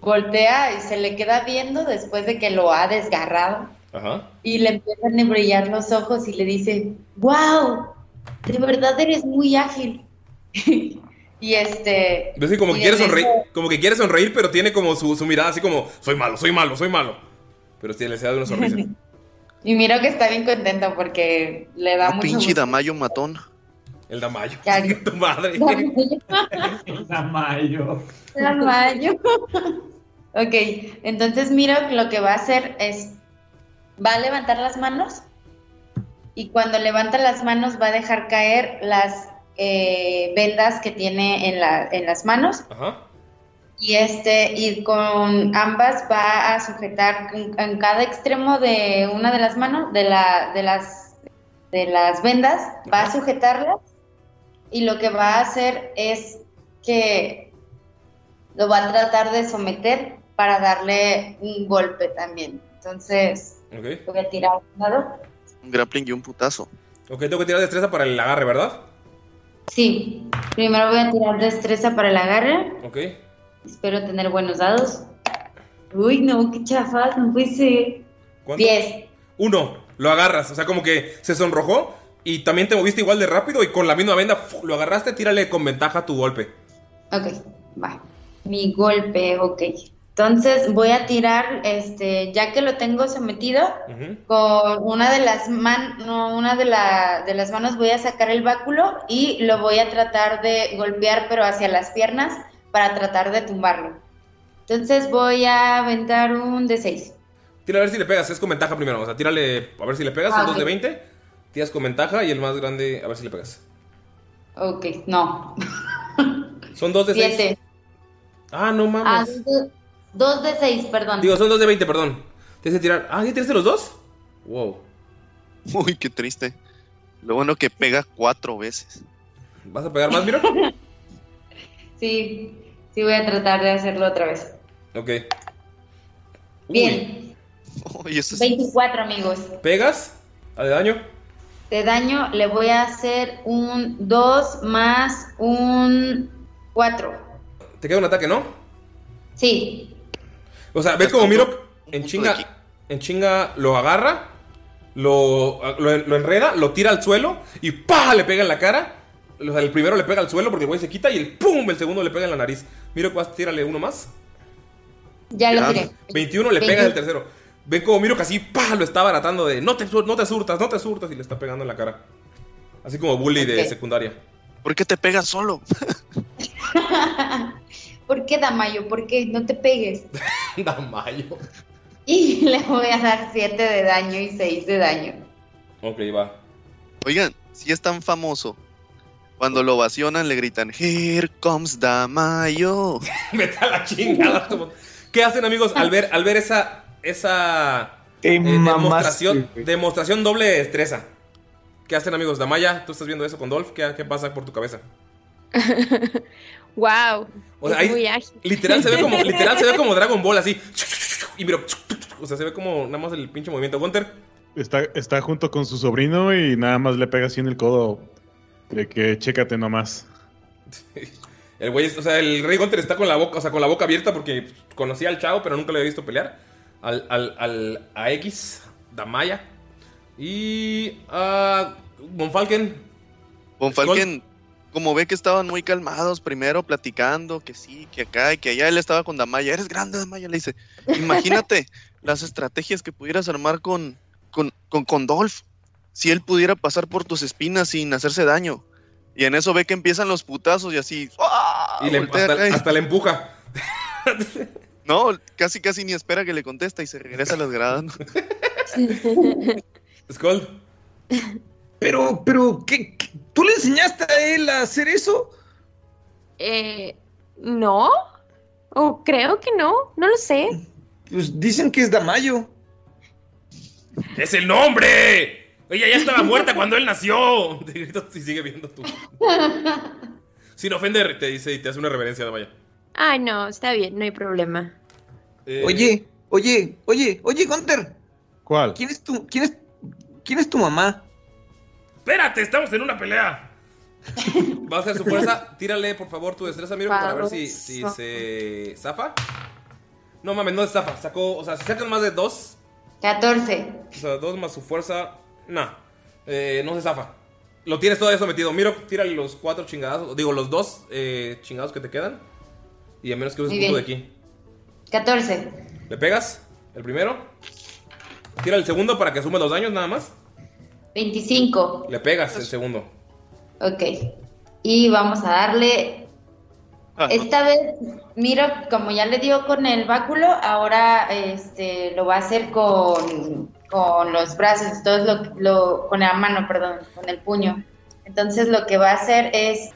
voltea y se le queda viendo después de que lo ha desgarrado Ajá. y le empiezan a brillar los ojos y le dice, wow, de verdad eres muy ágil. *laughs* y este... Que como que quiere sonreír, eso- como que quiere sonreír, pero tiene como su, su mirada así como, soy malo, soy malo, soy malo. Pero sí, le se da una sonrisa. *laughs* Y miro que está bien contento porque le da Un mucho pinche gusto. Damayo matón. El Damayo. Tu madre. *laughs* Damayo. Damayo. ok, entonces miro que lo que va a hacer es, va a levantar las manos y cuando levanta las manos va a dejar caer las eh, vendas que tiene en, la- en las manos Ajá. y este y con ambas va a sujetar en, en cada extremo de una de las manos de la de las de las vendas va a sujetarlas y lo que va a hacer es que lo va a tratar de someter para darle un golpe también entonces voy a tirar un dado Un grappling y un putazo. Ok, tengo que tirar destreza para el agarre, ¿verdad? Sí. Primero voy a tirar destreza para el agarre. Ok. Espero tener buenos dados. Uy, no, qué chafas, no puede ser. ¿Cuánto? Diez. Uno, lo agarras. O sea, como que se sonrojó y también te moviste igual de rápido y con la misma venda lo agarraste, tírale con ventaja tu golpe. Ok, va. Mi golpe, ok. Entonces voy a tirar, este, ya que lo tengo sometido, con una de las man, no, una de, la- de las manos voy a sacar el báculo y lo voy a tratar de golpear, pero hacia las piernas, para tratar de tumbarlo. Entonces voy a aventar un de 6. Tira a ver si le pegas, es con ventaja primero. O sea, tírale a ver si le pegas, Ah, son dos ok. de 20. Tiras con ventaja y el más grande, a ver si le pegas. Ok, no. *laughs* Son dos de 6. Siete. Ah, no Ah, mames. dos, dos de 6, perdón. Digo, son dos de 20, perdón. Tienes que tirar. Ah, ¿ya tiraste los dos? Wow. Uy, qué triste. Lo bueno que pega cuatro veces. ¿Vas a pegar más, Miro? *laughs* Sí, sí voy a tratar de hacerlo otra vez. Ok. Bien, Uy, eso es- 24 amigos. ¿Pegas? ¿A de daño? De daño le voy a hacer un 2 más un 4. Te queda un ataque, ¿no? Sí, O sea, ve como Miro en chinga, en chinga lo agarra, lo, lo, lo enreda, lo tira al suelo y ¡pa! le pega en la cara. O sea, el primero le pega al suelo porque el güey se quita y el ¡pum! El segundo le pega en la nariz. Miro, vas, tírale uno más. ya lo tiré. 21 le pega el tercero. Ven como Miro que así ¡pa! lo está baratando de no te, no te surtas, no te surtas y le está pegando en la cara. Así como bully de secundaria. ¿Por qué te pegas solo? *laughs* ¿Por qué, Damayo? ¿Por qué? No te pegues. *laughs* Damayo. Y *laughs* le voy a dar 7 de daño y 6 de daño. Ok, va. Oigan, si es tan famoso, cuando lo ovacionan le gritan, Here comes Damayo. Vete a la chingada. ¿Qué hacen, amigos, al ver, al ver esa, esa eh, demostración, demostración doble de destreza? ¿Qué hacen, amigos? Damaya, tú estás viendo eso con Dolph. ¿Qué, qué pasa por tu cabeza? *laughs* Wow. O sea, es ahí muy ágil. literal se ve como, *laughs* literal se ve como Dragon Ball así. *laughs* Y mira, o sea, se ve como nada más el pinche movimiento. Gunter, Está, está junto con su sobrino y nada más le pega así en el codo. De que chécate nomás. el güey, o sea, el rey Gunter está con la boca, o sea, con la boca abierta porque conocía al chavo, pero nunca lo había visto pelear. Al, al, al a X, Damaya. Y a Monfalken. Falken, como ve que estaban muy calmados primero, platicando, que sí, que acá y que allá, él estaba con Damaya. Eres grande, Damaya, le dice. Imagínate *laughs* las estrategias que pudieras armar con, con, con, con Dolph. Si él pudiera pasar por tus espinas sin hacerse daño. Y en eso ve que empiezan los putazos y así. ¡ah! Y le, voltea hasta, hasta le empuja. *laughs* No, casi casi ni espera que le contesta y se regresa a las gradas. *laughs* Skull. Pero, pero, ¿qué, qué- ¿Tú le enseñaste a él a hacer eso? Eh, ¿no? O creo que no, no lo sé. Pues dicen que es Damayo. ¡Es el nombre! Ella ya estaba muerta cuando él nació. Te *laughs* grito y sigue viendo tú. *laughs* Sin ofender, te dice y te hace una reverencia, Damaya. Ay, no, está bien, no hay problema. Eh, Oye, oye, oye, oye, Gunter. ¿Cuál? ¿Quién es tu, quién es, quién es tu mamá? Espérate, estamos en una pelea. Va a hacer su fuerza. Tírale, por favor, tu destreza, Miro, para ver si, si se zafa. No mames, no se zafa. Sacó, o sea, si sacan más de dos, 14. o sea, dos más su fuerza, no. Eh, no se zafa. Lo tienes todavía sometido. Miro, tírale los cuatro chingados. Digo, los dos eh, chingados que te quedan. Y a menos que uses punto de aquí. 14. ¿Le pegas? El primero. Tira el segundo para que sume los daños nada más. 25. Le pegas el segundo. Ok. Y vamos a darle. Esta vez, mira, como ya le dio con el báculo, ahora este lo va a hacer con, con los brazos, entonces lo, lo- con la mano, perdón, con el puño. Entonces lo que va a hacer es,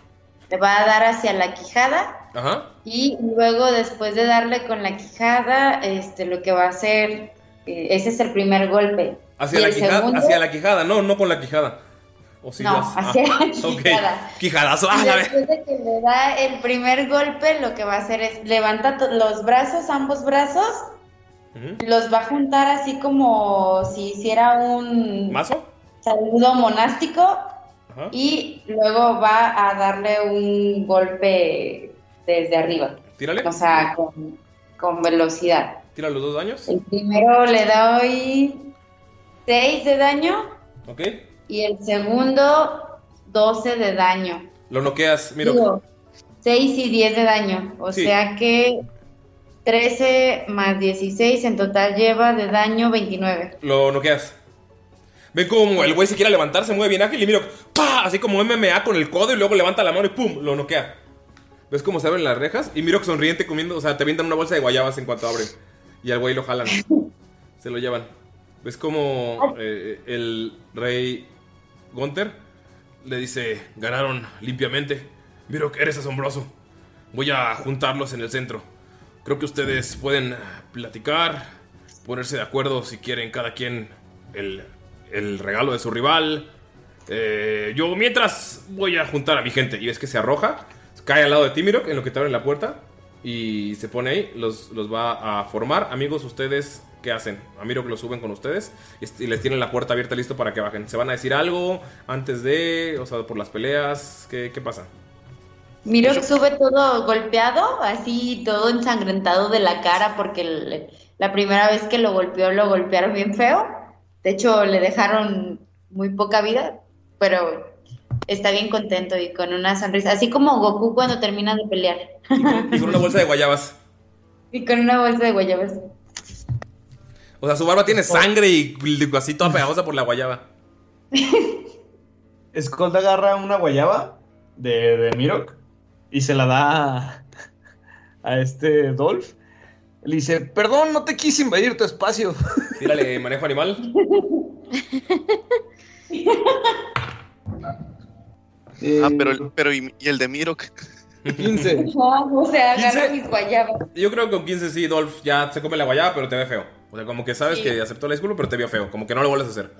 le va a dar hacia la quijada Ajá. y luego después de darle con la quijada, este lo que va a hacer, eh, ese es el primer golpe. Hacia la, quijada, segundo- hacia la quijada, no, no con la quijada. O si No, hacia la *laughs* ok. quijada. Quijadazo. Ah, Y la después de que le da el primer golpe, lo que va a hacer es levanta los brazos, ambos brazos, los va a juntar así como si hiciera un ¿Mazo? saludo monástico y luego va a darle un golpe desde arriba. Tírale. O sea, con, con velocidad. Tira los dos daños. El primero le doy 6 de daño Ok. y el segundo 12 de daño. Lo noqueas, miro. Digo, 6 y 10 de daño. O Sí. sea que 13 más 16 en total lleva de daño 29. Lo noqueas. Ven como el güey se quiere levantar, se mueve bien ágil y miro, ¡pa! Así como MMA con el codo y luego levanta la mano y ¡pum! Lo noquea. ¿Ves cómo se abren las rejas? Y miro que sonriente comiendo, o sea, te avientan una bolsa de guayabas en cuanto abren. Y al güey lo jalan. se lo llevan. ¿Ves como eh, el rey Gunther le dice, ganaron limpiamente? Miro que eres asombroso. Voy a juntarlos en el centro. Creo que ustedes pueden platicar, ponerse de acuerdo si quieren cada quien el, el regalo de su rival. Eh, yo mientras voy a juntar a mi gente. Y ves que se arroja, cae al lado de Timirok en lo que te abre la puerta y se pone ahí, los, los va a formar. Amigos, ustedes, ¿qué hacen? A Mirok lo suben con ustedes y les tienen la puerta abierta listo para que bajen. ¿Se van a decir algo antes de, o sea, por las peleas? ¿Qué, qué pasa? Miro que sube todo golpeado, así todo ensangrentado de la cara porque la primera vez que lo golpeó lo golpearon bien feo. De hecho, le dejaron muy poca vida, pero está bien contento y con una sonrisa, así como Goku cuando termina de pelear. Y con una bolsa de guayabas. Y con una bolsa de guayabas. O sea, su barba tiene sangre y así toda pegajosa por la guayaba. *laughs* Skull agarra una guayaba de, de Mirok y se la da a, a este Dolph. Le dice, perdón, no te quise invadir tu espacio. *laughs* Tírale manejo animal. *laughs* Ah, pero, el- pero y, y el de Mirok. *laughs* 15. *laughs* o sea, agarra 15. mis guayabas. Yo creo que con 15 sí, Dolph ya se come la guayaba, pero te ve feo. O sea, como que sabes Sí. que aceptó la disculpa, pero te vio feo. Como que no lo vuelves a hacer.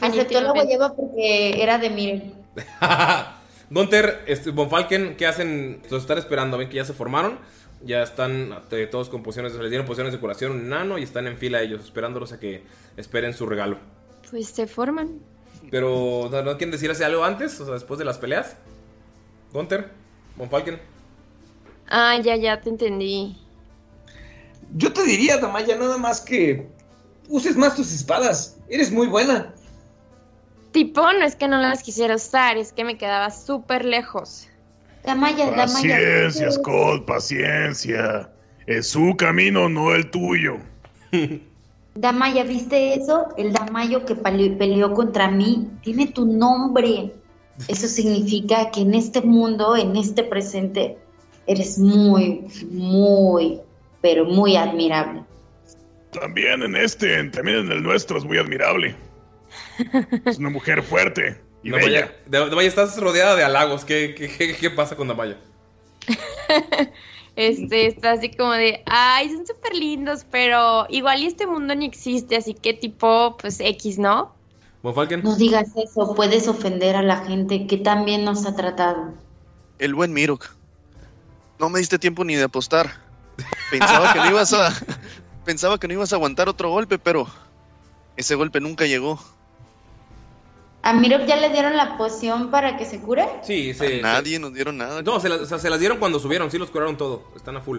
Aceptó la guayaba porque era de Miren. *laughs* Gunter, este, Bonfalken, ¿qué hacen? Los están esperando, ven que ya se formaron. Ya están eh, todos con pociones, les dieron pociones de curación, un enano, y están en fila ellos, esperándolos a que esperen su regalo. Pues se forman. Pero, ¿no, no quieren decir hace algo antes? O sea, después de las peleas. Gunter, Bonfalken. Ah, ya, ya te entendí. Yo te diría, Damaya, nada más que uses más tus espadas. Eres muy buena. Tipo, no es que no las quisiera usar, es que me quedaba súper lejos. Damaya, Paciencia, Skull, paciencia. Es su camino, no el tuyo. *laughs* Damaya, ¿viste eso? El Damayo que peleó contra mí tiene tu nombre. Eso significa que en este mundo, en este presente, eres muy, muy, pero muy admirable. También en este, también en el nuestro es muy admirable. Es una mujer fuerte y bella. Damaya, Damaya, estás rodeada de halagos. ¿Qué, qué, qué- qué pasa con Damaya? *laughs* Este, está así como de, ay, son súper lindos, pero igual y este mundo ni existe, así que tipo, pues X, ¿no? Bonfalken. No digas eso, puedes ofender a la gente que también nos ha tratado. El buen Mirok. No me diste tiempo ni de apostar. Pensaba que no ibas a. *laughs* Pensaba que no ibas a aguantar otro golpe, pero. Ese golpe nunca llegó. ¿A Mirok ya le dieron la poción para que se cure? Sí, sí. Nadie nos dieron nada. No, se las, o sea, se las dieron cuando subieron, sí los curaron todo. Están a full.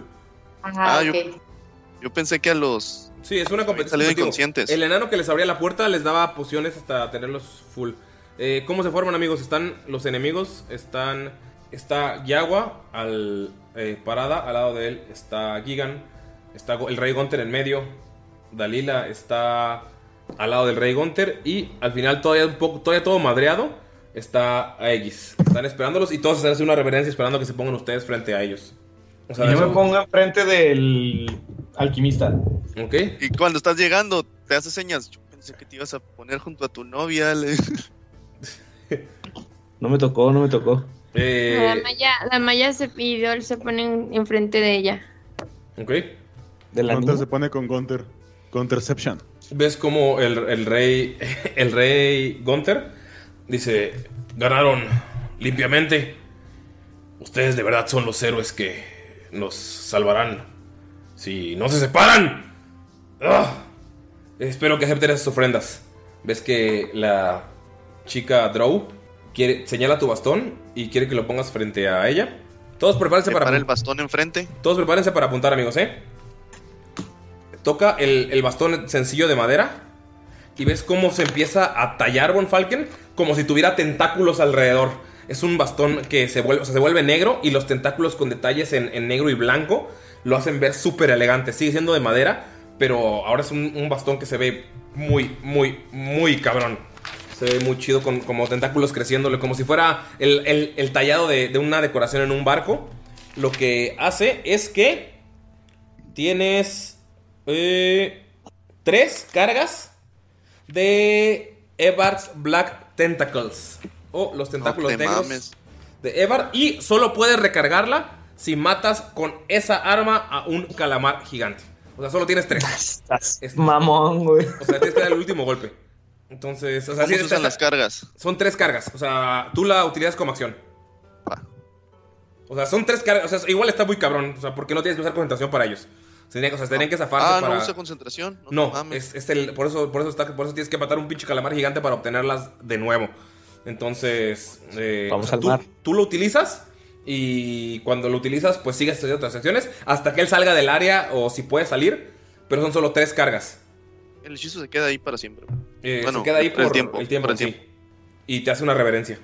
Ajá, Ah, yo- ok. Yo pensé que a los. Sí, es una competencia. inconscientes. El enano que les abría la puerta les daba pociones hasta tenerlos full. Eh, ¿Cómo se forman, amigos? Están los enemigos. Están. Está Yagua al, eh, parada. Al lado de él está Gigan. Está el Rey Gunter en medio. Dalila está al lado del Rey Gunter. Y al final, todavía un poco, todavía todo madreado. Está Aegis. Están esperándolos y todos están haciendo una reverencia esperando que se pongan ustedes frente a ellos. O sea, y yo eso- me pongo enfrente del alquimista. Ok. Y cuando estás llegando, te hace señas. Yo pensé que te ibas a poner junto a tu novia. le- *laughs* No me tocó, no me tocó. Eh, La Maya, la Maya se pidió, él se pone en- enfrente de ella. ok. De la Gunter niña. se pone con Gunter. Gunterception. ves como el, el rey *laughs* el rey Gunther dice ganaron limpiamente ustedes de verdad son los héroes que nos salvarán si no se separan espero que acepten esas ofrendas ves que la chica Drow quiere, señala tu bastón y quiere que lo pongas frente a ella. Todos prepárense para Para el bastón enfrente. Todos prepárense para apuntar, amigos, ¿eh? Toca el, el bastón sencillo de madera y ves cómo se empieza a tallar Von Falken como si tuviera tentáculos alrededor. Es un bastón que se vuelve, se vuelve negro y los tentáculos con detalles en, en negro y blanco lo hacen ver súper elegante. Sigue siendo de madera, pero ahora es un, un bastón que se ve muy, muy, muy cabrón. Se ve muy chido con como tentáculos creciéndole, como si fuera el, el- el tallado de, de una decoración en un barco. Lo que hace es que tienes eh, tres cargas de Evar's Black Tentacles. O los tentáculos te negros mames. de Evar. Y solo puedes recargarla si matas con esa arma a un calamar gigante. O sea, solo tienes tres. Es mamón, güey. O sea, tienes que dar el último golpe. Entonces, o sea, ¿Cómo sí, se usan las cargas? Son tres cargas. O sea, tú la utilizas como acción. O sea, son tres cargas. O sea, igual está muy cabrón. O sea, porque no tienes que usar concentración para ellos. Se tenían, o sea, tenían que zafarse Ah, para. no usa concentración. No, es, es el, por, eso, por, eso está, por eso tienes que matar un pinche calamar gigante para obtenerlas de nuevo. Entonces, eh, Vamos o sea, al tú, mar. tú lo utilizas y cuando lo utilizas, pues sigues haciendo otras acciones hasta que él salga del área o si puede salir. Pero son solo tres cargas. El hechizo se queda ahí para siempre. Eh, Bueno, se queda ahí por el por tiempo, el tiempo, por el sí. tiempo. Y te hace una reverencia.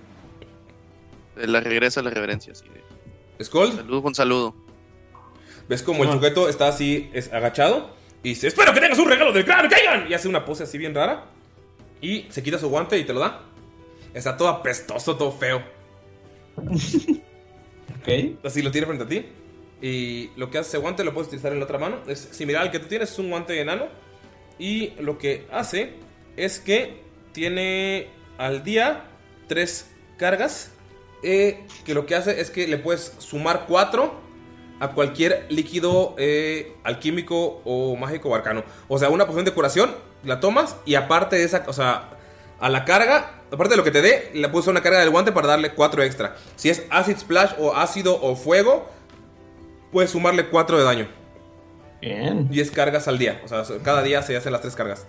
Eh, La regresa la reverencia, sí. ¿Skull? Saludo con saludo. ¿Ves como el sujeto está así es, agachado? Y dice, espero que tengas un regalo del Gran Caigan. Y hace una pose así bien rara. Y se quita su guante y te lo da. Está todo apestoso, todo feo. *laughs* ok. Así lo tiene frente a ti. Y lo que hace ese guante lo puedes utilizar en la otra mano. Es similar al que tú tienes, es un guante enano. Y lo que hace es que tiene al día tres cargas. eh, que lo que hace es que le puedes sumar cuatro a cualquier líquido eh, alquímico o mágico o arcano. O sea, una poción de curación, la tomas y aparte de esa, o sea, a la carga, aparte de lo que te dé, le usar una carga del guante para darle 4 extra. Si es Acid Splash o ácido o fuego, puedes sumarle 4 de daño. Bien. 10 cargas al día. O sea, cada día se hacen las 3 cargas.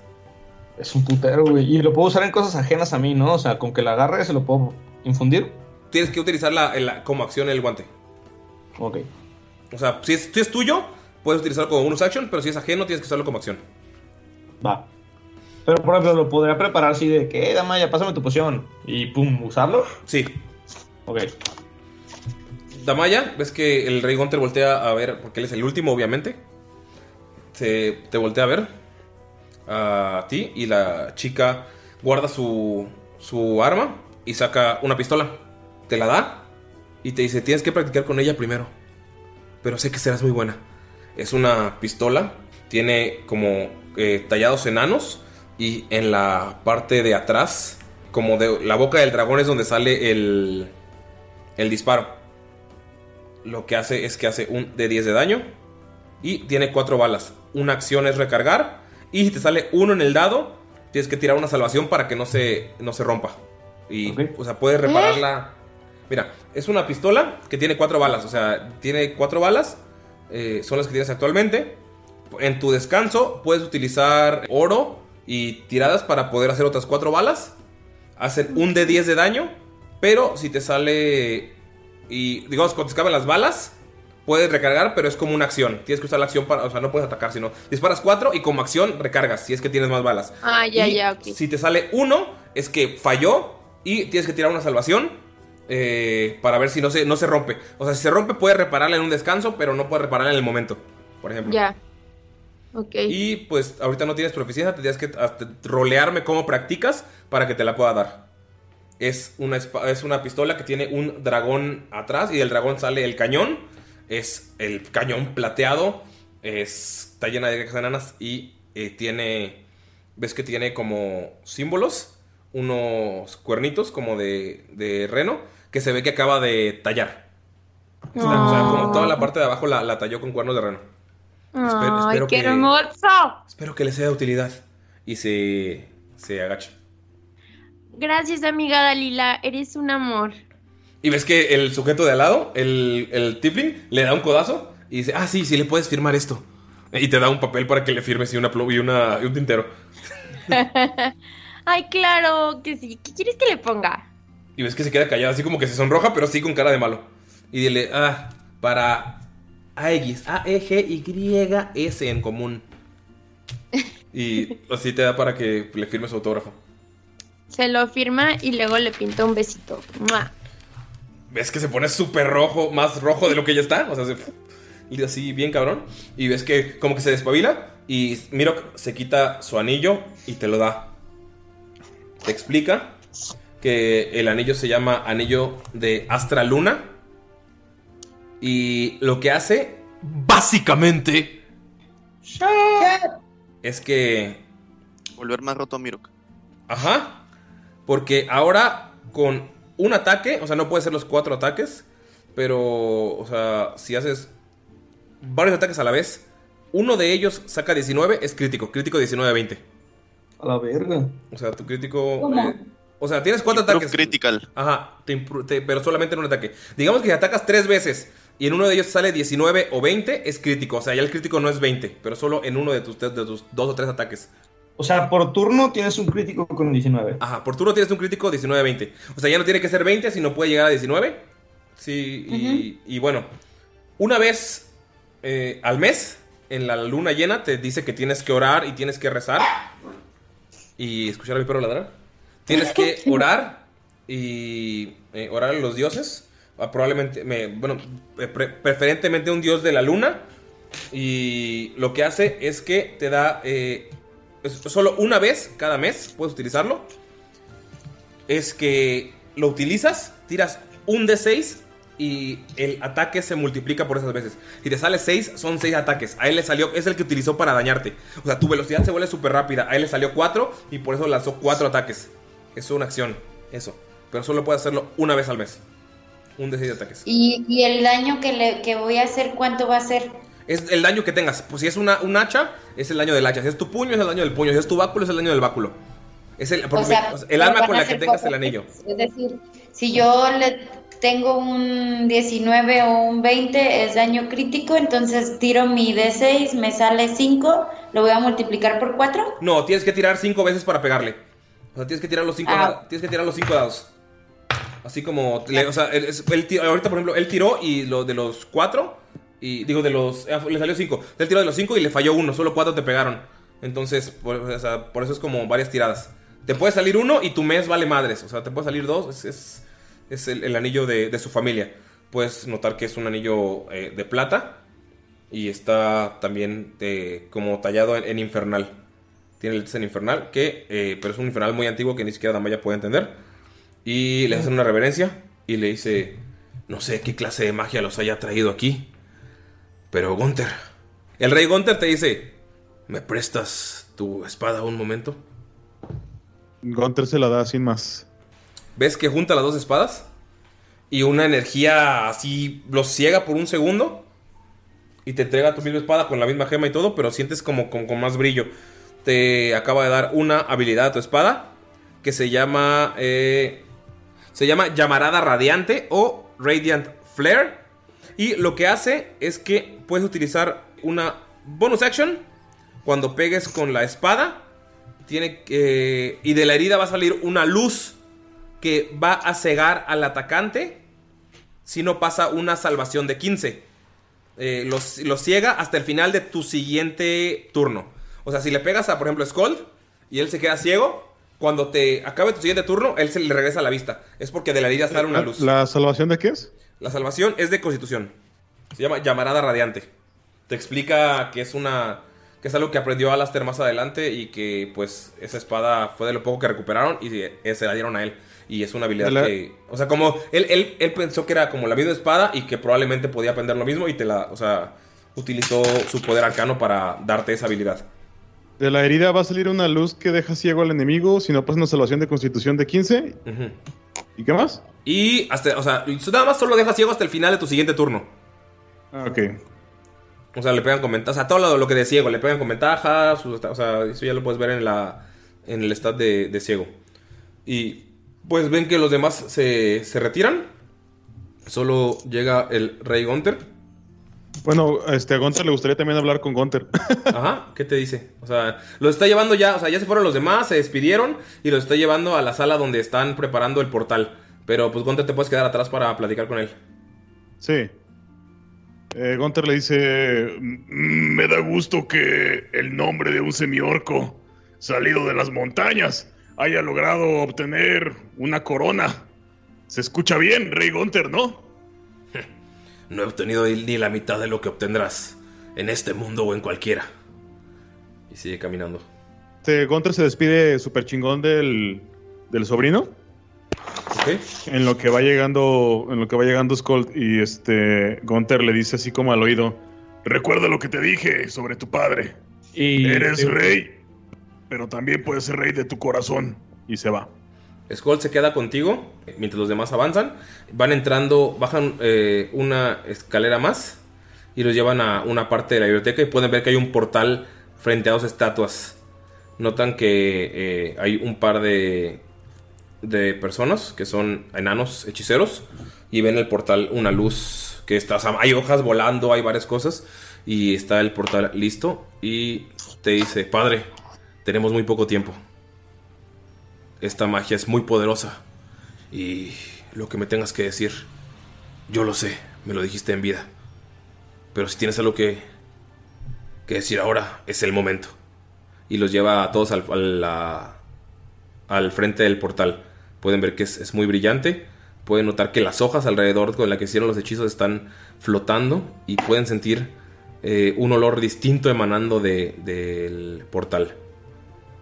Es un putero, güey. Y lo puedo usar en cosas ajenas a mí, ¿no? O sea, con que la agarre se lo puedo infundir. Tienes que utilizar la, la- como acción el guante. Ok. O sea, si es, si es tuyo, puedes utilizarlo como bonus action, pero si es ajeno, tienes que usarlo como acción. Va. Pero, por ejemplo, lo podría preparar así de que, eh, Damaya, pásame tu poción. Y pum, usarlo. Sí. Ok. Damaya, ves que el rey Gunter voltea a ver, porque él es el último, obviamente. Se, te voltea a ver a ti y la chica guarda su, su arma y saca una pistola. Te la da y te dice, tienes que practicar con ella primero. Pero sé que serás muy buena. Es una pistola, tiene como eh, tallados enanos y en la parte de atrás, como de la boca del dragón es donde sale el, el disparo. Lo que hace es que hace un de 10 de daño y tiene 4 balas. Una acción es recargar y si te sale uno en el dado, tienes que tirar una salvación para que no se, no se rompa. Y, o sea, puedes repararla. Mira, es una pistola que tiene 4 balas. O sea, tiene 4 balas. eh, son las que tienes actualmente. En tu descanso puedes utilizar oro y tiradas para poder hacer otras 4 balas. Hacen un de 10 de daño. Pero si te sale y digamos, cuando te acaban las balas, puedes recargar, pero es como una acción. Tienes que usar la acción para. O sea, no puedes atacar, sino disparas 4 y como acción recargas, si es que tienes más balas. Ah, ya, Y ya, ok. Si te sale 1, es que falló y tienes que tirar una salvación. Eh, para ver si no se, no se rompe. O sea, si se rompe, puedes repararla en un descanso, pero no puedes repararla en el momento. Por ejemplo. Ya. Ok. Y pues ahorita no tienes proficiencia, tendrías que rolearme cómo practicas para que te la pueda dar. Es una, es una pistola que tiene un dragón atrás y del dragón sale el cañón. Es el cañón plateado. Es, está llena de enanas y eh, tiene... ¿Ves que tiene como símbolos? Unos cuernitos como de, de reno que se ve que acaba de tallar. Está- o sea, como toda la parte de abajo la, la talló con cuernos de reno. Espero- espero qué que- hermoso. Espero que le sea de utilidad. Y se, se agacha. Gracias, amiga Dalila. Eres un amor. Y ves que el sujeto de al lado, el, el tiefling, le da un codazo y dice, ah, sí, sí, le puedes firmar esto. Y te da un papel para que le firmes y, una y, una, y un tintero. *laughs* Ay, claro que sí. ¿Qué quieres que le ponga? Y ves que se queda callada, así como que se sonroja, pero sí con cara de malo. Y dile, ah, para Aegis, A-E-G-Y-S en común. Y *laughs* así te da para que le firmes autógrafo. Se lo firma y luego le pinta un besito. ¡Mua! ves que se pone súper rojo, más rojo de lo que ya está. O sea, se, y así bien cabrón. Y ves que como que se despabila y Mirok se quita su anillo y te lo da. Te explica que el anillo se llama anillo de Astra Luna. Y lo que hace, básicamente, es que... Volver más roto a Mirok. Ajá. Porque ahora con un ataque, o sea, no puede ser los cuatro ataques, pero, o sea, si haces varios ataques a la vez, uno de ellos saca 19, es crítico, crítico 19-20. A la verga. O sea, tu crítico... eh, o sea, tienes cuatro ataques. critical. Ajá, te impro- te- pero solamente en un ataque. Digamos que si atacas tres veces y en uno de ellos sale 19 o 20, es crítico. O sea, ya el crítico no es 20, pero solo en uno de tus, de tus dos o tres ataques. O sea, por turno tienes un crítico con 19. Ajá, por turno tienes un crítico 19-20. O sea, ya no tiene que ser 20, sino puede llegar a 19. Sí, y, y bueno, una vez eh, al mes, en la luna llena, te dice que tienes que orar y tienes que rezar. Y escuchar a mi perro ladrar. Tienes que *laughs* orar y eh, orar a los dioses. Ah, Probablemente, me- bueno, eh, pre- preferentemente un dios de la luna. Y lo que hace es que te da eh, solo una vez cada mes, puedes utilizarlo. Es que lo utilizas, tiras un D6 y el ataque se multiplica por esas veces. Si te sale 6, son 6 ataques. A él le salió, es el que utilizó para dañarte. O sea, tu velocidad se vuelve súper rápida. A él le salió 4 y por eso lanzó 4 ataques. Es una acción, eso. Pero solo puede hacerlo una vez al mes. Un D6 de ataques. ¿Y, y el daño que, le, que voy a hacer, cuánto va a ser? Es el daño que tengas. Pues si es una, un hacha, es el daño del hacha. Si es tu puño, es el daño del puño. Si es tu báculo, es el daño del báculo. Es el, o sea, el arma con la que tengas el anillo. Es decir, si yo le tengo un 19 o un 20 es daño crítico, entonces tiro mi D6, me sale 5, lo voy a multiplicar por 4. No, tienes que tirar cinco veces para pegarle. O sea, tienes que tirar los cinco, Ah. tienes que tirar los cinco dados. Así como, o sea, él, él ahorita por ejemplo, él tiró y lo de los cuatro, y digo de los, eh, le salió cinco. Él tiró de los cinco y le falló uno, solo cuatro te pegaron. Entonces, por, o sea, por eso es como varias tiradas. Te puede salir uno y tu mes vale madres. O sea, te puede salir dos, es, es, es el, el anillo de, de su familia. Puedes notar que es un anillo eh, de plata y está también eh, como tallado en, en infernal. Tiene letras en infernal, que, eh, pero es un infernal muy antiguo que ni siquiera Damaya puede entender. Y le hacen una reverencia y le dice, no sé qué clase de magia los haya traído aquí, pero Gunther. El rey Gunther te dice, ¿me prestas tu espada un momento? Gunter se la da sin más. ¿Ves que junta las dos espadas? Y una energía así los ciega por un segundo. Y te entrega tu misma espada con la misma gema y todo, pero sientes como con, con más brillo. Te acaba de dar una habilidad a tu espada que se llama. eh, se llama Llamarada Radiante o Radiant Flare. Y lo que hace es que puedes utilizar una bonus action cuando pegues con la espada. Tiene y de la herida va a salir una luz que va a cegar al atacante si no pasa una salvación de 15. Eh, los, los ciega hasta el final de tu siguiente turno. O sea, si le pegas a, por ejemplo, Scold y él se queda ciego, cuando te acabe tu siguiente turno, él se le regresa la vista. Es porque de la herida sale una luz. ¿La salvación de qué es? La salvación es de constitución. Se llama llamarada radiante. Te explica que es una. que es algo que aprendió Alastair más adelante y que pues esa espada fue de lo poco que recuperaron y eh, se la dieron a él. Y es una habilidad La- que. O sea, como. Él, él, él pensó que era como la misma espada y que probablemente podía aprender lo mismo y te la. O sea, utilizó su poder arcano para darte esa habilidad. De la herida va a salir una luz que deja ciego al enemigo si no pasa una salvación de constitución de 15. Ujú. ¿Y qué más? Y hasta. O sea, nada más solo deja ciego hasta el final de tu siguiente turno. Ah, ok. O sea, le pegan con ventaja. O sea, todo lo, lo que de ciego, le pegan con ventaja. o sea, eso ya lo puedes ver en la en el stat de, de ciego. Y pues ven que los demás se, se retiran. Solo llega el Rey Gunter. Bueno, este, a Gunter le gustaría también hablar con Gunter. *laughs* Ajá, ¿qué te dice? O sea, los está llevando ya, o sea, ya se fueron los demás, se despidieron y los está llevando a la sala donde están preparando el portal. Pero pues Gunter te puedes quedar atrás para platicar con él. Sí. Eh, le dice, "Mm, Me da gusto que el nombre de un semiorco salido de las montañas haya logrado obtener una corona. Se escucha bien, Rey Gunter, ¿no? No he obtenido ni la mitad de lo que obtendrás en este mundo o en cualquiera. Y sigue caminando. este, Gunter se despide súper chingón del, del sobrino. En lo que va llegando, en lo que va llegando Skull y este Gunter le dice así como al oído. Recuerda lo que te dije sobre tu padre. Y Eres rey, pero también puedes ser rey de tu corazón. Y se va. Skull se queda contigo mientras los demás avanzan. Van entrando, bajan eh, una escalera más y los llevan a una parte de la biblioteca y pueden ver que hay un portal frente a dos estatuas. Notan que eh, hay un par de, de personas que son enanos hechiceros y ven el portal una luz que está, hay hojas volando, hay varias cosas y está el portal listo y te dice, padre, tenemos muy poco tiempo. Esta magia es muy poderosa. Y lo que me tengas que decir, yo lo sé, me lo dijiste en vida. Pero si tienes algo que, que decir ahora, es el momento. Y los lleva a todos al, al, frente del portal. Pueden ver que es, es muy brillante. Pueden notar que las hojas alrededor con las que hicieron los hechizos están flotando. Y pueden sentir eh, un olor distinto emanando de- del portal.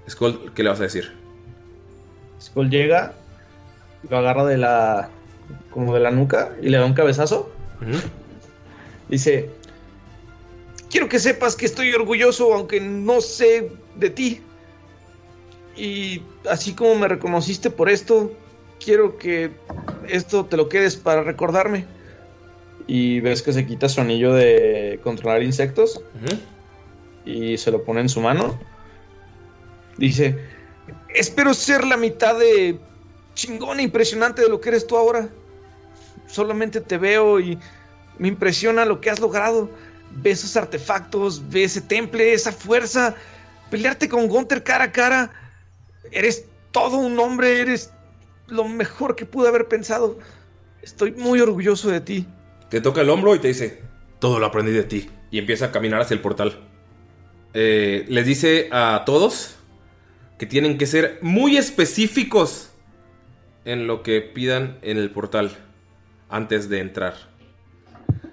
Skull, ¿qué le vas a decir? Skull llega, lo agarra de la. como de la nuca y le da un cabezazo. Dice: Quiero que sepas que estoy orgulloso, aunque no sé de ti. Y así como me reconociste por esto, quiero que esto te lo quedes para recordarme. Y ves que se quita su anillo de controlar insectos y se lo pone en su mano. Dice: Espero ser la mitad de chingón e impresionante de lo que eres tú ahora. Solamente te veo y me impresiona lo que has logrado. Ve esos artefactos, ve ese temple, esa fuerza. Pelearte con Gunther cara a cara. Eres todo un hombre, eres lo mejor que pude haber pensado. Estoy muy orgulloso de ti. Te toca el hombro y te dice, todo lo aprendí de ti. Y empieza a caminar hacia el portal. Eh, les dice a todos que tienen que ser muy específicos en lo que pidan en el portal antes de entrar.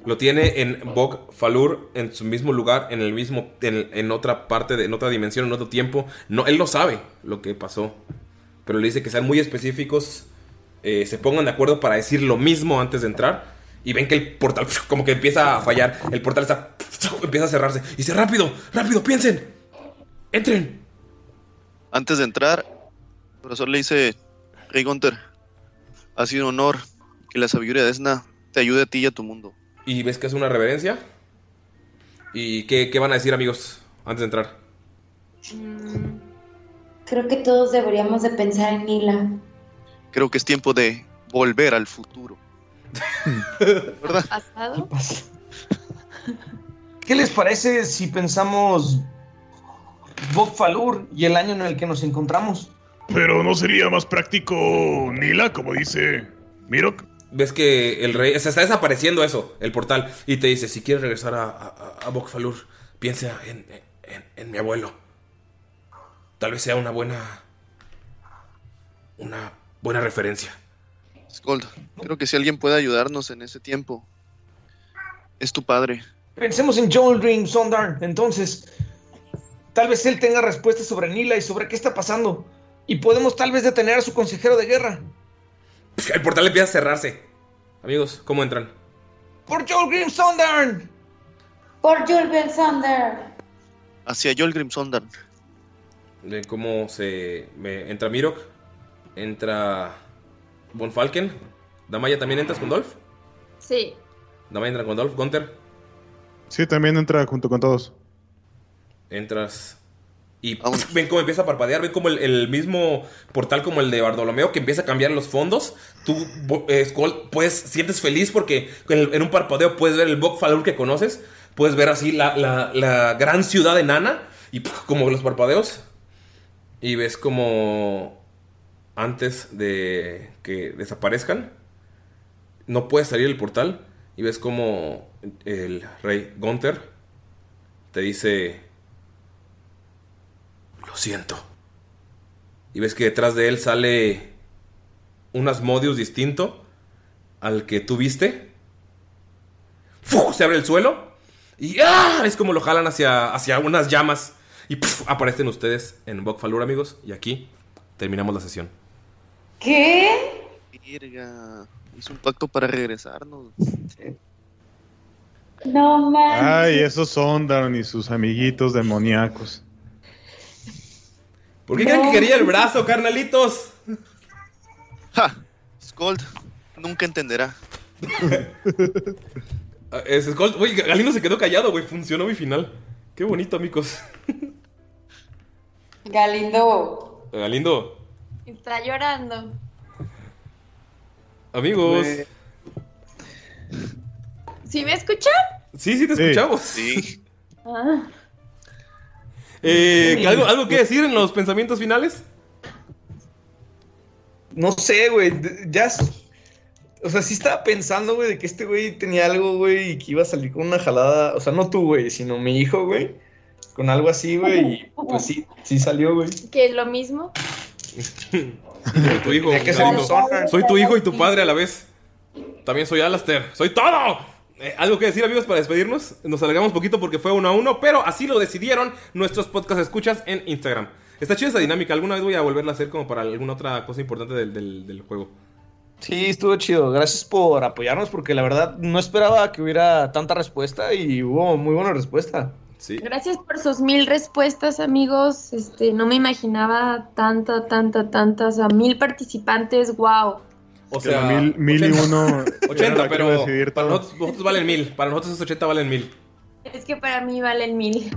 Lo tiene en Bog Falur, en su mismo lugar, en el mismo, en, en otra parte, de, en otra dimensión, en otro tiempo. No, él no sabe lo que pasó, pero le dice que sean muy específicos, eh, se pongan de acuerdo para decir lo mismo antes de entrar. Y ven que el portal *laughs* como que empieza a fallar. El portal está, *laughs* empieza a cerrarse. Y dice, rápido, rápido, piensen. Entren. Antes de entrar, el profesor le dice, Rey Gunter, ha sido un honor que la sabiduría de Esna te ayude a ti y a tu mundo. Y ves que es una reverencia. ¿Y qué, qué van a decir amigos antes de entrar? Mm, Creo que todos deberíamos de pensar en Nila. Creo que es tiempo de volver al futuro. ¿Verdad? ¿Pasado? ¿Qué les parece si pensamos Bog Falur y el año en el que nos encontramos? Pero no sería más práctico Nila, como dice Mirok. Ves que el rey. Se está desapareciendo eso, el portal. Y te dice: Si quieres regresar a, a, a Bokfalur, piensa en, en, en mi abuelo. Tal vez sea una buena. Una buena referencia. Skold, creo que si alguien puede ayudarnos en ese tiempo, es tu padre. Pensemos en Joel Dream Sondar, entonces. Tal vez él tenga respuestas sobre Nila y sobre qué está pasando. Y podemos tal vez detener a su consejero de guerra. El portal empieza a cerrarse. Amigos, ¿cómo entran? ¡Por Joel Sondar! Por Julbel Sander. Hacia Jolgrim Sondan. Ven cómo se. me- entra Mirok. Entra. Von Falken. Damaya también entras con Dolph. Sí. Damaya entra con Dolph. Gunter. Sí, también entra junto con todos. Entras Y *laughs* ven cómo empieza a parpadear, ven como el, el mismo portal como el de Bartolomeo que empieza a cambiar los fondos. Tú, eh, Skull, pues sientes feliz porque en, un parpadeo puedes ver el Bokfalur que conoces. Puedes ver así la, la- la gran ciudad enana y como los parpadeos. Y ves como antes de que desaparezcan, no puedes salir del portal y ves como el rey Gunther te dice, lo siento. Y ves que detrás de él sale un Asmodeus distinto al que tú viste. ¡Fu! Se abre el suelo y ¡ah! es como lo jalan hacia, hacia unas llamas y ¡puf! aparecen ustedes en Bokfalur, amigos. Y aquí terminamos la sesión. ¿Qué? Virga, hizo un pacto para regresarnos. No manches. Ay, esos son Daron y sus amiguitos demoníacos. ¿Por qué creen que quería el brazo, carnalitos? ¡Ja! Scold nunca entenderá. *laughs* Ah, Es Skull- Güey, Galindo se quedó callado, güey. Funcionó mi final. Qué bonito, amigos. *laughs* Galindo. Galindo, Está llorando. amigos. ¿Sí me escuchan? Sí, sí, te Sí. escuchamos. Sí. *laughs* Ah. Eh, ¿algo, ¿Algo que decir en los pensamientos finales? No sé, güey. Ya. O sea, sí estaba pensando, güey, de que este güey tenía algo, güey, y que iba a salir con una jalada. O sea, no tú, güey, sino mi hijo, güey. Con algo así, güey. Y pues sí, sí salió, güey. Que es lo mismo. Soy tu hijo. Soy tu hijo y tu padre a la vez. También soy Alastair. ¡Soy todo! Eh, ¿Algo que decir, amigos, para despedirnos? Nos alargamos poquito porque fue uno a uno, pero así lo decidieron nuestros podcast escuchas en Instagram. Está chida esa dinámica. Alguna vez voy a volverla a hacer como para alguna otra cosa importante del, del- del juego. Sí, estuvo chido. Gracias por apoyarnos, porque la verdad no esperaba que hubiera tanta respuesta y hubo muy buena respuesta. Sí. Gracias por sus mil respuestas, amigos. Este, no me imaginaba tanta, tanta, tantas, a mil participantes, wow. O Que la mil, mil y 80. uno. *laughs* era 80, la que iba a pero para nosotros, nosotros valen mil. Para nosotros esos 80 valen mil. Es que para mí valen mil.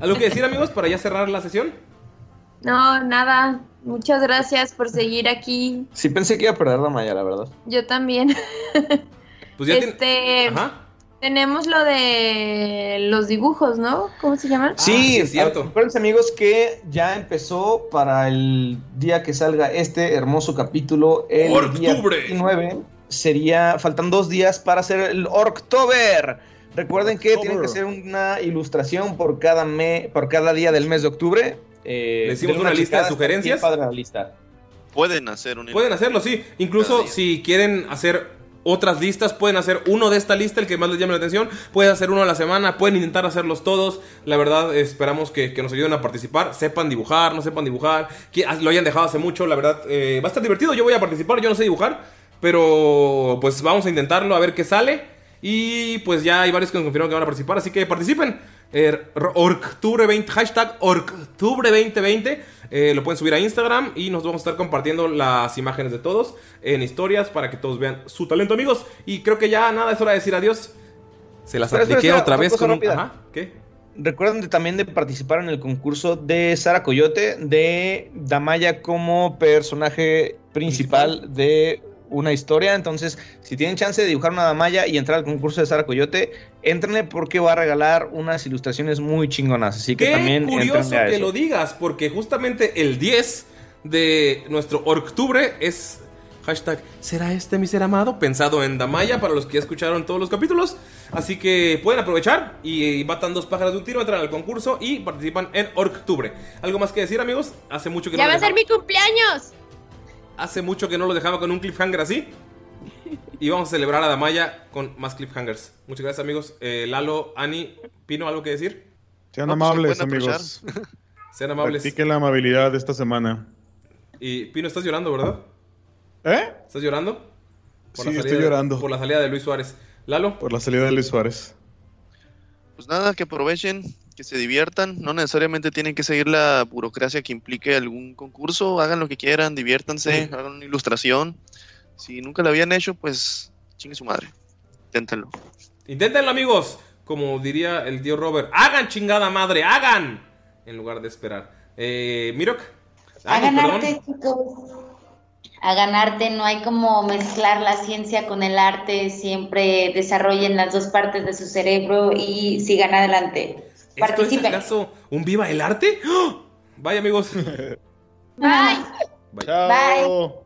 ¿Algo que decir, amigos, para ya cerrar la sesión? No, nada. Muchas gracias por seguir aquí. Sí pensé que iba a perder la malla, la verdad. Yo también. Pues ya tiene- este, Ajá. Tenemos lo de los dibujos, ¿no? ¿Cómo se llaman? Sí, sí, es cierto. Acuérdense, amigos, que ya empezó para el día que salga este hermoso capítulo, el día ¡Octubre! 29. Sería, faltan dos días para hacer el October. Recuerden que tienen que hacer una ilustración por cada, me, por cada día del mes de octubre. Eh, ¿Le denle una lista de sugerencias? padre la lista. Pueden hacer un. Pueden hacerlo, sí. Incluso si quieren hacer otras listas, pueden hacer uno de esta lista, el que más les llame la atención. Pueden hacer uno a la semana, pueden intentar hacerlos todos. La verdad, esperamos que, que nos ayuden a participar. Sepan dibujar, no sepan dibujar. Que lo hayan dejado hace mucho, la verdad. eh, va a estar divertido. Yo voy a participar, yo no sé dibujar. Pero pues vamos a intentarlo, a ver qué sale. Y pues ya hay varios que nos confirmaron que van a participar, así que participen. Eh, Octubre 20, hashtag Octubre 2020. eh, lo pueden subir a Instagram y nos vamos a estar compartiendo las imágenes de todos en historias para que todos vean su talento, amigos. Y creo que ya nada, es hora de decir adiós. Se las apliqué espera, otra vez con un. Ajá, ¿qué? Recuerden de- también de participar en el concurso de Sara Coyote, de Damaya como personaje principal de una historia. Entonces, si tienen chance de dibujar una Damaya y entrar al concurso de Sara Coyote, entrenle porque va a regalar unas ilustraciones muy chingonas. Así que Qué también curioso éntrenle a que eso. lo digas, porque justamente el 10 de nuestro octubre es hashtag ¿Será este mi ser amado? Pensado en Damaya para los que ya escucharon todos los capítulos. Así que pueden aprovechar y matan dos pájaros de un tiro, entran al concurso y participan en octubre. ¿Algo más que decir, amigos? Hace mucho que Ya no va a ser mi cumpleaños. Hace mucho que no lo dejaba con un cliffhanger así. Y vamos a celebrar a Damaya con más cliffhangers. Muchas gracias, amigos. Eh, Lalo, Ani, Pino, ¿algo que decir? Sean No, pues, amables, amigos. *laughs* Sean amables. La amabilidad esta semana. Y Pino, estás llorando, ¿verdad? ¿Eh? ¿Estás llorando? Sí, la estoy de- llorando. por la salida de Luis Suárez. Lalo. Por la salida de Luis Suárez. Pues nada, que aprovechen, que se diviertan. No necesariamente tienen que seguir la burocracia que implique algún concurso. Hagan lo que quieran, diviértanse, hagan una ilustración. Si nunca la habían hecho, pues chingue su madre. Inténtenlo. Inténtenlo, amigos. Como diría el tío Robert. ¡Hagan chingada madre! ¡Hagan! en lugar de esperar. Eh, Mirok. A ganarte, chicos. A ganarte, no hay como mezclar la ciencia con el arte, siempre desarrollen las dos partes de su cerebro y sigan adelante. ¿Esto es Participen. acaso un viva el arte? ¡Oh! Bye, amigos. Bye. Chao.